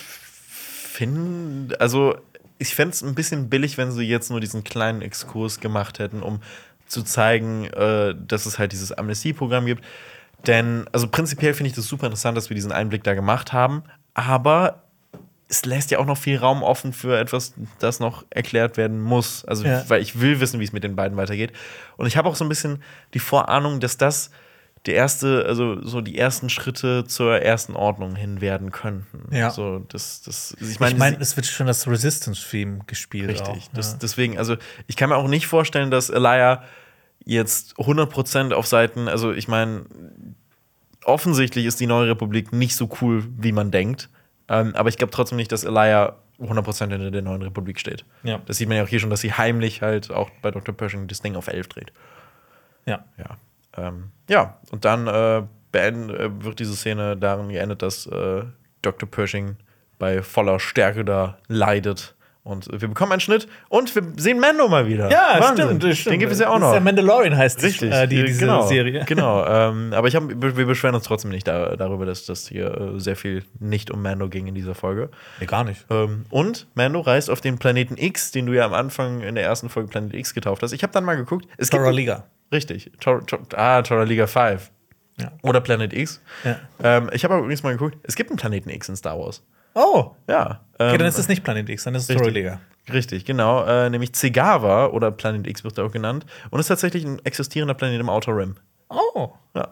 Find, also ich fände es ein bisschen billig, wenn sie jetzt nur diesen kleinen Exkurs gemacht hätten, um zu zeigen, äh, dass es halt dieses Amnestieprogramm gibt. Denn, also prinzipiell finde ich das super interessant, dass wir diesen Einblick da gemacht haben, aber es lässt ja auch noch viel Raum offen für etwas, das noch erklärt werden muss. Also, Ja. weil ich will wissen, wie es mit den beiden weitergeht. Und ich habe auch so ein bisschen die Vorahnung, dass das der erste, also so die ersten Schritte zur ersten Ordnung hin werden könnten. Ja. So, das, das, ich Ich meine, meine, es wird schon das Resistance-Theme gespielt. Richtig. Auch, das, ja. Deswegen, also ich kann mir auch nicht vorstellen, dass Elia jetzt 100% auf Seiten, also ich meine, offensichtlich ist die Neue Republik nicht so cool, wie man denkt. Ähm, aber ich glaube trotzdem nicht, dass Elia 100% hinter der Neuen Republik steht. Ja. Das sieht man ja auch hier schon, dass sie heimlich halt auch bei Dr. Pershing das Ding auf 11 dreht. ja. Ja. Ähm, ja, und dann äh, beend, äh, wird diese Szene darin geendet, dass äh, Dr. Pershing bei voller Stärke da leidet. Und wir bekommen einen Schnitt und wir sehen Mando mal wieder. Ja, Wahnsinn. stimmt, das stimmt. Den gibt es ja auch Das noch. ist der Mandalorian heißt Richtig, äh, die, diese genau, Serie. Genau, ähm, aber ich hab, wir beschweren uns trotzdem nicht da, darüber, dass das hier äh, sehr viel nicht um Mando ging in dieser Folge. Nee, gar nicht. Ähm, und Mando reist auf den Planeten X, den du ja am Anfang in der ersten Folge Planet X getauft hast. Ich habe dann mal geguckt. Es gibt Tora Liga. Richtig. Tor, Tor, ah, Tora Liga 5. Ja. Oder Planet X. Ja. Ähm, ich habe aber übrigens mal geguckt, es gibt einen Planeten X in Star Wars. Oh, Ja. okay, ähm, dann ist es nicht Planet X, dann ist es richtig. Tora Liga. Richtig, genau. Äh, nämlich Zegava oder Planet X wird er auch genannt. Und ist tatsächlich ein existierender Planet im Outer Rim. Oh. Ja.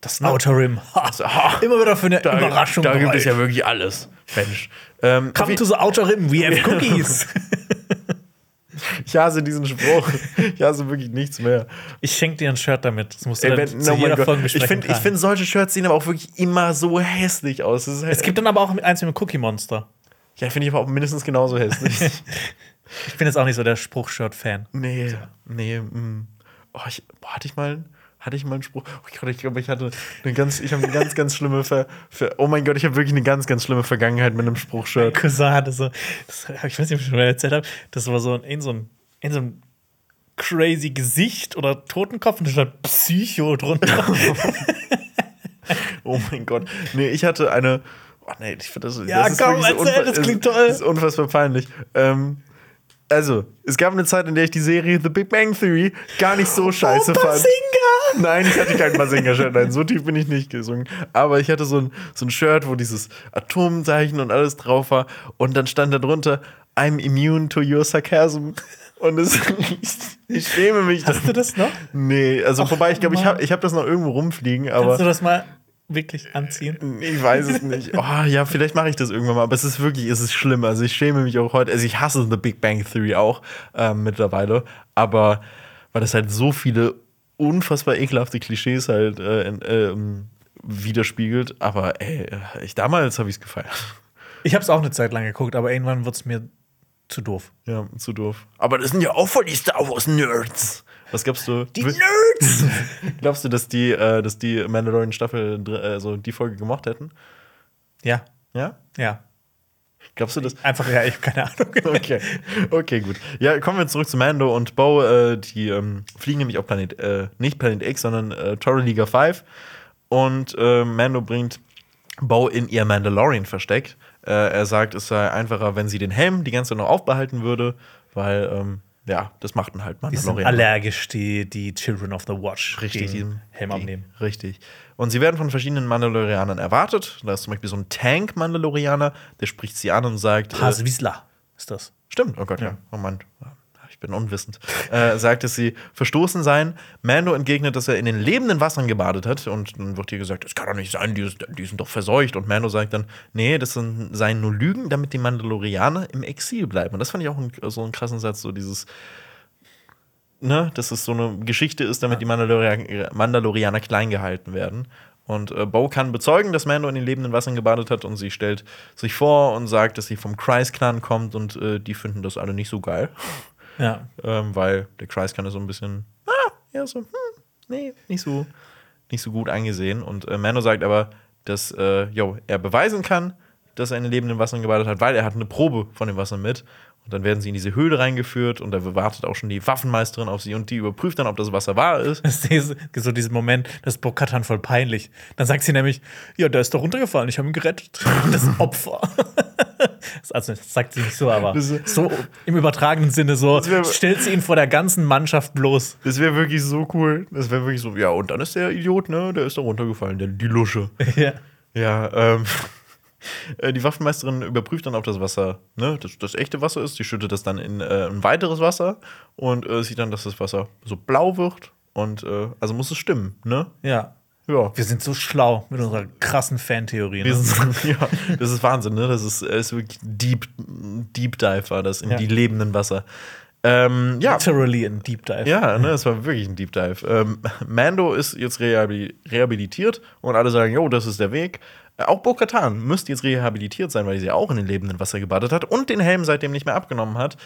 Das Outer Rim. Ha. ha. Immer wieder für eine Da, Überraschung. da gibt bereit. es ja wirklich alles. Mensch. Ähm, Come to the Outer Rim, we have cookies. ich hasse diesen Spruch. ich hasse wirklich nichts mehr. ich schenke dir ein Shirt damit. Das musst du Ey, wenn, zu mein jeder. Folge ich finde, find, solche Shirts sehen aber auch wirklich immer so hässlich aus. Halt es gibt dann aber auch eins mit dem Cookie Monster. ja, finde ich aber auch mindestens genauso hässlich. Ich bin jetzt auch nicht so der Spruchshirt-Fan. Nee, nee. Mm. Oh, ich, boah, hatte ich mal, hatte ich mal einen Spruch? Oh Gott, ich glaube, ich hatte eine ganz, ich habe eine ganz, ganz schlimme Ver, Ver Oh mein Gott, ich habe wirklich eine ganz, ganz schlimme Vergangenheit mit einem Spruchshirt. Cousin hatte so, das, ich weiß nicht, ob ich schon mal erzählt habe, das war so in so ein, in so ein crazy Gesicht oder Totenkopf und da stand Psycho drunter. Oh mein Gott. Nee, ich hatte eine. Oh nee, ich finde das. Ja, das ist komm, so erzähl, das ist- klingt toll. Das ist unfassbar peinlich. Ähm, also, es gab eine Zeit, in der ich die Serie The Big Bang Theory gar nicht so scheiße Oh, fand. Bazinga! Nein, ich hatte kein Basinga-Shirt. Nein, so tief bin ich nicht gesungen. Aber ich hatte so ein, so ein Shirt, wo dieses Atomzeichen und alles drauf war. Und dann stand da drunter, I'm immune to your sarcasm. Und es, ich, schäme mich. Hast du das noch? Nee, also Och, wobei ich glaube, ich habe ich hab das noch irgendwo rumfliegen, aber. Kannst du das mal wirklich anziehen? Ich weiß es nicht. Oh, ja, vielleicht mache ich das irgendwann mal. Aber es ist wirklich, es ist schlimm. Also ich schäme mich auch heute. Also ich hasse The Big Bang Theory auch ähm, mittlerweile. Aber weil das halt so viele unfassbar ekelhafte Klischees halt äh, in, ähm, widerspiegelt. Aber ey, ich, damals habe ich es gefeiert. Ich habe es auch eine Zeit lang geguckt, aber irgendwann wird es mir zu doof. Ja, zu doof. Aber das sind ja auch voll die Star Wars Nerds. Was glaubst du? Die Nerds! Glaubst du, dass die, äh, dass die Mandalorian Staffel, also die Folge gemocht hätten? ja, Ja? ja. Glaubst du das? Einfach, ja, ich habe keine Ahnung. Okay, okay, gut. Ja, kommen wir zurück zu Mando und Bo. Äh, die ähm, fliegen nämlich auf Planet, äh, nicht Planet X, sondern äh, Tora Liga 5. Und äh, Mando bringt Bo in ihr Mandalorian-Versteck. Äh, er sagt, es sei einfacher, wenn sie den Helm die ganze Zeit noch aufbehalten würde, weil, ähm, ja, das machten halt Die sind allergisch, die, die Children of the Watch. Richtig, diesem Helm abnehmen. Richtig. Und sie werden von verschiedenen Mandalorianern erwartet. Da ist zum Beispiel so ein Tank-Mandalorianer, der spricht sie an und sagt: äh, Haswisla ist das. Stimmt, oh Gott, ja. Oh Mann, bin unwissend. Äh, sagt, dass sie verstoßen seien. Mando entgegnet, dass er in den lebenden Wassern gebadet hat. Und dann wird hier gesagt, das kann doch nicht sein, die, die sind doch verseucht. Und Mando sagt dann, nee, das sind, seien nur Lügen, damit die Mandalorianer im Exil bleiben. Und das fand ich auch ein, so einen krassen Satz, so dieses, ne, dass es so eine Geschichte ist, damit die Mandalorianer, Mandalorianer klein gehalten werden. Und äh, Bo kann bezeugen, dass Mando in den lebenden Wassern gebadet hat und sie stellt sich vor und sagt, dass sie vom Kreis-Clan kommt und äh, die finden das alle nicht so geil. Ja. Ähm, weil der Kreis-Clan ist so ein bisschen, ah, ja, so, hm, nee, nicht so, nicht so gut angesehen. Und äh, Mando sagt aber, dass äh, yo, er beweisen kann, dass er in den lebenden Wassern gebadet hat, weil er hat eine Probe von dem Wasser mit. Und dann werden sie in diese Höhle reingeführt und da wartet auch schon die Waffenmeisterin auf sie und die überprüft dann, ob das Wasser wahr ist. Das ist so dieser Moment, das ist Bo-Katan voll peinlich. Dann sagt sie nämlich, ja, der ist doch runtergefallen, ich habe ihn gerettet. Das Opfer. also, das sagt sie nicht so, aber so im übertragenen Sinne so, stellt sie ihn vor der ganzen Mannschaft bloß. Das wäre wirklich so cool. Das wäre wirklich so, ja, und dann ist der Idiot, ne, der ist da runtergefallen, der, die Lusche. Ja. Ja, ähm. Äh, die Waffenmeisterin überprüft dann, ob das Wasser ne, das, das echte Wasser ist. Die schüttet das dann in äh, ein weiteres Wasser und äh, sieht dann, dass das Wasser so blau wird. Und äh, also muss es stimmen, ne? Ja. Ja. Wir sind so schlau mit unserer krassen Fantheorie. Ne? Sind- ja, das ist Wahnsinn, ne? Das ist, äh, ist wirklich Deep, Deep Dive war das in Ja. die lebenden Wasser. Ähm, ja, Literally ein Deep Dive. ja, ne, das war wirklich ein Deep Dive. Ähm, Mando ist jetzt rehabil rehabilitiert und alle sagen, jo, das ist der Weg. Auch Bo-Katan müsste jetzt rehabilitiert sein, weil sie auch in den lebenden Wasser gebadet hat und den Helm seitdem nicht mehr abgenommen hat.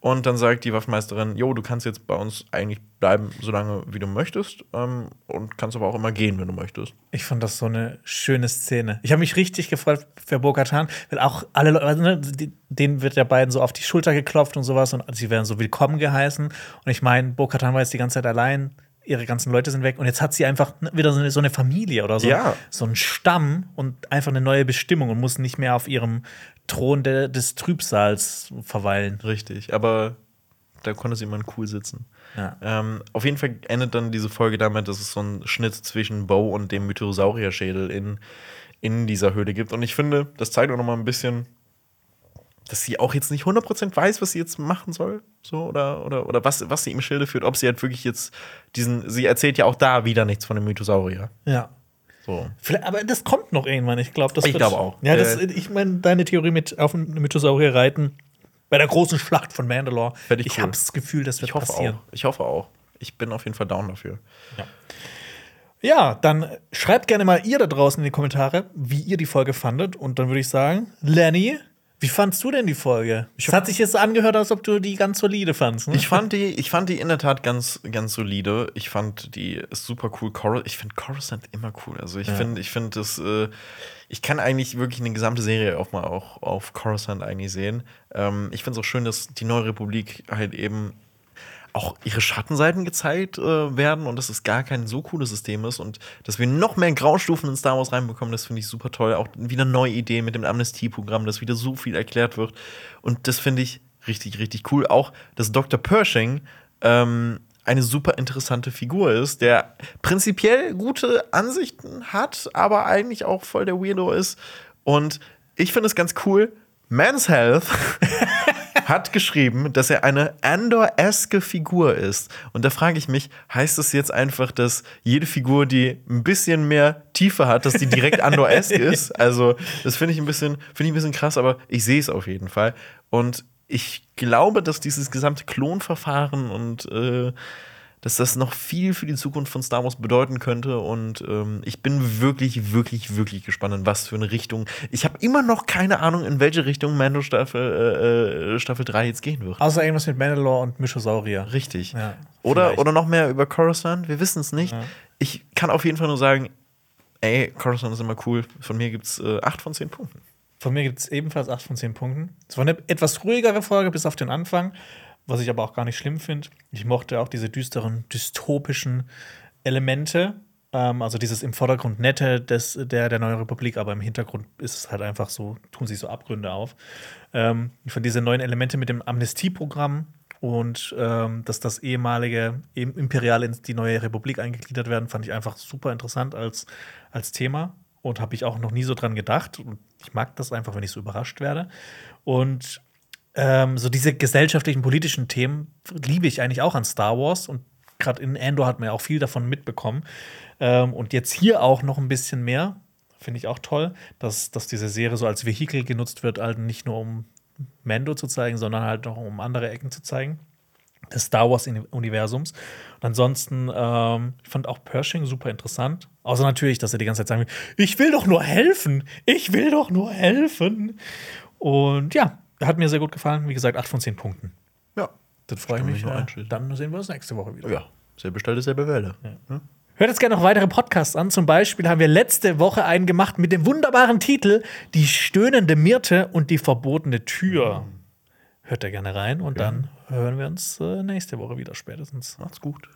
Und dann sagt die Waffenmeisterin, jo, du kannst jetzt bei uns eigentlich bleiben, solange wie du möchtest. Ähm, und kannst aber auch immer gehen, wenn du möchtest. Ich fand das so eine schöne Szene. Ich habe mich richtig gefreut für Bo-Katan, weil auch alle Leute, ne, die- denen wird der beiden so auf die Schulter geklopft und sowas und sie werden so willkommen geheißen. Und ich meine, Bo-Katan war jetzt die ganze Zeit allein, ihre ganzen Leute sind weg und jetzt hat sie einfach wieder so eine, so eine Familie oder so, Ja. so einen Stamm und einfach eine neue Bestimmung und muss nicht mehr auf ihrem Thron de, des Trübsals verweilen. Richtig, aber da konnte sie immer cool sitzen. Ja. Ähm, auf jeden Fall endet dann diese Folge damit, dass es so einen Schnitt zwischen Bo und dem Mythosaurier-Schädel in, in dieser Höhle gibt. Und ich finde, das zeigt auch noch mal ein bisschen, dass sie auch jetzt nicht 100% weiß, was sie jetzt machen soll. So, oder, oder, oder was, was sie im Schilde führt. Ob sie halt wirklich jetzt diesen. Sie erzählt ja auch da wieder nichts von dem Mythosaurier. Ja. So. Vielleicht, aber das kommt noch irgendwann. Ich glaube, das Ich glaube auch. Ja, das, Äh, ich meine, deine Theorie mit auf dem Mythosaurier reiten bei der großen Schlacht von Mandalore. Ich ich cool. habe das Gefühl, das wird Ich hoffe passieren. auch. Ich hoffe auch. Ich bin auf jeden Fall down dafür. Ja, dann schreibt gerne mal ihr da draußen in die Kommentare, wie ihr die Folge fandet. Und dann würde ich sagen, Lenny, wie fandst du denn die Folge? Es hat sich jetzt angehört, als ob du die ganz solide fandst. Ne? Ich fand die, ich fand die in der Tat ganz, ganz solide. Ich fand die super cool. Cor ich finde Coruscant immer cool. Also ich Ja. finde, ich finde das, äh, ich kann eigentlich wirklich eine gesamte Serie auch mal auch auf Coruscant eigentlich sehen. Ähm, ich finde es auch schön, dass die Neue Republik halt eben auch ihre Schattenseiten gezeigt äh, werden und dass es gar kein so cooles System ist und dass wir noch mehr Graustufen in Star Wars reinbekommen, das finde ich super toll. Auch wieder neue Ideen mit dem Amnestieprogramm, dass wieder so viel erklärt wird. Und das finde ich richtig, richtig cool. Auch, dass Dr. Pershing ähm, eine super interessante Figur ist, der prinzipiell gute Ansichten hat, aber eigentlich auch voll der Weirdo ist. Und ich finde es ganz cool. Man's Health hat geschrieben, dass er eine Andor-eske Figur ist. Und da frage ich mich, heißt das jetzt einfach, dass jede Figur, die ein bisschen mehr Tiefe hat, dass die direkt Andor-esk ist? Also, das finde ich ein bisschen, finde ich ein bisschen krass, aber ich sehe es auf jeden Fall. Und ich glaube, dass dieses gesamte Klonverfahren und äh, dass das noch viel für die Zukunft von Star Wars bedeuten könnte. Und ähm, ich bin wirklich, wirklich, wirklich gespannt, in was für eine Richtung. Ich habe immer noch keine Ahnung, in welche Richtung Mando Staffel, äh, äh, Staffel 3 jetzt gehen wird. Außer irgendwas mit Mandalore und Mythosaurier. Richtig. Ja, oder, oder noch mehr über Coruscant. Wir wissen es nicht. Ja. Ich kann auf jeden Fall nur sagen, ey, Coruscant ist immer cool. Von mir gibt es äh, 8 von 10 Punkten. Von mir gibt es ebenfalls 8 von 10 Punkten. Es war eine etwas ruhigere Folge bis auf den Anfang, was ich aber auch gar nicht schlimm finde. Ich mochte auch diese düsteren, dystopischen Elemente. Ähm, also dieses im Vordergrund nette des, der, der Neuen Republik, aber im Hintergrund ist es halt einfach so, tun sich so Abgründe auf. Ähm, ich fand diese neuen Elemente mit dem Amnestieprogramm und ähm, dass das ehemalige im- Imperial in die neue Republik eingegliedert werden, fand ich einfach super interessant als, als Thema und habe ich auch noch nie so dran gedacht. Und ich mag das einfach, wenn ich so überrascht werde. Und ähm, so diese gesellschaftlichen, politischen Themen liebe ich eigentlich auch an Star Wars. Und gerade in Andor hat man ja auch viel davon mitbekommen. Ähm, und jetzt hier auch noch ein bisschen mehr. Finde ich auch toll, dass, dass diese Serie so als Vehikel genutzt wird, halt nicht nur um Mando zu zeigen, sondern halt auch um andere Ecken zu zeigen des Star Wars-Universums. Und ansonsten, ähm, ich fand auch Pershing super interessant. Außer natürlich, dass er die ganze Zeit sagen will, ich will doch nur helfen, ich will doch nur helfen. Und ja, hat mir sehr gut gefallen. Wie gesagt, 8 von 10 Punkten. Ja. Dann freue ich mich. Äh, dann sehen wir uns nächste Woche wieder. Ja. Selbe Stelle, selbe Welle. Hört jetzt gerne noch weitere Podcasts an. Zum Beispiel haben wir letzte Woche einen gemacht mit dem wunderbaren Titel Die stöhnende Myrte und die verbotene Tür. Hört da gerne rein und dann hören wir uns äh, nächste Woche wieder spätestens. Macht's gut.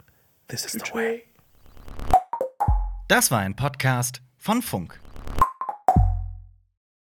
This is the way. Das war ein Podcast von Funk.